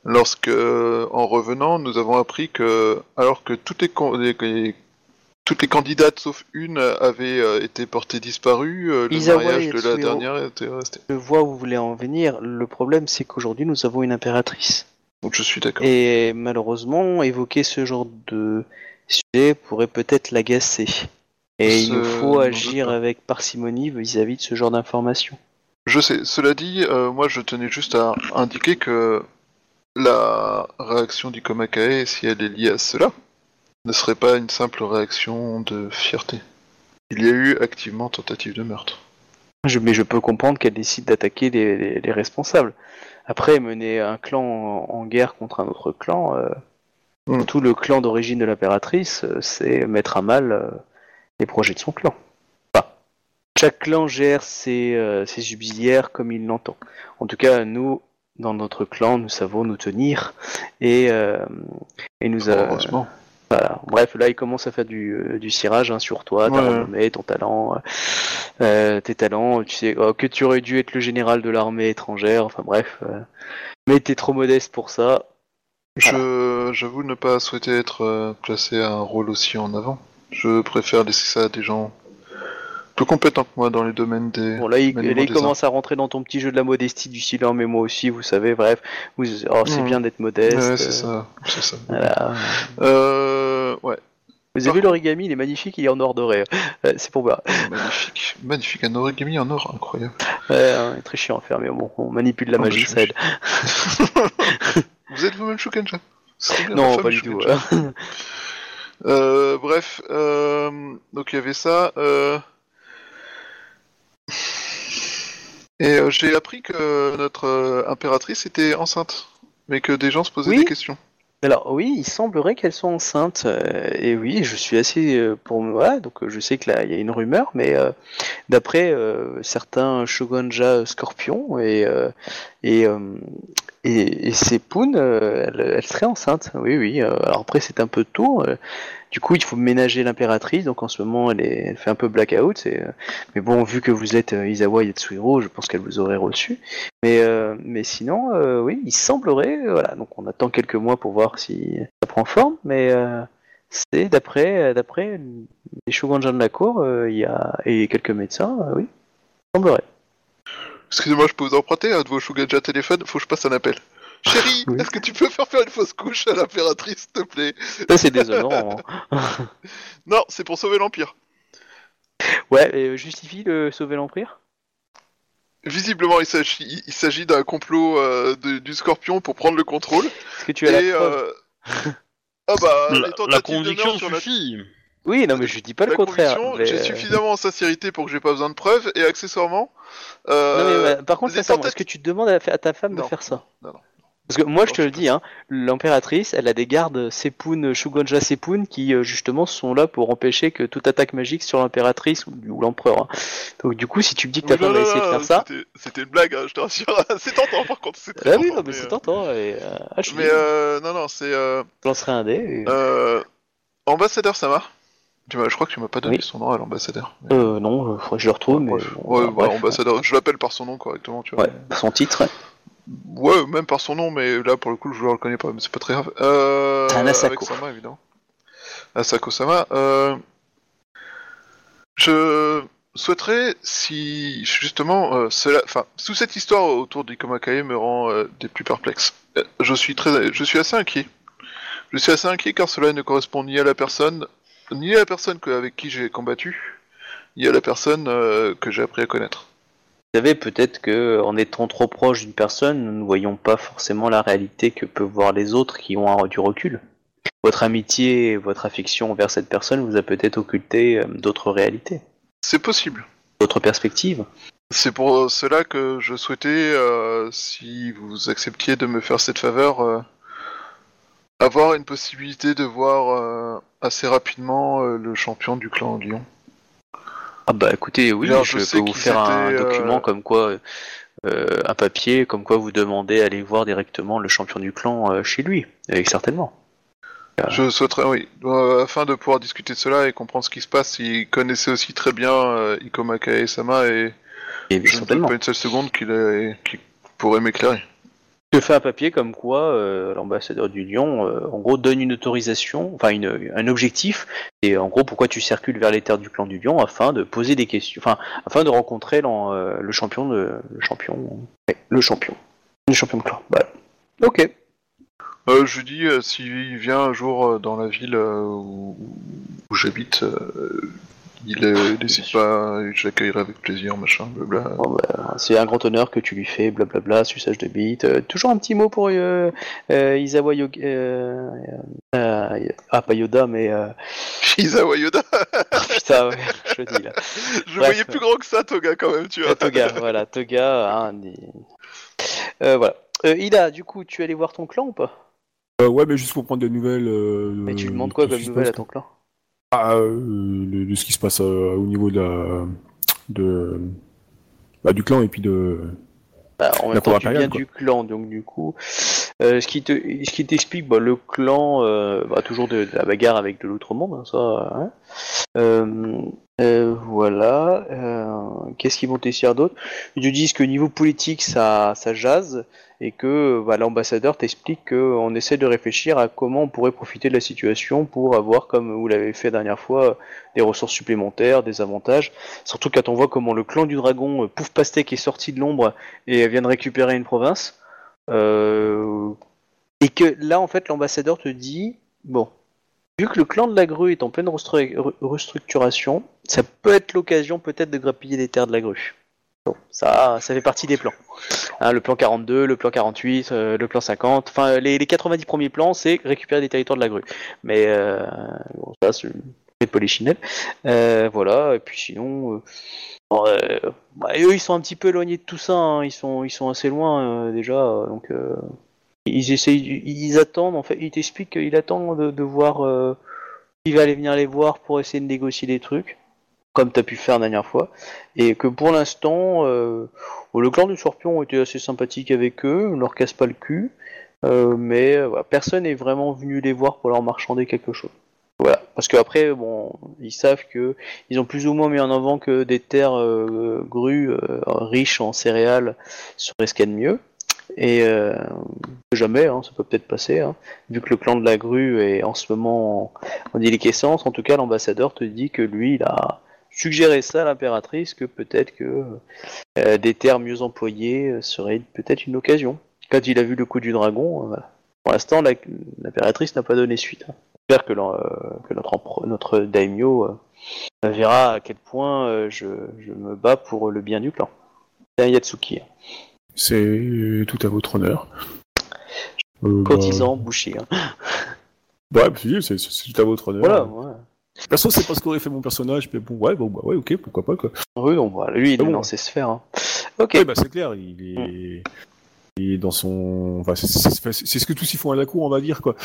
lorsque, euh, en revenant, nous avons appris que, alors que toutes les- les- toutes les candidates sauf une avaient euh, été portées disparues, euh, le mariage de la dernière était resté. Je vois où vous voulez en venir. Le problème, c'est qu'aujourd'hui, nous avons une impératrice. Donc je suis d'accord. Et malheureusement, évoquer ce genre de sujet pourrait peut-être l'agacer. Et il nous faut agir avec parcimonie vis-à-vis de ce genre d'informations. Je sais. Cela dit, euh, moi je tenais juste à indiquer que la réaction du Komakae, si elle est liée à cela, ne serait pas une simple réaction de fierté. Il y a eu activement tentative de meurtre. Je- mais je peux comprendre qu'elle décide d'attaquer les, les- les responsables. Après, mener un clan en, en guerre contre un autre clan, euh, Mm. tout le clan d'origine de l'impératrice, euh, c'est mettre à mal euh, les projets de son clan. Enfin, chaque clan gère ses, ses subsidiaires comme il l'entend. En tout cas, nous, dans notre clan, nous savons nous tenir et, et nous a- Heureusement. Voilà. Bref, là, il commence à faire du, euh, du cirage hein, sur toi, ta Ouais. renommée, ton talent, euh, euh, tes talents. Tu sais oh, que tu aurais dû être le général de l'armée étrangère. Enfin bref, euh, mais t'es trop modeste pour ça. Je, j'avoue ne pas souhaiter être placé à un rôle aussi en avant. Je préfère laisser ça à des gens plus compétents que moi dans les domaines des. Bon, là, il, là, commence à rentrer dans ton petit jeu de la modestie du silence, mais moi aussi, vous savez. Bref, vous, oh, c'est Mhm. bien d'être modeste. Ouais, c'est euh, ça, c'est ça. Voilà. Euh, ouais, Vous avez vu l'origami, il est magnifique, il est en or doré. Euh, c'est pour moi. magnifique, magnifique, un origami en or, incroyable. Ouais, hein, très chiant à faire, mais bon, on manipule la Oh, magie, ça aide. Vous êtes vous-même Shukenja Non, pas du tout. Hein. Euh, bref, euh, donc il y avait ça. euh, Et euh, j'ai appris que notre euh, impératrice était enceinte, mais que des gens se posaient Oui. des questions. Alors oui, il semblerait qu'elle soit enceinte. euh, et oui, je suis assez euh, pour moi. Donc euh, je sais que là il y a une rumeur, mais euh, d'après euh, certains shogunja scorpions et euh, et, euh, et et Sepun, euh, elle, elle serait enceinte. Oui, oui. euh, alors après c'est un peu tôt. du coup, il faut ménager l'impératrice. Donc en ce moment, elle, est, elle fait un peu blackout. euh, mais bon, vu que vous êtes Izawa Yatsuhiro, je pense qu'elle vous aurait reçu. Mais, euh, mais sinon, euh, oui, il semblerait, voilà, donc on attend quelques mois pour voir si ça prend forme, mais euh, c'est d'après d'après les shogunjans de la cour, il y a et quelques médecins, oui, il semblerait. Excusez-moi, je peux vous emprunter un de vos Shugenja téléphone Faut que je passe un appel. Chérie, Oui. est-ce que tu peux faire faire une fausse couche à l'impératrice, s'il te plaît? Ça c'est déshonorant. hein. Non, c'est pour sauver l'Empire. Ouais, et, euh, justifie le sauver l'empire? Visiblement, il s'agit, il s'agit d'un complot euh, de- du Scorpion pour prendre le contrôle. Est-ce que tu as la et preuve? euh... ah bah, La, les la tentatives conviction sur la Oui, non mais je dis pas le contraire. mais, j'ai euh, suffisamment en sincérité pour que j'ai pas besoin de preuves, et accessoirement... Non, Euh... mais, bah, par contre, tentatives- est-ce que tu te demandes à, à ta femme de Non. faire ça Non, non. Parce que moi, je Non, te le dis, hein, l'impératrice, elle a des gardes Sepun, Shugonja Sepun, qui euh, justement sont là pour empêcher que toute attaque magique sur l'impératrice ou, ou l'empereur. hein. Donc du coup, si tu me dis que ta non, femme va non, essayer de non, faire ça, c'était- une blague, hein, je te rassure. c'est tentant, par contre, c'est ah oui, non, mais c'est euh, tentant. Et, euh, ah, je, Mais euh, non, non, c'est... Euh... je lancerai un dé. et- Euh... Ambassadeur Sama. Tu Je crois que tu m'as pas donné Oui. son nom à l'ambassadeur. Mais- Euh, non, je, faudrait que je le retrouve, mais ouais, bah, bah, bref. ambassadeur. Je l'appelle par son nom correctement, tu vois. Ouais, son titre. Ouais, même par son nom, mais là pour le coup je le reconnais pas, mais c'est pas très grave. Euh, C'est un Asako. Sama évidemment. Asako Sama. Euh... Je souhaiterais si justement euh, cela, enfin, sous cette histoire autour du Komakae me rend euh, des plus perplexes. Euh, Je suis très, je suis assez inquiet. Je suis assez inquiet car cela ne correspond ni à la personne, ni à la personne que- avec qui j'ai combattu, ni à la personne euh, que j'ai appris à connaître. Vous savez, peut-être que en étant trop proche d'une personne, nous ne voyons pas forcément la réalité que peuvent voir les autres qui ont un- du recul. Votre amitié et votre affection envers cette personne vous a peut-être occulté euh, d'autres réalités, C'est possible. d'autres perspectives. C'est pour cela que je souhaitais, euh, si vous acceptiez de me faire cette faveur, euh, avoir une possibilité de voir euh, assez rapidement euh, le champion du clan Lyon. Ah bah écoutez, oui, Alors, je, je peux vous faire un étaient, euh, document comme quoi, euh, un papier, comme quoi vous demandez à aller voir directement le champion du clan chez lui, avec certainement. Je souhaiterais, oui, euh, afin de pouvoir discuter de cela et comprendre ce qui se passe, il connaissait aussi très bien euh, Ikoma Kae-sama et Et je ne doute pas une seule seconde qu'il pourrait m'éclairer. Te fait un papier comme quoi euh, l'ambassadeur du Lion, euh, en gros, donne une autorisation, enfin une, un objectif, et en gros, pourquoi tu circules vers les terres du clan du Lion afin de poser des questions, enfin, afin de rencontrer euh, le champion de, le champion, le champion, le champion de clan. Voilà. Ok. Je dis, s'il vient un jour dans la ville où, j'habite, il euh, n'hésite pas, je l'accueillerai avec plaisir, machin, blabla. Bon, bah, c'est un grand honneur que tu lui fais, blablabla, suçage de bite. Euh, toujours un petit mot pour euh, euh, Isawa Yoga. Euh, euh, ah, pas Yoda, mais. Euh... Isawa Yoda putain, ouais, je le dis là. Je Bref. voyais plus grand que ça, Toga, quand même, tu vois. Toga, voilà, Toga. Hein, des- Euh, voilà. Euh, Ida, du coup, tu es allé voir ton clan ou pas? Euh, ouais, mais juste pour prendre des nouvelles. euh, Mais tu de- demandes quoi comme qui se nouvelle à ton clan? Ah, euh, de, de ce qui se passe euh, au niveau de la, de, bah, du clan et puis de. Bah, En même temps, tu viens du clan, donc du coup, euh, ce qui te, ce qui t'explique, bah, le clan, euh, bah, toujours de, de la bagarre avec de l'autre monde, hein, ça. hein. Euh, euh, voilà. euh, Qu'est-ce qu'ils vont t'essayer d'autre? Ils disent que niveau politique, ça, ça jase et que bah, l'ambassadeur t'explique qu'on essaie de réfléchir à comment on pourrait profiter de la situation pour avoir, comme vous l'avez fait dernière fois, des ressources supplémentaires, des avantages. Surtout quand on voit comment le clan du dragon, euh, Pouf Pastèque, est sorti de l'ombre et vient de récupérer une province. Et que là, en fait, l'ambassadeur te dit bon, vu que le clan de la grue est en pleine restru- re- restructuration, ça peut être l'occasion peut-être de grappiller les terres de la grue. Bon, ça, ça fait partie des plans. Hein, le plan 42, le plan 48, euh, le plan 50, enfin les, les 90 premiers plans, c'est récupérer des territoires de la grue. Mais euh, bon, ça, c'est polichinelle. Euh, voilà, et puis sinon, euh, bah, eux, ils sont un petit peu éloignés de tout ça. hein. Ils sont, ils sont assez loin déjà. Donc, ils essayent, ils attendent. En fait, ils t'expliquent qu'ils attendent de, voir euh, qui va aller venir les voir pour essayer de négocier des trucs, comme t'as pu faire la dernière fois. Et que pour l'instant, euh, le clan du Scorpion était assez sympathique avec eux. On leur casse pas le cul. euh, mais euh, personne n'est vraiment venu les voir pour leur marchander quelque chose. Voilà, parce qu'après, bon, ils savent que ils ont plus ou moins mis en avant que des terres euh, grues riches en céréales seraient ce qu'il y de mieux. Et euh, jamais, hein, ça peut peut-être passer, hein, vu que le clan de la grue est en ce moment en, en déliquescence. En tout cas, l'ambassadeur te dit que lui, il a suggéré ça à l'impératrice, que peut-être que euh, des terres mieux employées euh, seraient peut-être une occasion. Quand il a vu le coup du dragon, pour l'instant, l'impératrice n'a pas donné suite. hein. J'espère que, notre, notre daimyo verra à quel point je, je me bats pour le bien du clan. C'est un Yatsuki. C'est tout à votre honneur. Euh, bah, Courtisan, boucher. hein. Ouais, bah, c'est- c'est tout à votre honneur. Voilà, ouais. Perso, c'est pas ce qu'aurait fait mon personnage, mais bon, ouais, bon, bah, ouais, ok, pourquoi pas, quoi. Oui, bah, lui, il Ah est bon. dans ses sphères. hein. Ok. Ouais, bah, c'est clair, il est. Il est dans son. Enfin, c'est- ce que tous ils font à la cour, on va dire, quoi.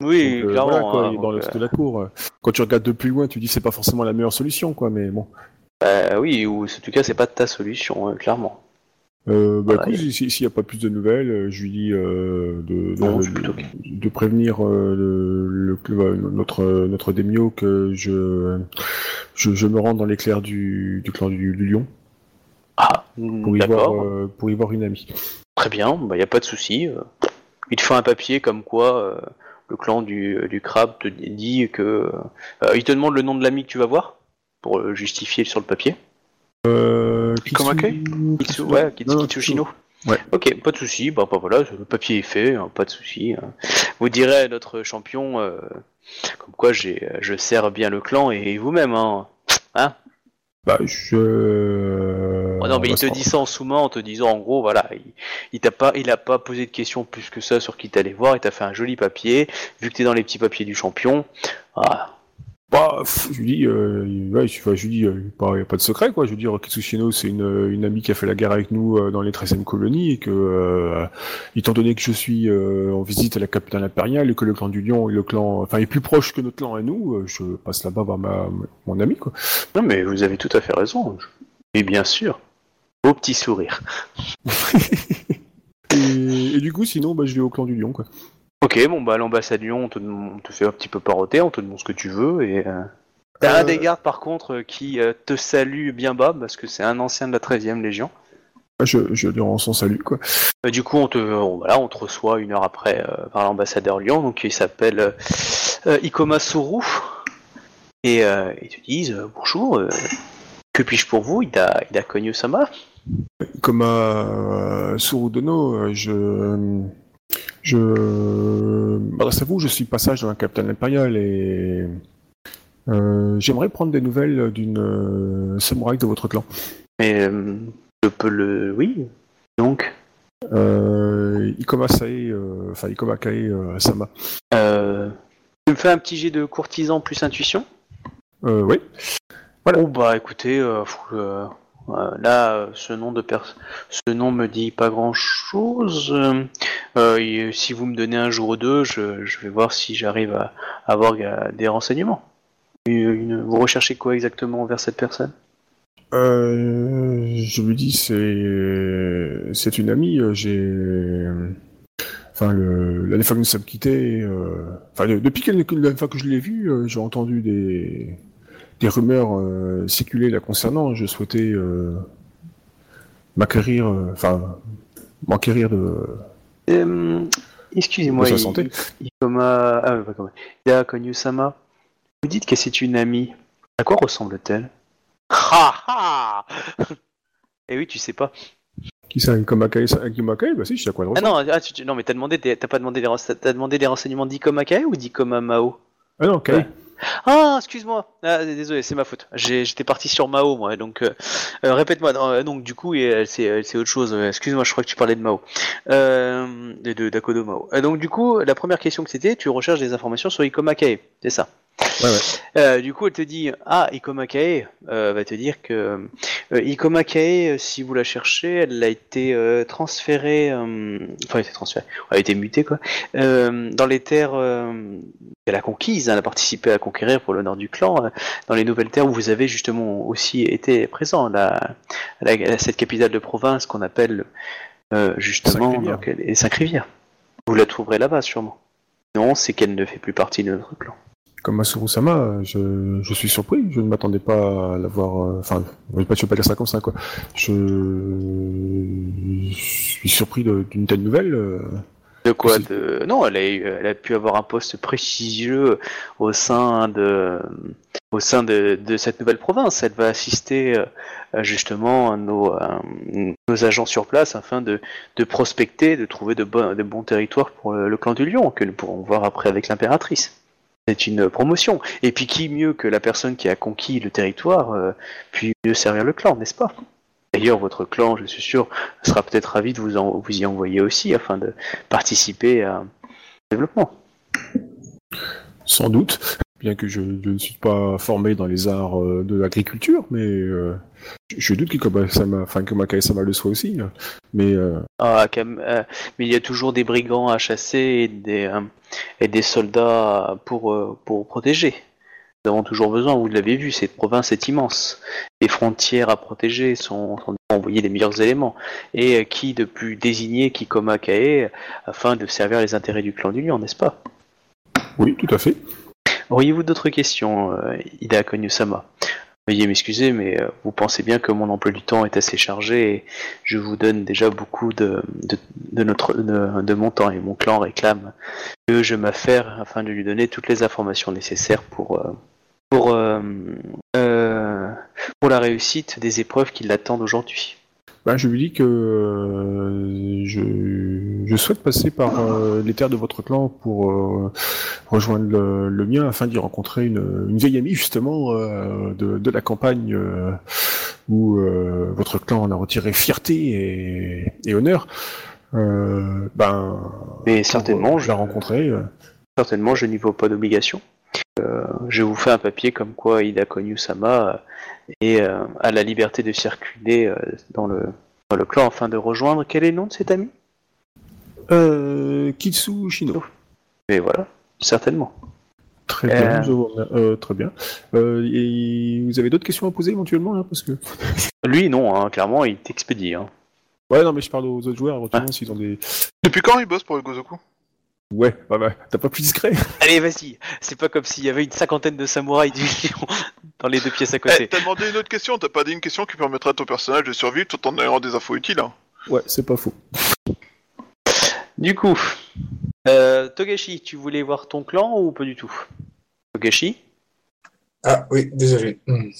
oui, Donc, euh, clairement. voilà, quoi, hein, il est dans donc, le euh, de la cour. Quand tu regardes de plus loin, tu dis c'est pas forcément la meilleure solution, quoi, mais bon. bah, oui, ou en tout cas, c'est pas ta solution, hein, clairement. Euh, bah, Voilà, écoute, si- s'il n'y a pas plus de nouvelles, euh, je lui dis euh, de, Non, de, c'est plutôt de, ok. de prévenir euh, le, le- euh, notre notre Demio que je, je je me rends dans l'éclair du, du clan du, du lion Ah, pour y voir pour y voir une amie. Très bien, il n'y a pas de souci. Il te fait un papier comme quoi le clan du, du crabe te dit que. il te demande le nom de l'ami que tu vas voir pour justifier sur le papier. Euh, Accueil Kitsu, ouais, Kitsu- Non, Kitsushino. Ouais. Ok, pas de souci. Bah, bah voilà, le papier est fait, hein, pas de souci. hein. Vous direz à notre champion euh, comme quoi j'ai, je sers bien le clan et vous-même. Hein. Hein? Bah, je. Oh non, mais on il te dit ça en sous-main en te disant en gros, voilà, il, il t'a pas, il a pas posé de questions plus que ça sur qui t'allais voir. Il t'a fait un joli papier. Vu que t'es dans les petits papiers du champion, ah, Bah, pff, je lui dis, euh, ouais, je, enfin, je lui dis, euh, pas, y a pas de secret, quoi. Je veux dire, Kitsushino, c'est une, une amie qui a fait la guerre avec nous euh, dans les 13e colonies, et que, euh, étant donné que je suis euh, en visite à la capitale impériale, et que le clan du Lion est le clan, enfin, est plus proche que notre clan à nous, je passe là-bas voir ma, mon ami, quoi. non mais vous avez tout à fait raison. Et bien sûr, beau petit sourire. Et, et du coup, sinon, bah, je vais au clan du Lion, quoi. Ok, bon bah à l'ambassade de Lyon, on te, on te fait un petit peu paroter, on te demande ce que tu veux et. euh, T'as un Euh, des gardes par contre euh, qui te salue bien bas parce que c'est un ancien de la 13e Légion. Je, je lui rends son salut, quoi. Euh, du coup, on te, on- voilà, on te reçoit une heure après euh, par l'ambassadeur Lyon, donc il s'appelle euh, Ikoma Suru. Et euh, ils te disent bonjour, que puis-je pour vous, Ida, Ida Konyo-sama Comme à euh, Surudono, euh, je, je m'adresse à vous, je suis passage dans la capitale impériale et euh, j'aimerais prendre des nouvelles d'une euh, samouraï de votre clan. Mais euh, je peux le, oui. Donc, Euh, Ikoma Sae, euh, enfin Ikoma Kae euh, Sama. euh, tu me fais un petit jet de courtisan plus intuition? Euh, oui. Oh bah écoutez, euh, fou- euh, euh, là, euh, ce nom de ce nom me dit pas grand-chose. Euh, euh, si vous me donnez un jour ou deux, je, vais voir si j'arrive à, avoir euh, des renseignements. Une- vous recherchez quoi exactement envers cette personne? Euh, je lui dis c'est c'est une amie. euh, J'ai enfin la dernière fois que nous sommes quittés, euh, enfin depuis la dernière fois que je l'ai vue, euh, j'ai entendu des des rumeurs euh, circuler la concernant. Je souhaitais euh, m'acquérir, euh, enfin m'enquérir de, Excusez-moi, de sa I- santé. Ikoma, ah, pas comment. Ida Konyu-sama, vous dites que c'est une amie. À quoi ressemble-t-elle? Ha ha Eh oui, tu sais pas. Qui ça, Ikoma Kae Ikoma Kae Bah si, je sais à quoi elle Ah ressemble. non, ah, tu- tu- non mais t'as demandé, des- t'as pas demandé des, demandé des renseignements d'Ikoma Kae ou d'Ikoma Mao? Ah non, Kae. Ouais. Ah, excuse-moi. Ah, désolé, c'est ma faute. J'étais parti sur Mao, moi. Donc, euh, euh, répète-moi. Euh, Donc, du coup, c'est autre chose. Excuse-moi, je crois que tu parlais de Mao, de, Mao. Donc, du coup, la première question que c'était, tu recherches des informations sur Ikoma Kae, c'est ça? Ouais, ouais. Euh, du coup, elle te dit ah Ikoma Kae euh, va te dire que euh, Ikoma Kae, euh, si vous la cherchez, elle a été euh, transférée, euh, enfin elle a été transférée, elle a été mutée quoi, euh, dans les terres euh, qu'elle a conquises. hein, elle a participé à conquérir pour l'honneur du clan, euh, dans les nouvelles terres où vous avez justement aussi été présent, la, la- cette capitale de province qu'on appelle euh, justement Cinq-Rivières. donc, les Cinq-Rivières. Vous la trouverez là-bas sûrement. Non, c'est qu'elle ne fait plus partie de notre clan. Comme Masuru-sama, je, je suis surpris. Je ne m'attendais pas à l'avoir. euh, Enfin, je je vais pas dire ça comme ça, quoi. Je, je suis surpris d'une telle nouvelle. euh. De quoi de... Non, elle a, eu- elle a pu avoir un poste prestigieux au sein de, au sein de, de cette nouvelle province. Elle va assister euh, justement nos, euh, nos agents sur place afin de, de prospecter, de trouver de, bon- de bons territoires pour le, le clan du Lion, que nous pourrons voir après avec l'impératrice. C'est une promotion. Et puis qui mieux que la personne qui a conquis le territoire, euh, puis mieux servir le clan, n'est-ce pas? D'ailleurs, votre clan, je suis sûr, sera peut-être ravi de vous, y envoyer aussi afin de participer à- au développement. Sans doute, bien que je, je ne suis pas formé dans les arts euh, de l'agriculture, mais euh, je, je doute que Koma-sama, enfin le soit aussi. hein. Mais euh, Ah, mais il y a toujours des brigands à chasser et des, et des soldats pour, pour protéger. Nous avons toujours besoin, vous l'avez vu, cette province est immense. Les frontières à protéger sont, sont envoyer les meilleurs éléments. Et qui de plus désigné qu'Ikoma Kae afin de servir les intérêts du clan du Lion, n'est-ce pas? Oui, tout à fait. Auriez-vous d'autres questions, euh, Ida Konyu-sama Veuillez m'excuser, mais euh, vous pensez bien que mon emploi du temps est assez chargé et je vous donne déjà beaucoup de, de, notre, de, de mon temps et mon clan réclame que je m'affaire afin de lui donner toutes les informations nécessaires pour, euh, pour, euh, pour la réussite des épreuves qui l'attendent aujourd'hui. Ben, je lui dis que euh, je, je souhaite passer par euh, les terres de votre clan pour euh, rejoindre le, le mien afin d'y rencontrer une, une vieille amie justement euh, de, de la campagne euh, où euh, votre clan en a retiré fierté et, et honneur. Euh, ben, Mais certainement, je la rencontrer. euh, Certainement, je n'y vois pas d'obligation. Euh, je vous fais un papier comme quoi Ida Konyu-sama est, euh, a la liberté de circuler euh, dans, le, dans le clan afin de rejoindre. Quel est le nom de cet ami? Euh, Kitsu Shino. Et voilà, certainement. Très bien, euh, très bien. Euh, et vous avez d'autres questions à poser éventuellement là, parce que. Lui, non, hein, clairement, il t'expédie. Hein. Ouais, non, mais je parle aux autres joueurs éventuellement s'ils ont des. Depuis quand il bosse pour le Gozoku? Ouais, bah, bah, t'as pas plus discret? Allez, vas-y. C'est pas comme s'il y avait une cinquantaine de samouraïs du lion dans les deux pièces à Eh, côté. t'as demandé une autre question, t'as pas dit une question qui permettra à ton personnage de survivre tout en ayant des infos utiles. Hein. Ouais, c'est pas faux. Du coup, euh, Togashi, tu voulais voir ton clan ou pas du tout? Togashi? Ah oui, désolé. Hmm.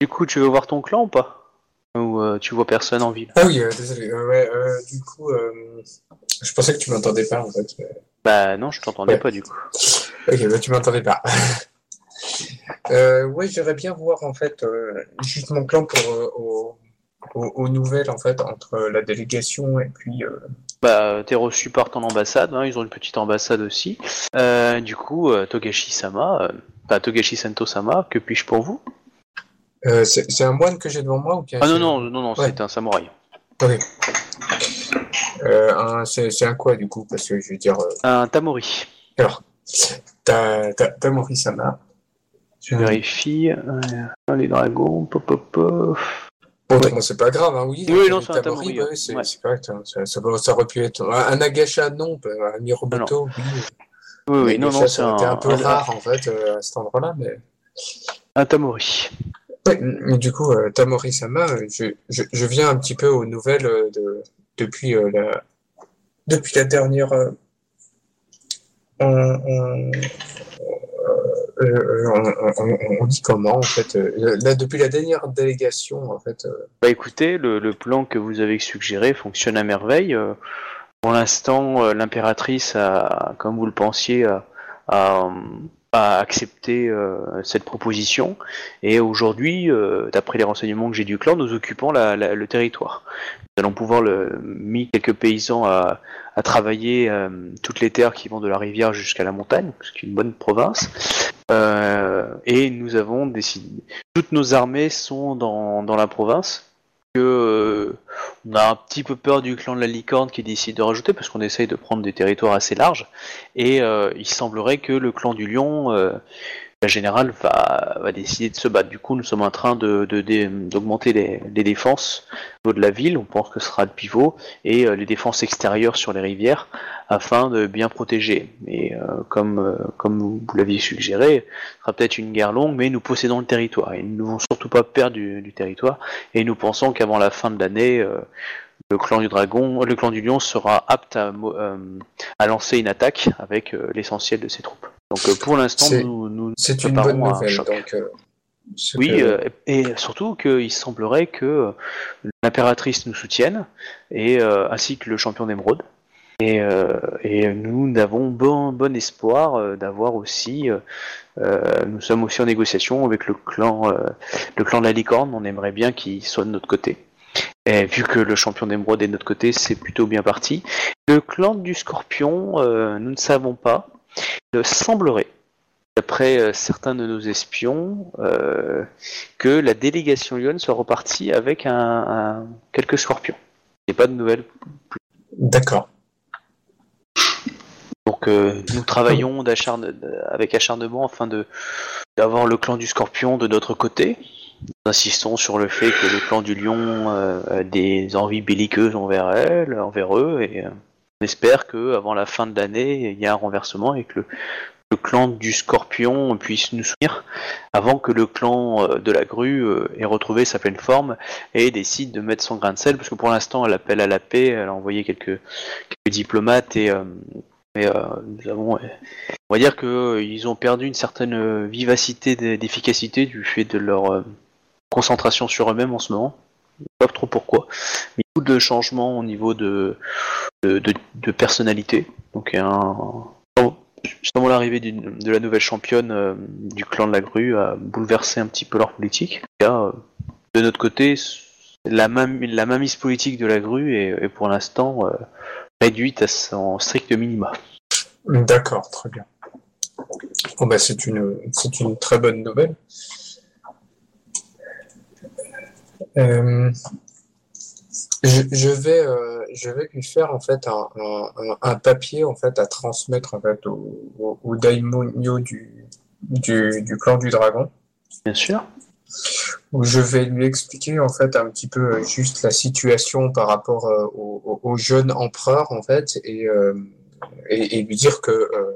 Du coup, tu veux voir ton clan ou pas? Ou euh, tu vois personne en ville Ah oui, euh, désolé. Euh, ouais, euh, du coup, je pensais que tu m'entendais pas en fait. Bah non, je t'entendais Ouais. pas du coup. Ok, bah tu m'entendais pas. ouais, j'aimerais bien voir en fait juste mon clan pour aux, aux- aux nouvelles en fait entre la délégation et puis. Bah, t'es reçu par ton ambassade, hein, ils ont une petite ambassade aussi. Du coup, Togashi-sama, euh, bah, Togashi Sento-sama, que puis-je pour vous? Euh, c'est un moine que j'ai devant moi ou Ah non, non, non, non, Ouais. c'est un samouraï. Ok. Euh, c'est un quoi du coup Parce que je veux dire. euh, Un tamori. alors, t'as t'as- t'as Mori-sama. Je vérifie. euh, les dragons, pop, pop, pop. Bon, c'est pas grave, hein, oui. Oui, non, c'est un Tamori, Tamori, ouais, c'est ouais. correct. hein, ça, ça, ça aurait pu être un, un Agasha, non, un Miromoto, oui. Oui, oui, non, non, c'est un, été un peu un- rare en fait à cet endroit-là, mais. un tamori. Mais du coup, euh, Tamori-sama, euh, je, je, je viens un petit peu aux nouvelles euh, de, depuis, la, depuis la dernière. on, on, on- dit comment en fait là, depuis la dernière délégation en fait Bah écoutez, le, le plan que vous avez suggéré fonctionne à merveille. Pour l'instant, l'impératrice a, comme vous le pensiez, a, a, a accepté euh, cette proposition. Et aujourd'hui, euh, d'après les renseignements que j'ai du clan, nous occupons la- la- le territoire. Nous allons pouvoir le, mis quelques paysans à, à travailler euh, toutes les terres qui vont de la rivière jusqu'à la montagne, ce qui est une bonne province. Euh, et nous avons décidé. Toutes nos armées sont dans, dans la province. Euh, on a un petit peu peur du clan de la licorne qui décide de rajouter parce qu'on essaye de prendre des territoires assez larges. Et euh, il semblerait que le clan du lion, euh, la générale, va, va décider de se battre. Du coup, nous sommes en train de, de- de- d'augmenter les, les défenses au niveau de la ville. On pense que ce sera le pivot et euh, les défenses extérieures sur les rivières afin de bien protéger. Et euh, comme, euh, comme vous l'aviez suggéré, ce sera peut-être une guerre longue, mais nous possédons le territoire et nous ne voulons surtout pas perdre du, territoire. Et nous pensons qu'avant la fin de l'année, euh, le clan du dragon, le clan du lion sera apte à, euh, à lancer une attaque avec l'essentiel de ses troupes. Donc euh, pour l'instant, nous, nous c'est une bonne nouvelle donc euh, Oui, que- euh, et surtout qu'il semblerait que l'impératrice nous soutienne, et, euh, ainsi que le champion d'émeraude. Et, et nous avons bon, bon espoir d'avoir aussi, nous sommes aussi en négociation avec le clan, le clan de la licorne, on aimerait bien qu'il soit de notre côté. Et vu que le champion d'émeraude est de notre côté, c'est plutôt bien parti. Le clan du scorpion, nous ne savons pas. Il semblerait, d'après euh, certains de nos espions, euh, que la délégation Lyon soit repartie avec un, un- quelques scorpions. Il n'y a pas de nouvelles. D'accord. Donc euh, nous travaillons d'acharne- avec acharnement afin de d'avoir le clan du scorpion de notre côté. Nous insistons sur le fait que le clan du lion euh, a des envies belliqueuses envers elle, envers eux, et on espère que avant la fin de l'année, il y a un renversement et que le, clan du scorpion puisse nous soutenir avant que le clan euh, de la grue euh, ait retrouvé sa pleine forme et décide de mettre son grain de sel, parce que pour l'instant elle appelle à la paix, elle a envoyé quelques, quelques diplomates et euh, nous avons, on va dire que euh, ils ont perdu une certaine vivacité d'e- d'efficacité du fait de leur concentration sur eux-mêmes en ce moment. Je sais Pas trop pourquoi. Mais beaucoup de changements au niveau de de, personnalité. Donc justement l'arrivée de la nouvelle championne euh, du clan de la grue a bouleversé un petit peu leur politique. Euh, de notre côté, la, mam- la mainmise politique de la grue est, pour l'instant euh, réduite à son strict minima. D'accord, très bien. Bon, bah, c'est une, c'est une très bonne nouvelle. Je, je vais, euh, je vais lui faire en fait un, un, un- papier en fait à transmettre en fait au, au, au daimyo du, du, du clan du dragon. Bien sûr. où je vais lui expliquer en fait un petit peu euh, juste la situation par rapport euh, au, au- au jeune empereur en fait et, euh, et, et lui dire que, euh,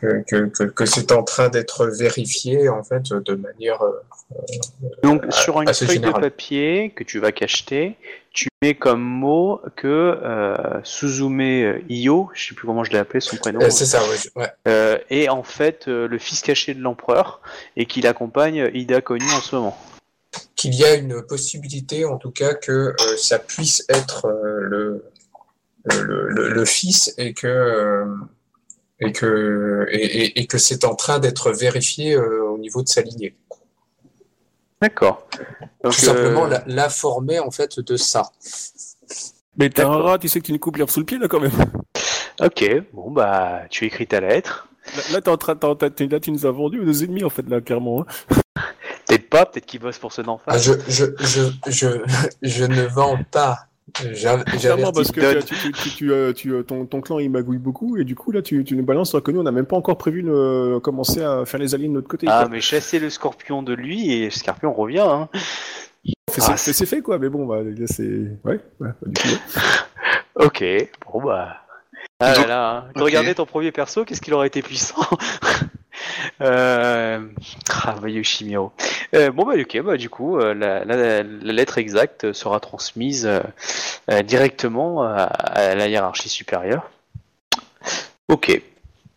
que, que, que, que c'est en train d'être vérifié en fait de manière euh, Donc sur une assez feuille de papier que tu vas cacheter, tu mets comme mot que euh, Suzume euh, Iyo, je sais plus comment je l'ai appelé son prénom, euh, c'est ça, ouais. ouais. euh, est en fait euh, le fils caché de l'empereur et qu'il accompagne Ida Konu en ce moment. qu'il y a une possibilité, en tout cas, que euh, ça puisse être euh, le, le, le, le fils et que, euh, et que, et, et- que c'est en train d'être vérifié euh, au niveau de sa lignée. D'accord. Tout simplement euh, l'informer en fait de ça. Mais t'es un rat, tu sais que tu nous coupes l'herbe sous le pied là quand même. Ok, bon bah tu écris ta lettre. Là, là, t'es en train, là, tu nous as vendu nos ennemis en fait là clairement. hein. Peut-être pas, peut-être qu'il bosse pour ceux d'en Ah, face. je, je, je, je, je ne vends pas. J'a- Clairement J'avertis. parce que tu, tu, tu, tu, euh, tu, euh, ton, ton clan il magouille beaucoup et du coup là tu, tu nous balances alors que nous on n'a même pas encore prévu de commencer à faire les alliés de notre côté. Ah quoi. mais chasser le scorpion de lui et le scorpion revient. Hein. Fait, ah, c'est- c'est- c'est fait quoi, mais bon bah là, c'est ouais, ouais, bah, du coup, ouais. Ok, bon bah. Ah là là, hein. Regardais ton premier perso, qu'est-ce qu'il aurait été puissant? euh... Ah, bah, Yoshimiro. Euh, bon bah ok, bah du coup, euh, la, lettre exacte sera transmise euh, directement à, à la hiérarchie supérieure. Ok.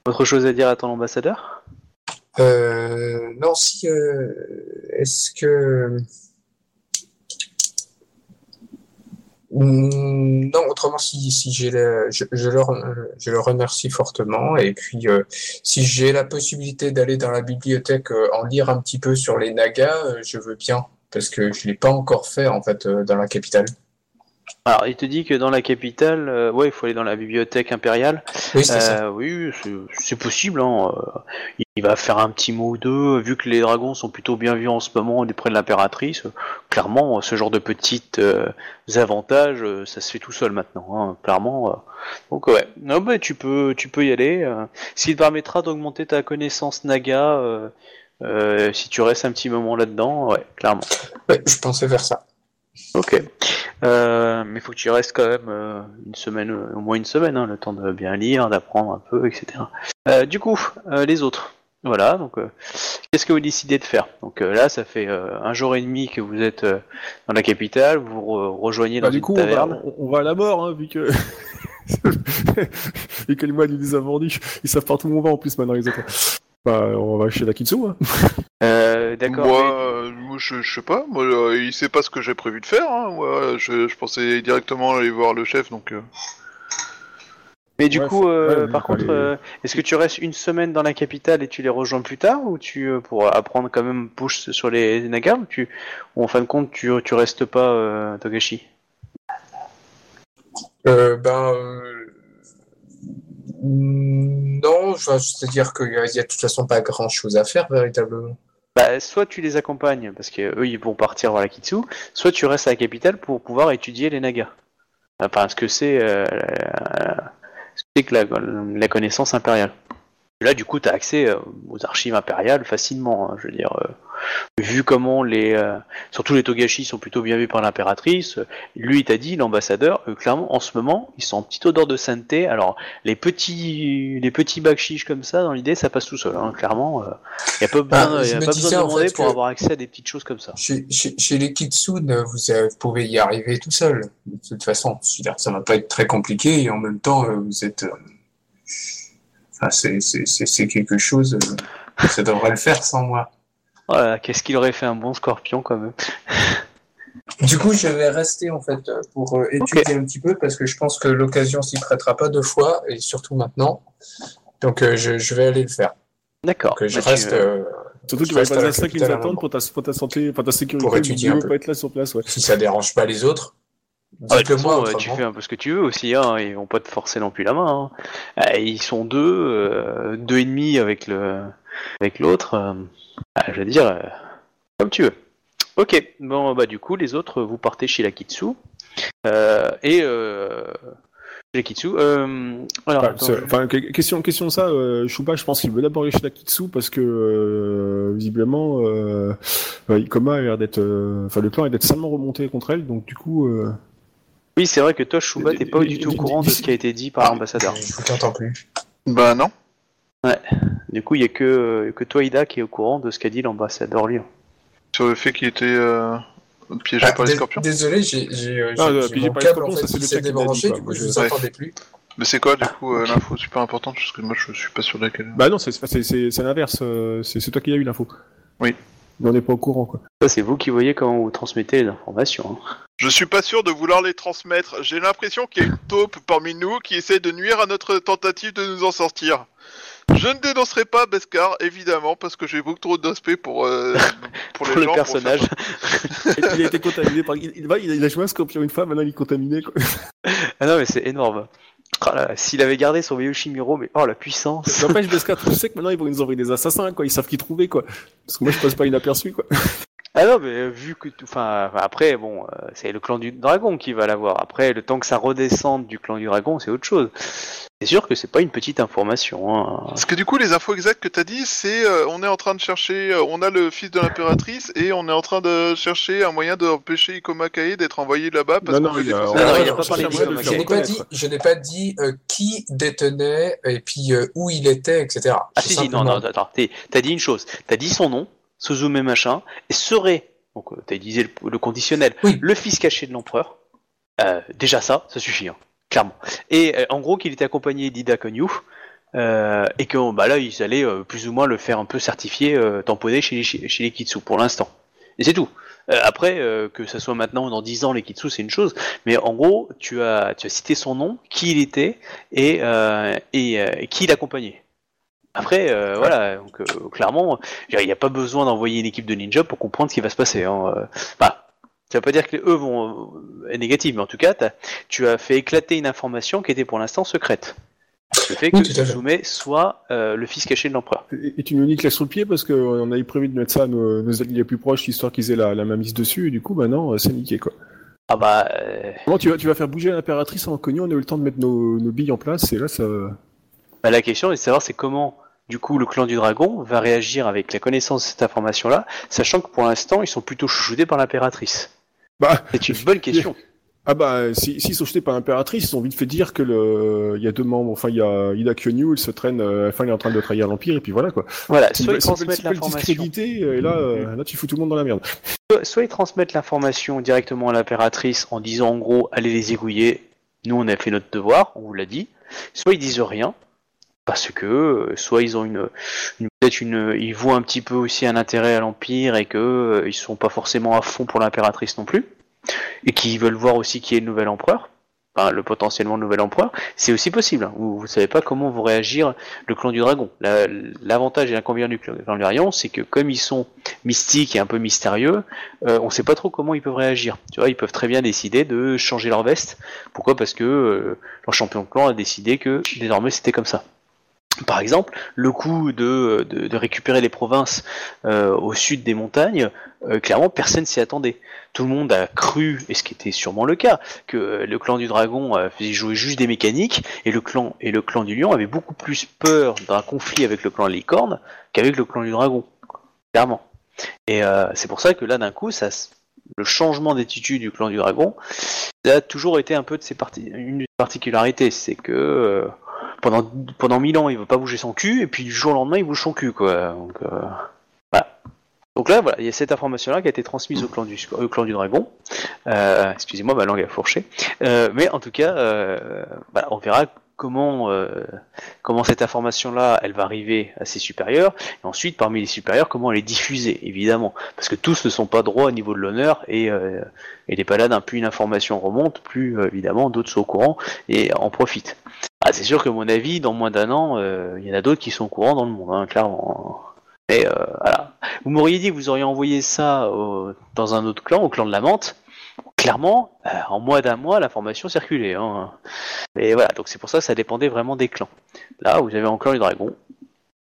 Autre chose à dire à ton ambassadeur? Non, si. Est-ce que. Hmm, Non, autrement, si, si j'ai la- je, je, euh, je le remercie fortement. Et puis, euh, si j'ai la possibilité d'aller dans la bibliothèque euh, en lire un petit peu sur les Nagas, euh, je veux bien. Parce que je l'ai pas encore fait, en fait, dans la capitale. Alors, il te dit que dans la capitale, euh, ouais, il faut aller dans la bibliothèque impériale. Oui, c'est ça. Euh, oui, c'est- possible. Hein. euh, Il va faire un petit mot ou deux, vu que les dragons sont plutôt bien vus en ce moment auprès de l'impératrice. Clairement, euh, ce genre de petites euh, avantages, ça se fait tout seul maintenant. Hein, clairement. Donc ouais, non, bah, tu peux, tu peux y aller. ce qui te permettra d'augmenter ta connaissance Naga. euh, si tu restes un petit moment là-dedans, ouais, clairement. Ouais, je pensais faire ça. Ok. Euh, mais faut que tu restes quand même euh, une semaine, euh, au moins une semaine, hein, le temps de bien lire, d'apprendre un peu, etc. Euh, du coup, euh, les autres. Voilà, donc euh, qu'est-ce que vous décidez de faire? Donc euh, là, ça fait euh, un jour et demi que vous êtes euh, dans la capitale, vous re- rejoignez dans Bah, du une coup on va, taverne. on, va à la mort hein, vu que vu que les moines ils nous ont vendus, ils savent partout où on va en plus maintenant les autres. Bah on va chez Nakitsu hein. Euh, D'accord. Moi, mais- moi, je, je sais pas. Moi, euh, il sait pas ce que j'ai prévu de faire. Hein. Je, je pensais directement aller voir le chef, donc. euh, Mais du Ouais, coup, euh, ouais, par contre, aller- euh, est-ce que tu restes une semaine dans la capitale et tu les rejoins plus tard, ou tu euh, pour apprendre quand même push sur les nagas, ou tu, ou en fin de compte, tu, tu restes pas euh, Togashi? Euh, ben euh, non, c'est-à-dire qu'il y, a- il y a de toute façon pas grand-chose à faire véritablement. Bah, soit tu les accompagnes parce que eux ils vont partir voir la Kitsu, soit tu restes à la capitale pour pouvoir étudier les nagas. Enfin, ce que c'est, euh, ce que la, connaissance impériale. Là, du coup, tu as accès euh, aux archives impériales facilement. hein, je veux dire, euh, vu comment les, euh, surtout les Togashi sont plutôt bien vus par l'impératrice. euh, Lui, il t'a dit, l'ambassadeur, euh, clairement, en ce moment, ils sont en petite odeur de sainteté. Alors, les petits, les petits bakshish comme ça, dans l'idée, ça passe tout seul. Hein, clairement, il n'y a pas besoin, Ah, je y a me pas disais, besoin de en demander fait, pour avoir accès à des petites choses comme ça. Chez, chez, chez les Kitsune, vous, pouvez y arriver tout seul. De toute façon, ça va pas être très compliqué et en même temps, euh, vous êtes. euh, Enfin, c'est- quelque chose. euh, ça devrait le faire sans moi. Voilà, qu'est-ce qu'il aurait fait un bon scorpion quand même. Du coup, je vais rester en fait pour euh, étudier un petit peu parce que je pense que l'occasion s'y prêtera pas deux fois et surtout maintenant. Donc, euh, je, je vais aller le faire. D'accord. Donc, euh, je Bah, tu, reste. euh, euh, Surtout je qu'il va y reste à avoir la ça qui nous capitale un attendent pour ta, pour ta santé, pour ta sécurité, Pour étudier un peu. pas être là sur place ouais. Si ça dérange pas les autres, ah, moi. façon, tu fais un peu ce que tu veux aussi, hein, ils vont pas te forcer non plus la main. hein. Ils sont deux, euh, deux et demi avec le, avec l'autre. Ah, je veux dire, euh, comme tu veux. Ok, bon bah du coup les autres vous partez chez la Kitsu euh, et euh, chez la Kitsu. Euh, alors, Enfin, attends, question, question ça, euh, Shuba, je pense qu'il veut d'abord aller chez Nakitsu parce que euh, visiblement, Ikoma a l'air d'être, euh, enfin le clan a l'air d'être salement remonté contre elle, donc du coup, euh, Oui, c'est vrai que toi, Chouba, t'es pas du tout au courant de ce qui a été dit par l'ambassadeur. Je vous entends plus. Bah non. Du coup, il y a que, que toi, Ida, qui est au courant de ce qu'a dit l'ambassadeur Lyon. Sur le fait qu'il était euh, piégé Ah, par les scorpions. Désolé, j'ai j'ai, euh, Ah, ouais, les câble scorpions, en ça, fait c'est le débranché, du coup Moi, je je- vous Ouais. entendais plus. Mais c'est quoi du coup euh, l'info super importante Parce que moi je suis pas sûr de laquelle. Bah non, c'est l'inverse. euh, C'est c'est toi qui as eu l'info. Oui. Mais on n'est pas au courant, quoi. Ça, c'est vous qui voyez comment vous transmettez les informations. hein. Je suis pas sûr de vouloir les transmettre. J'ai l'impression qu'il y a une taupe parmi nous qui essaie de nuire à notre tentative de nous en sortir. Je ne dénoncerai pas Beskar, évidemment, parce que j'ai beaucoup trop d'aspect pour, euh, pour les Pour le gens, personnage. faire- il a été contaminé par. Il, il, va, il a joué un scorpion une fois, maintenant il est contaminé, quoi. ah non, mais c'est énorme. Oh là, S'il avait gardé son Yoshimiro, mais oh la puissance. N'empêche, Beskar, tu sais que maintenant ils vont nous envoyer des assassins, quoi. Ils savent qui trouver, quoi. Parce que moi je passe pas inaperçu, quoi. Ah non, mais euh, vu que, tout- enfin, après, bon, euh, c'est le clan du dragon qui va l'avoir. Après, le temps que ça redescende du clan du dragon, c'est autre chose. C'est sûr que c'est pas une petite information. Hein. Parce que du coup, les infos exactes que t'as dit, c'est euh, on est en train de chercher, euh, on a le fils de l'impératrice et on est en train de chercher un moyen d'empêcher Ikoma Kae d'être envoyé là-bas parce Non, qu'on a pas je parlé n'ai de pas- ça, je mais n'ai c'est pas reconnaître. dit, je n'ai pas dit euh, qui détenait et puis euh, où il était, etc. Ah si, si, non, non, attends, t'as dit une chose. T'as dit son nom, Suzume machin, et serait, donc euh, t'as utilisé le, le conditionnel, Oui. le fils caché de l'empereur. Euh, déjà ça, ça suffit, hein, clairement. Et euh, en gros qu'il était accompagné d'Ida Konyu, euh, et que bah là ils allaient euh, plus ou moins le faire un peu certifié, euh, tamponné chez les, chez, les Kitsu pour l'instant. Et c'est tout. Euh, après, euh, que ça soit maintenant ou dans 10 ans, les Kitsu, c'est une chose. Mais en gros, tu as, tu as cité son nom, qui il était et, euh, et euh, qui l'accompagnait. Après, euh, voilà, donc euh, clairement, il n'y a pas besoin d'envoyer une équipe de ninja pour comprendre ce qui va se passer. Hein. Bah, ça veut pas dire que les eux vont euh, être négatifs, mais en tout cas, tu as fait éclater une information qui était pour l'instant secrète. Le fait que Oui. Suzume soit euh, le fils caché de l'empereur. Et, et tu nous niques la sur le pied parce qu'on avait prévu de mettre ça à nos, nos alliés les plus proches, histoire qu'ils aient la, la main mise dessus, et du coup, maintenant, euh, c'est niqué, quoi. Ah bah, euh, Comment tu vas, tu vas faire bouger l'impératrice en connu, on a eu le temps de mettre nos, nos billes en place, et là, ça. Bah, la question est de savoir c'est comment, du coup, le clan du dragon va réagir avec la connaissance de cette information-là, sachant que pour l'instant, ils sont plutôt chouchoutés par l'impératrice. Bah, C'est une bonne question. Ah bah, si- s'ils sont jetés par l'impératrice, ils ont vite fait dire que le, il y a deux membres, enfin, il y a Ida Kyonyu, il se traîne, euh, enfin, il est en train de trahir l'Empire, et puis voilà, quoi. Voilà, Si soit ils si transmettent si l'information. discréditer, et là, euh, là, tu fous tout le monde dans la merde. soit ils transmettent l'information directement à l'impératrice en disant en gros allez les égouiller, nous on a fait notre devoir, on vous l'a dit, soit ils disent rien, parce que euh, soit ils ont une, une peut-être une ils voient un petit peu aussi un intérêt à l'Empire et que euh, ils sont pas forcément à fond pour l'impératrice non plus, et qu'ils veulent voir aussi qui est le nouvel empereur. Enfin, le potentiellement nouvel empereur, c'est aussi possible. hein. Vous, vous savez pas comment vont réagir le clan du dragon. La- L'avantage et l'inconvénient du clan du dragon, c'est que comme ils sont mystiques et un peu mystérieux, euh, on sait pas trop comment ils peuvent réagir. Tu vois, ils peuvent très bien décider de changer leur veste. Pourquoi? Parce que euh, leur champion de clan a décidé que désormais c'était comme ça. Par exemple, le coup de, récupérer les provinces euh, au sud des montagnes, euh, clairement personne s'y attendait. Tout le monde a cru, et ce qui était sûrement le cas, que euh, le clan du dragon faisait jouer juste des mécaniques, et le clan et le clan du lion avait beaucoup plus peur d'un conflit avec le clan de licorne qu'avec le clan du dragon. Clairement. Et c'est pour ça que là, d'un coup, ça, le changement d'attitude du clan du dragon, ça a toujours été un peu de ses parti- une de ses particularités. C'est que pendant, pendant mille ans, il veut pas bouger son cul, et puis du jour au lendemain, il bouge son cul, quoi. Donc, euh, voilà. Donc là, voilà, il y a cette information-là qui a été transmise au clan du, dragon. Euh, excusez-moi, ma langue a fourché. Euh, mais en tout cas, euh, on verra comment, comment cette information-là, elle va arriver à ses supérieurs. Et ensuite, parmi les supérieurs, comment elle est diffusée, évidemment. Parce que tous ne sont pas droits au niveau de l'honneur, et, et les palades, plus une information remonte, plus évidemment d'autres sont au courant et en profitent. Ah, c'est sûr que, à mon avis, dans moins d'un an, euh, il y en a d'autres qui sont au courant dans le monde, hein, clairement. Mais euh, voilà. Vous m'auriez dit que vous auriez envoyé ça au- dans un autre clan, au clan de la menthe. Clairement, euh, en moins d'un mois, l'information circulait. Hein. Et voilà, donc c'est pour ça que ça dépendait vraiment des clans. Là, vous avez encore le dragon.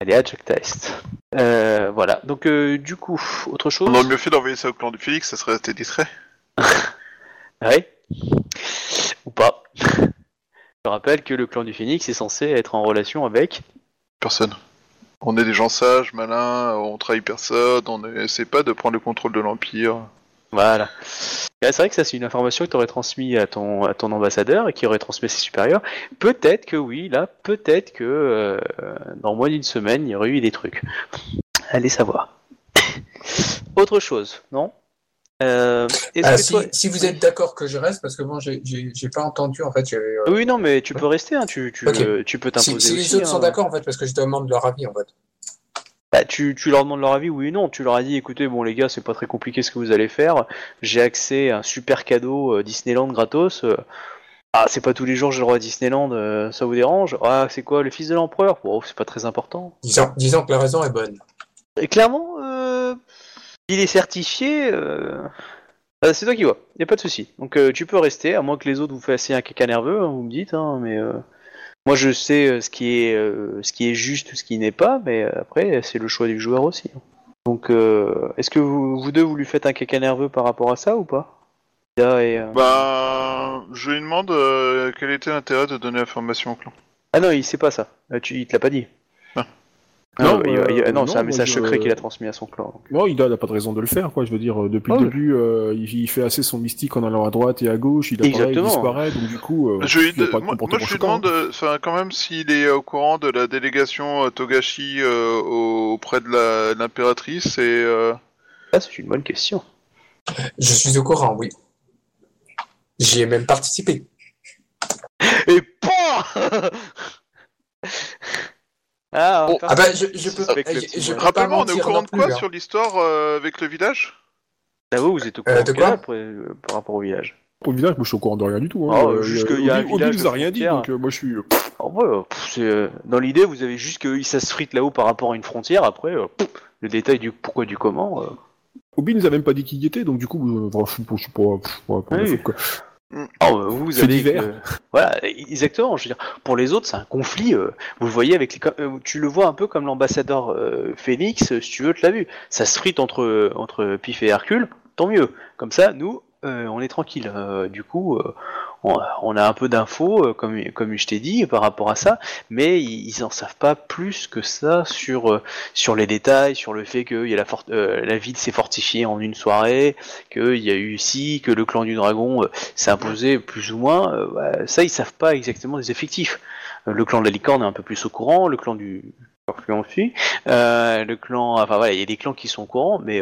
Allez à Jack Test. Euh, voilà, donc euh, du coup, autre chose? On aurait mieux fait d'envoyer ça au clan du Félix, ça serait resté discret. Ouais. Ou pas. Je rappelle que le clan du Phénix est censé être en relation avec. Personne. On est des gens sages, malins, on trahit personne, on essaie pas de prendre le contrôle de l'Empire. Voilà. Là, C'est vrai que ça, c'est une information que tu aurais transmis à ton, à ton ambassadeur et qui aurait transmis à ses supérieurs. Peut-être que oui, là, peut-être que euh, dans moins d'une semaine, il y aurait eu des trucs. Allez savoir. Autre chose, non? Euh, Ah, si, toi- si vous êtes d'accord que je reste, parce que bon, j'ai- pas entendu en fait. euh, Oui, non, mais tu peux rester, hein, tu, tu, Ok. euh, tu peux t'imposer si les aussi, autres sont hein. d'accord en fait, parce que je demande leur avis en fait. Bah, tu, tu leur demandes leur avis, oui ou non. Tu leur as dit, écoutez, bon les gars, c'est pas très compliqué ce que vous allez faire. J'ai accès à un super cadeau euh, Disneyland gratos. ah, c'est pas tous les jours que j'ai le droit à Disneyland, euh, ça vous dérange? Ah, c'est quoi, le fils de l'empereur? Bon, c'est pas très important. Disons, disons que la raison est bonne. Et clairement, il est certifié. euh, euh, c'est toi qui vois, y a pas de souci. Donc euh, tu peux rester, à moins que les autres vous fassiez un caca nerveux, hein, vous me dites. Hein, mais euh, moi je sais ce qui est ce qui est juste, ce qui n'est pas. Mais après, c'est le choix du joueur aussi. Donc, est-ce que vous, vous deux vous lui faites un caca nerveux par rapport à ça ou pas? Et, Bah, je lui demande quel était l'intérêt de donner l'information au clan. Ah non, il sait pas ça. Tu, il te l'a pas dit. Ah. Non, Non, il- il- non, non, c'est un message je- secret qu'il a transmis à son clan. donc. Non, Ida n'a pas de raison de le faire, quoi. Je veux dire, euh, depuis Ah le ouais. début, euh, il, il fait assez son mystique en allant à droite et à gauche, il apparaît, il Exactement. disparaît, donc du coup, euh, Je lui il a de- pas de moi, je lui choquant. demande, euh, enfin, quand même, s'il est au courant de la délégation euh, Togashi euh, auprès de l'impératrice et. euh, Ah, c'est une bonne question. Je suis au courant, oui. J'y ai même participé. Et PAM Ah, Oh, Ah bah, je, je peux, je, je peux on est au courant de quoi plus, hein. sur l'histoire euh, avec le village? Ah, vous, vous êtes au Euh, courant de quoi? après, euh, par rapport au village. Pour le village, moi je suis au courant de rien du tout. Hein. Oh, juste y a un village nous a rien dit, donc euh, moi je suis. pff, euh, dans l'idée, vous avez juste que ça se frite là-haut par rapport à une frontière. Après, euh, pff, le détail du pourquoi du comment. euh, Obi nous a même pas dit qui il était, donc du coup, je suis pas, foutre, quoi. Oh, euh, vous avez voilà exactement je veux dire pour les autres c'est un conflit euh, vous le voyez avec les euh, tu le vois un peu comme l'ambassadeur euh, Phoenix si tu veux tu l'as vu. Ça se frite entre entre Pif et Hercule tant mieux. Comme ça nous euh, on est tranquille. Euh, du coup euh, on, a un peu d'infos comme comme je t'ai dit par rapport à ça mais ils, ils en savent pas plus que ça sur sur les détails sur le fait que y a la ville s'est fortifiée en une soirée qu'il y a eu ici que le clan du dragon s'est imposé plus ou moins, bah, ça ils savent pas exactement les effectifs. Le clan de la licorne est un peu plus au courant, le clan du aussi, le clan, enfin voilà, il y a des clans qui sont au courant, mais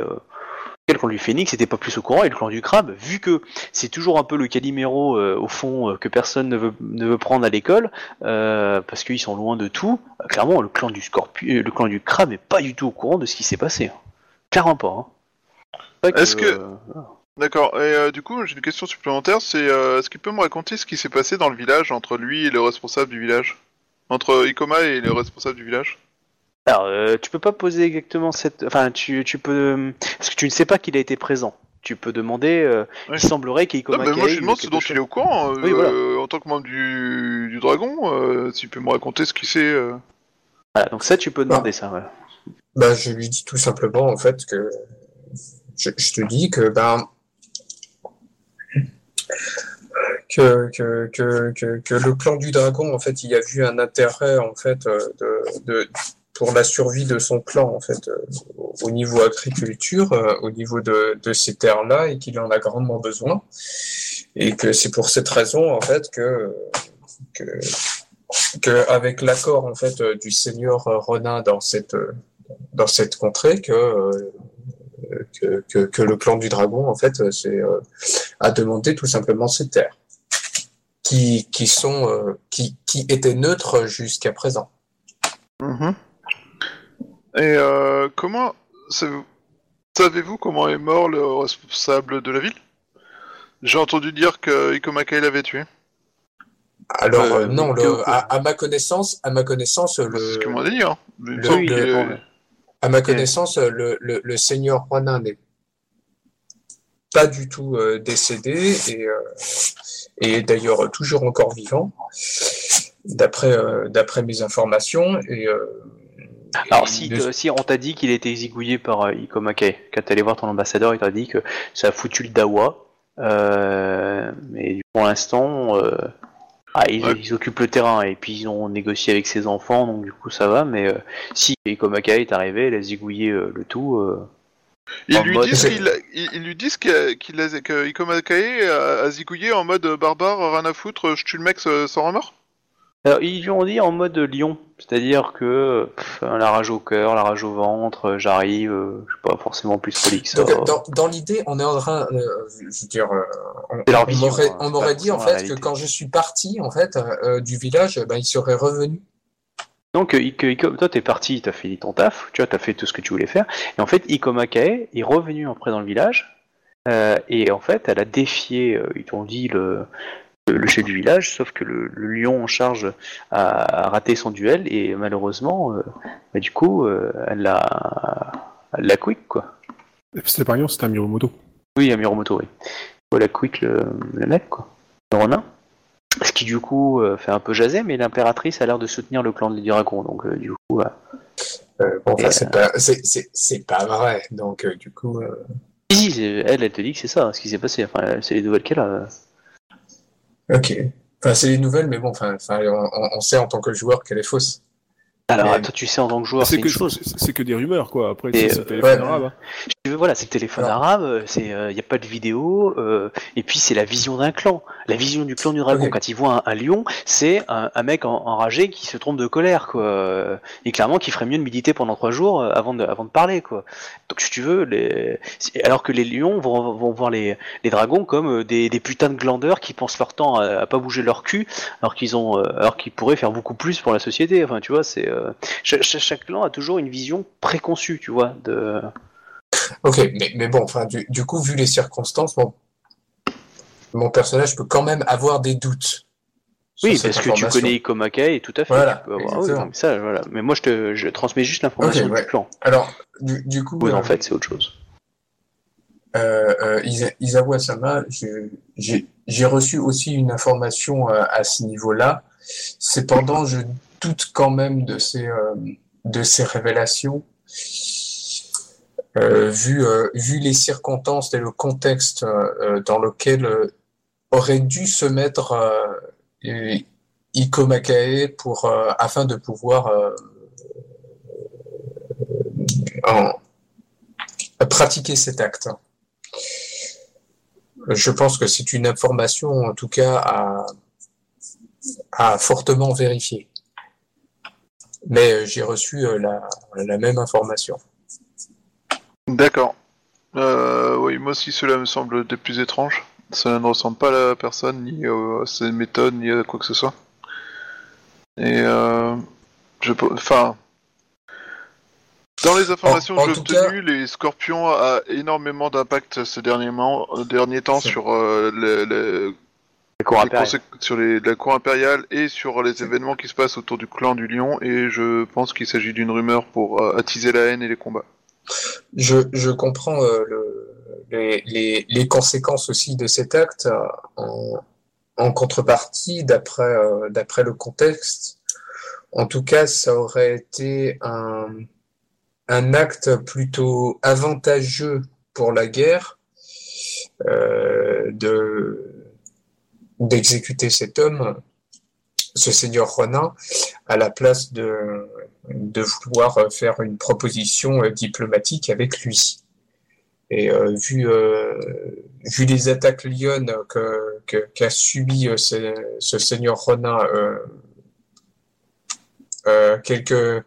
le clan du phénix n'était pas plus au courant et le clan du crabe, vu que c'est toujours un peu le caliméro euh, au fond euh, que personne ne veut, ne veut prendre à l'école, euh, parce qu'ils sont loin de tout, euh, clairement le clan du scorpion, le clan du crabe est pas du tout au courant de ce qui s'est passé. hein. Clairement pas. hein. Est-ce que- euh, D'accord, et du coup, j'ai une question supplémentaire, c'est euh, est-ce qu'il peut me raconter ce qui s'est passé dans le village entre lui et le responsable du village? Entre Ikoma et le responsable du village? Alors, euh, tu peux pas poser exactement cette. Enfin, tu, tu peux. Parce que tu ne sais pas qu'il a été présent. Tu peux demander. euh, Ouais. Il semblerait qu'il Non, mais moi je lui demande ce dont il est au courant, euh, Oui, voilà. euh, en tant que membre du, du dragon, euh, s'il peut me raconter ce qu'il sait. euh. Voilà, donc ça, tu peux demander ça. ouais. Bah, je lui dis tout simplement en fait que je, je te dis que ben que, que, que, que, que le clan du dragon en fait il a vu un intérêt en fait euh, de, de pour la survie de son clan en fait euh, au- au niveau agriculture euh, au niveau de, de ces terres là et qu'il en a grandement besoin et que c'est pour cette raison en fait que que, avec l'accord en fait euh, du seigneur Ronin dans cette dans cette contrée que, que, que, le clan du dragon, en fait, a demandé tout simplement ces terres, qui, qui, sont, qui, qui étaient neutres jusqu'à présent. Mhm. Et euh, comment savez- savez-vous comment est mort le responsable de la ville? J'ai entendu dire que Ikoma Kai l'avait tué. Alors, Euh, euh, non, que- le, à, à ma connaissance, à ma connaissance, C'est ce le, m'a dit. Hein. Le- oui, est- à ma connaissance, le, le, le seigneur Ronin n'est pas du tout euh, décédé et, euh, et d'ailleurs toujours encore vivant, d'après euh, d'après mes informations. Et, euh, Alors, si, on t'a dit qu'il était zigouillé par euh, Ikomake, quand t'es allé voir ton ambassadeur, il t'a dit que ça a foutu le dawa. Euh, mais pour l'instant, euh, ah, ils, Ouais. ils occupent le terrain et puis ils ont négocié avec ses enfants, donc du coup ça va. Mais euh, si Ikomake est arrivé, il a zigouillé le tout. Ils lui mode- disent qu'il ils, ils lui disent qu'il qu'il a- que a, a zigouillé en mode barbare, rien à foutre, je tue le mec sans remords Alors, ils lui ont dit en mode lion, c'est-à-dire que pff, la rage au cœur, la rage au ventre, euh, j'arrive, euh, je suis pas forcément plus poli que ça. Donc, dans, dans l'idée, on est en train, euh, je veux dire, euh, on, m'aurait, hein, on m'aurait dit en fait que quand je suis parti en fait du village, ben, il serait revenu. Donc, toi, t'es parti, t'as fini ton taf, tu vois, t'as fait tout ce que tu voulais faire. Et en fait, Ikoma Kae est revenue après dans le village. et en fait, elle a défié, ils t'ont dit, le, le, chef du village, sauf que le, le lion en charge a, a raté son duel. Et malheureusement, euh, bah, du coup, euh, elle l'a elle l'a quick, quoi. C'était pas un lion, c'était un Miromoto. Oui, à Miromoto, oui. Elle a quick le, le mec, quoi. Le. Ce qui, du coup, euh, fait un peu jaser, mais l'impératrice a l'air de soutenir le clan des dragons. Donc, euh, du coup, euh, Euh, bon, enfin, c'est pas, vrai. Donc, euh, du coup, euh, Si, si, c'est- elle, elle te dit que c'est ça, ce qui s'est passé. Enfin, c'est les nouvelles qu'elle a. ok. Enfin, c'est les nouvelles, mais bon, enfin, on sait en tant que joueur qu'elle est fausse. Alors, Mais- toi, tu sais en tant que joueur, c'est que, chose. c'est- c'est que des rumeurs, quoi. Après, c'est euh, téléphone ouais. arabe. hein. Voilà, c'est téléphone arabe, c'est, il n'y a pas de vidéo, euh, et puis c'est la vision d'un clan. La vision du clan du dragon, quand il voit un, un lion, c'est un, un mec en- enragé qui se trompe de colère, quoi. Euh, Et clairement, qui ferait mieux de méditer pendant trois jours euh, avant de, avant de parler, quoi. Donc, si tu veux, les... alors que les lions vont, vont voir les, les dragons comme euh, des, des putains de glandeurs qui pensent leur temps à, à pas bouger leur cul, alors qu'ils ont, euh, alors qu'ils pourraient faire beaucoup plus pour la société. Enfin, tu vois, c'est euh, cha- cha- chaque clan a toujours une vision préconçue, tu vois, de. Ok, mais, mais bon, enfin, du, du coup, vu les circonstances, mon, mon personnage peut quand même avoir des doutes. Oui, parce que tu connais Ikomaka et tout à fait. Voilà, tu peux avoir... oui, exactement. non, mais ça, voilà. Mais moi, je te je transmets juste l'information ouais. du clan. Alors, du, du coup, Oui, euh, en fait, c'est autre chose. euh, euh, Isa- Isawa Sama, j'ai reçu aussi une information à ce niveau-là. Cependant, je doute quand même de ces, euh, de ces révélations. Euh, vu, euh, vu les circonstances et le contexte dans lequel aurait dû se mettre euh, Iko Makae pour, afin de pouvoir pratiquer cet acte. Je pense que c'est une information, en tout cas, à fortement vérifier. Mais euh, j'ai reçu euh, la, la même information. D'accord. Euh, oui, moi aussi cela me semble des plus étranges. Ça ne ressemble pas à la personne, ni à ses méthodes, ni à quoi que ce soit. Et je Enfin... Dans les informations En- en que j'ai cas- obtenues, les scorpions a énormément d'impact ces derniers, mois- derniers temps sur euh, les- Les impériaux. consé- sur les, la cour impériale et sur les événements qui se passent autour du clan du lion et je pense qu'il s'agit d'une rumeur pour euh, attiser la haine et les combats. Je, je comprends euh, le- les, les, les conséquences aussi de cet acte euh, en, en contrepartie, d'après euh, d'après le contexte. En tout cas, ça aurait été un, un acte plutôt avantageux pour la guerre euh, de d'exécuter cet homme, ce seigneur Ronin, à la place de de vouloir faire une proposition euh, diplomatique avec lui. Et euh, vu, euh, vu les attaques lyonnes que, que- qu'a subi euh, ce, ce seigneur Ronin euh, quelques,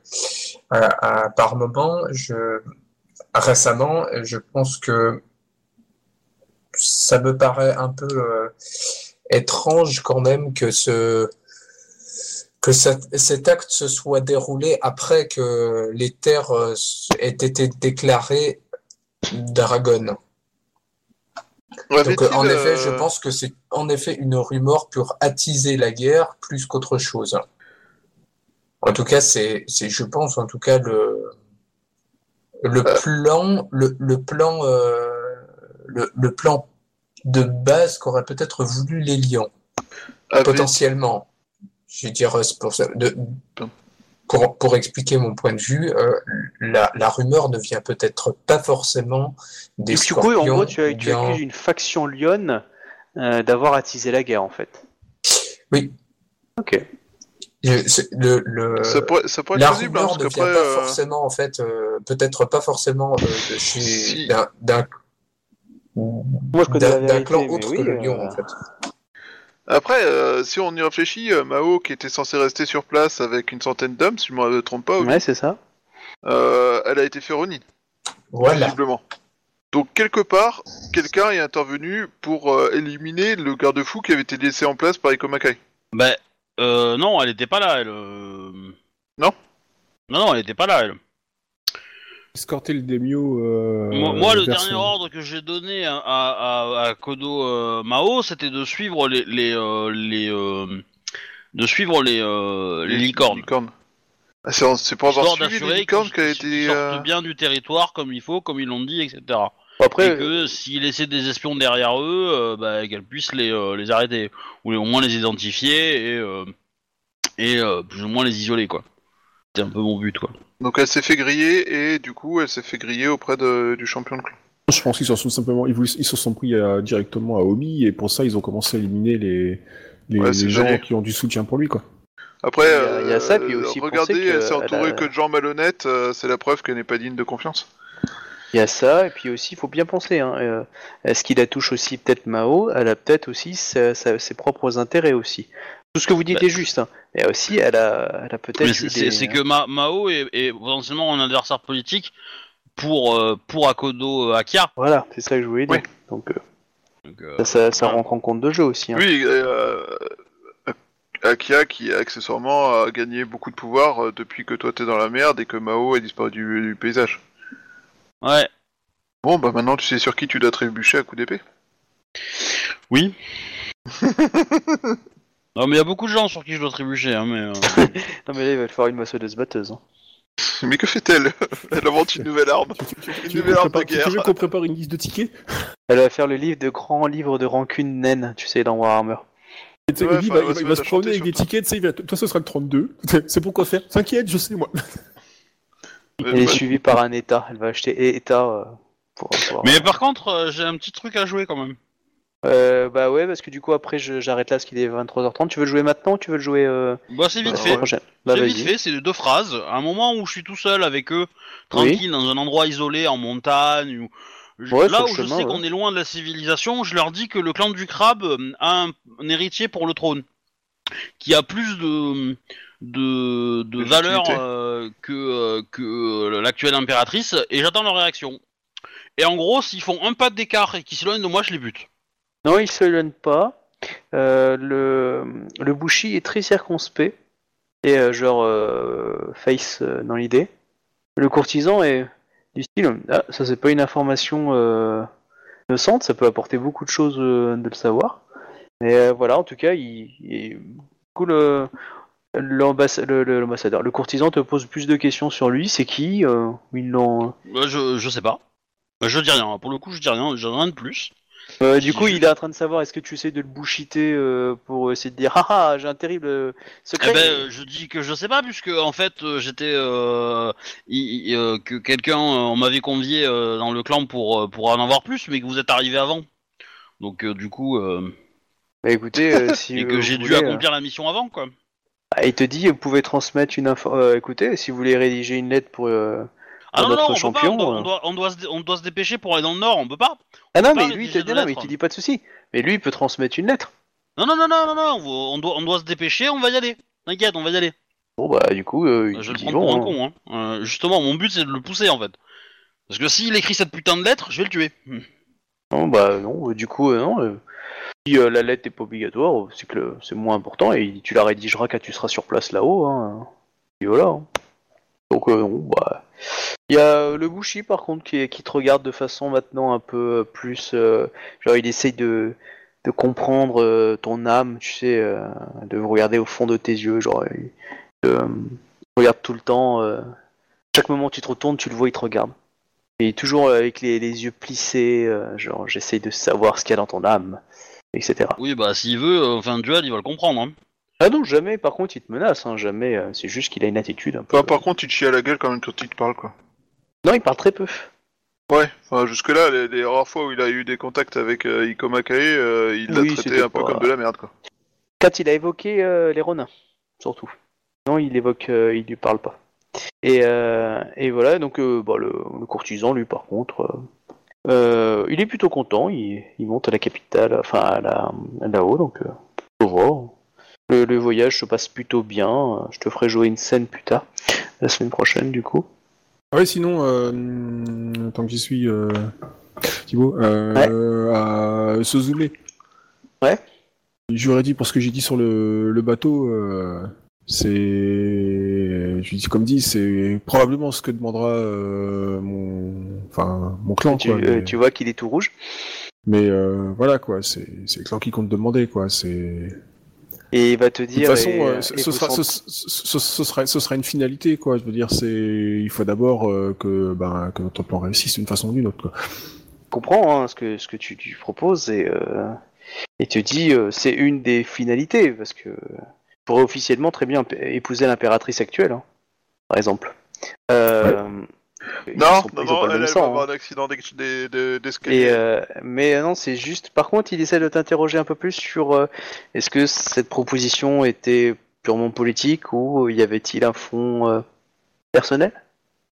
à- à- par moment, je, récemment, je pense que ça me paraît un peu étrange quand même que ce, que cet, acte se soit déroulé après que les terres euh, aient été déclarées d'Aragon. Donc, en effet, je euh, pense que c'est en effet une rumeur pour attiser la guerre plus qu'autre chose. En tout cas, c'est, c'est, je pense, en tout cas, le, le Euh. plan, le, le plan, euh, le, le plan de base qu'auraient peut-être voulu les lions potentiellement. Je vais dire pour ça. De, pour, pour expliquer mon point de vue, euh, la, la rumeur ne vient peut-être pas forcément des Du coup, en scorpions. gros, tu, as- tu bien- accuses une faction lyonne euh, d'avoir attisé la guerre, en fait. Oui. Ok. Le, le, ça, pourrait, ça pourrait la être possible, hein, rumeur parce ne vient pas euh, forcément, en fait, euh, peut-être pas forcément euh, Si. Moi, je connais d'un- clan autre oui, que le euh, lion, en fait. Après, euh, si on y réfléchit, euh, Mao, qui était censé rester sur place avec une centaine d'hommes, si je ne me trompe pas, Ouais, c'est ça. euh, elle a été fait Ronin, Voilà. visiblement. Donc, quelque part, quelqu'un est intervenu pour euh, éliminer le garde-fou qui avait été laissé en place par Ikomakai. Bah, euh, non, elle était pas là, elle. Non Non, non, elle était pas là, elle. Escorter le Demio. Euh, moi, moi, le dernier ordre que j'ai donné à, à, Kodo euh, Mao, c'était de suivre les. les, euh, les euh, de suivre les, euh, les licornes. Ah, c'est en- c'est pour avoir suivi les d'assurer licornes sortent euh, bien du territoire comme il faut, comme ils l'ont dit, etc. Après, et que s'ils laissaient des espions derrière eux, euh, bah, qu'elles puissent les, euh, les arrêter. Ou les- au moins les identifier et, euh, et euh, plus ou moins les isoler, quoi. C'était un peu mon but, quoi. Donc elle s'est fait griller, et du coup, elle s'est fait griller auprès de- du champion de clan. Je pense qu'ils se sont simplement, ils, voulaient- ils se sont pris euh, directement à Omi et pour ça ils ont commencé à éliminer les, les, Ouais, c'est les gens génial. qui ont du soutien pour lui quoi. Après, Il y a- il y a ça, euh, puis aussi regardez, que elle s'est elle entourée a- que de gens malhonnêtes, euh, c'est la preuve qu'elle n'est pas digne de confiance. il y a ça, et puis aussi, il faut bien penser, hein, euh, est-ce qu'il la touche aussi peut-être Mao? Elle a peut-être aussi sa- sa- ses propres intérêts aussi. Tout ce que vous dites Bah. est juste, hein. mais aussi, elle a, elle a peut-être. C'est des- que Ma- Mao est, est potentiellement un adversaire politique pour, euh, pour Akodo euh, Akia. Voilà, c'est ça que je voulais dire. Oui. Donc, euh, Donc, euh, ça, ça, ça ouais. rentre en compte de jeu aussi. hein. Oui, euh, Akia qui accessoirement a gagné beaucoup de pouvoir depuis que toi t'es dans la merde et que Mao est disparu du, du paysage. Ouais. Bon, bah maintenant tu sais sur qui tu dois trébucher à coup d'épée. Oui. non, mais il y a beaucoup de gens sur qui je dois trébucher, hein, mais. euh, Non, mais là, il va falloir une masseuseuse batteuse. hein. Mais que fait-elle? Elle invente une nouvelle arme. Une nouvelle qu'on arme de prépare- tu guerre. veux qu'on prépare une liste de tickets? Elle va faire le livre de grand livre de rancune naine, tu sais, dans Warhammer. Et tu sais, Ouais, Omi, enfin, va- ouais, il va, ça il va va se promener avec des tickets, tu sais, il va- toi ce sera le 32. C'est pour quoi faire? T'inquiète, je sais moi. Elle est suivie par un État. Elle va acheter État euh, pour. pour- Mais par contre, euh, j'ai un petit truc à jouer quand même. Euh, bah ouais, parce que du coup, après, je- j'arrête là, parce qu'il est 23h30. Tu veux le jouer maintenant ou tu veux le jouer. Euh... Bah, c'est vite euh, fait. prochaine? Bah c'est vas-y. vite fait, c'est deux phrases. À un moment où je suis tout seul avec eux, tranquille, dans un endroit isolé, en montagne, ou... je- Ouais, là sur où le je chemin, sais ouais. qu'on est loin de la civilisation, je leur dis que le clan du crabe euh, a un, un héritier pour le trône, qui a plus de de, de De valeur légitimité. euh, que euh, que euh, l'actuelle impératrice, et j'attends leur réaction. Et en gros, s'ils font un pas d'écart et qu'ils s'éloignent de moi, je les bute. Non, il se donne pas. Euh, le, le Bushi est très circonspect. Et euh, genre euh, face dans l'idée. Le courtisan est du style Ah, ça c'est pas une information innocente, ça peut apporter beaucoup de choses de le savoir. Mais voilà, en tout cas, il, il- le- l'ambassadeur, le courtisan te pose plus de questions sur lui, c'est qui euh, Bah, je, je sais pas. Bah, je dis rien. Pour le coup, je dis rien. J'ai rien de plus. Euh, du coup, je- il est en train de savoir est-ce que tu essaies de le bullshiter euh, pour essayer de dire ah ah j'ai un terrible euh, secret. Eh ben, je dis que je sais pas puisque en fait j'étais euh, euh, que quelqu'un euh, on m'avait convié euh, dans le clan pour pour en avoir plus, mais que vous êtes arrivé avant. Donc euh, du coup euh, Bah, écoutez, euh, si et que j'ai dû euh, accomplir la mission avant quoi. ah, il te dit vous pouvez transmettre une info. euh, écoutez, si vous voulez rédiger une lettre pour. Euh, Ah non notre non, on, peut champion, pas, on, doit, euh. on, doit, on, doit se, on doit se dépêcher pour aller dans le nord, on peut pas. Ah non, mais lui il te dit non, mais lettre. te dit pas de souci. Mais lui il peut transmettre une lettre. Non non non non non on doit on doit se dépêcher, on va y aller. T'inquiète, on va y aller. Bon bah du coup euh, il Je te le dit prends bon. pour un hein. con. Hein. Euh, justement, mon but c'est de le pousser en fait. Parce que s'il écrit cette putain de lettre, je vais le tuer. Hmm. Non bah non, euh, du coup euh, non. euh, si euh, la lettre est pas obligatoire, euh, c'est que c'est moins important et tu la rédigeras quand tu seras sur place là-haut. Hein. Et voilà. hein. Donc euh, non, bah. Il y a euh, le Bushi par contre qui, te regarde de façon maintenant un peu euh, plus. euh, genre il essaye de, comprendre ton âme, tu sais, de regarder au fond de tes yeux. Genre il regarde tout le temps. chaque moment tu te retournes, tu le vois, il te regarde. Et toujours avec les, yeux plissés, genre j'essaye de savoir ce qu'il y a dans ton âme, etc. Oui, bah s'il veut, enfin duel, il va le comprendre. Hein. Ah non, jamais, par contre, il te menace, hein, jamais. euh, c'est juste qu'il a une attitude un peu. Enfin, par contre, il te chie à la gueule quand même quand il te parle, quoi. Non, il parle très peu. Ouais, enfin, jusque-là, les, les rares fois où il a eu des contacts avec euh, Ikoma Kae, euh, il l'a Oui, traité c'était un peu pas- comme de la merde, quoi. Quand il a évoqué euh, les Ronins, surtout. Non, il évoque, euh, il lui parle pas. Et, euh, et voilà, donc euh, bah, le, le courtisan, lui, par contre, euh, euh, il est plutôt content. Il, il monte à la capitale, enfin à la- là-haut, donc euh, au revoir. Le, le voyage se passe plutôt bien. Je te ferai jouer une scène plus tard, la semaine prochaine, du coup. Ouais, sinon, euh, tant que j'y suis, euh, Thibaut, euh, à Suzume. Ouais. J'aurais dit, pour ce que j'ai dit sur le, le bateau, euh, c'est, je dis comme dit, c'est probablement ce que demandera euh, mon, enfin, mon clan, tu, quoi. mais tu vois qu'il est tout rouge. mais, voilà, quoi, c'est, c'est le clan qui compte demander, quoi. C'est. Et il va te De toute dire. façon, et, euh, ce, et ce vous sera, ce, sent- ce- ce- ce sera, ce sera une finalité, quoi. Je veux dire, c'est, il faut d'abord euh, que, ben, que notre plan réussisse d'une façon ou d'une autre, quoi. comprends hein, ce que ce que tu, tu proposes et euh, et te dit euh, c'est une des finalités parce que tu pourrais officiellement très bien épouser l'impératrice actuelle, hein, par exemple. Euh, ils Non, non, non, elle, elle va hein. avoir un accident d'escalier. Euh, mais euh, non, c'est juste. Par contre, il essaie de t'interroger un peu plus sur euh, est-ce que cette proposition était purement politique ou y avait-il un fond euh, personnel?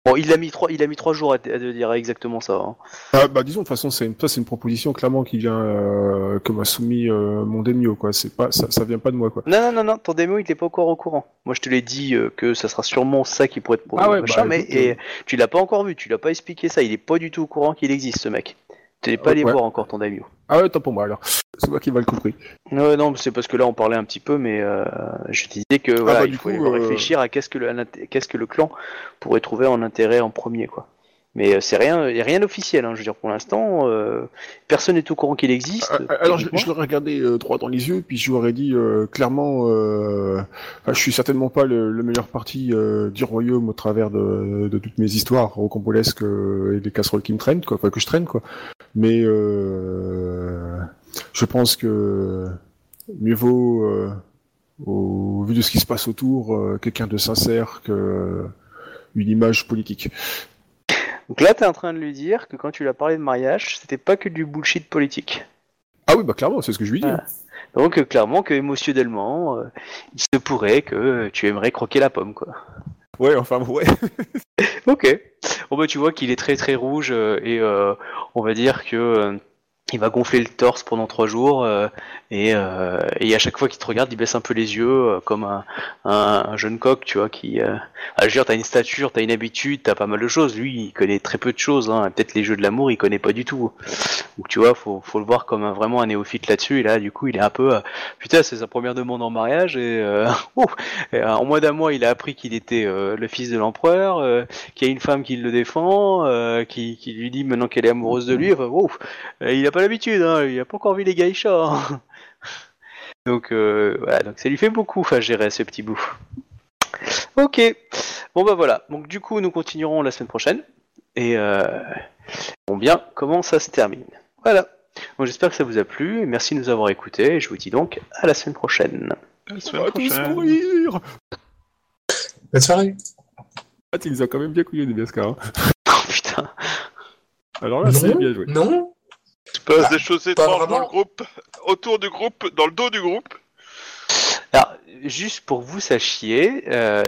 Bon, il a mis trois, il a mis trois jours à, te à dire exactement ça. hein. Ah, bah disons de toute façon c'est une ça c'est une proposition clairement qui vient euh, que m'a soumis euh, mon Demio quoi c'est pas ça, ça vient pas de moi quoi Non, non, non, non, ton démo, il n'est pas encore au courant. Moi, je te l'ai dit euh, que ça sera sûrement ça qui pourrait être pour Ah ouais, machin, bah, mais écoute, et, euh. tu l'as pas encore vu, tu l'as pas expliqué ça, il est pas du tout au courant qu'il existe, ce mec. Tu n'es pas Euh, allé ouais. voir encore ton Damio. Ah ouais tant pour moi alors c'est moi qui mal compris Non, non, c'est parce que là, on parlait un petit peu, mais euh, je disais que voilà, bah, il faut coup, euh, réfléchir à qu'est-ce que, le, qu'est-ce que le clan pourrait trouver en intérêt en premier, quoi. Mais euh, c'est rien, il y a rien d'officiel, hein, je veux dire, pour l'instant, euh, personne n'est au courant qu'il existe. Ah, ah, alors je, l'aurais regardé euh, droit dans les yeux puis je lui aurais dit euh, clairement enfin, je suis certainement pas le, le meilleur parti du royaume au travers de, de toutes mes histoires rocambolesques et des casseroles qui me traînent quoi enfin, que je traîne quoi. Mais je pense que mieux vaut au vu de ce qui se passe autour quelqu'un de sincère que une image politique Donc là, t'es en train de lui dire que quand tu lui as parlé de mariage, c'était pas que du bullshit politique. ah oui bah clairement c'est ce que je lui dis Ah. Donc euh, clairement que émotionnellement, euh, il se pourrait que euh, tu aimerais croquer la pomme, quoi. ouais enfin ouais Ok. Bon bah tu vois qu'il est très très rouge euh, et on va dire que il va gonfler le torse pendant trois jours euh, et, euh, et à chaque fois qu'il te regarde, il baisse un peu les yeux euh, comme un, un, un jeune coq, tu vois, qui. Euh... Ah, je t'as une stature, t'as une habitude, t'as pas mal de choses. Lui, il connaît très peu de choses. Hein. Peut-être les jeux de l'amour, il connaît pas du tout. Donc tu vois, faut, faut le voir comme un- vraiment un néophyte là-dessus. Et là, du coup, il est un peu. Putain, c'est sa première demande en mariage et, en moins d'un mois, il a appris qu'il était le fils de l'empereur, qu'il y a une femme qui le défend, qui, lui dit maintenant qu'elle est amoureuse de lui. Enfin, il a pas l'habitude, hein. il a pas encore vu les geishas. hein. Donc euh, voilà, donc ça lui fait beaucoup à gérer ce petit bout. Ok, bon bah voilà. Donc du coup, nous continuerons la semaine prochaine et euh, bon bien comment ça se termine? Voilà. Donc j'espère que ça vous a plu et merci de nous avoir écoutés. Et je vous dis donc à la semaine prochaine. La on semaine prochaine. mourir Bonne soirée. Ah, les as quand même bien couillés, des Biascar. Hein. Oh putain. Alors là, c'est non, bien joué. non, passe Bah, des choses étranges dans le groupe, autour du groupe, dans le dos du groupe. Alors, juste pour que vous sachiez, euh,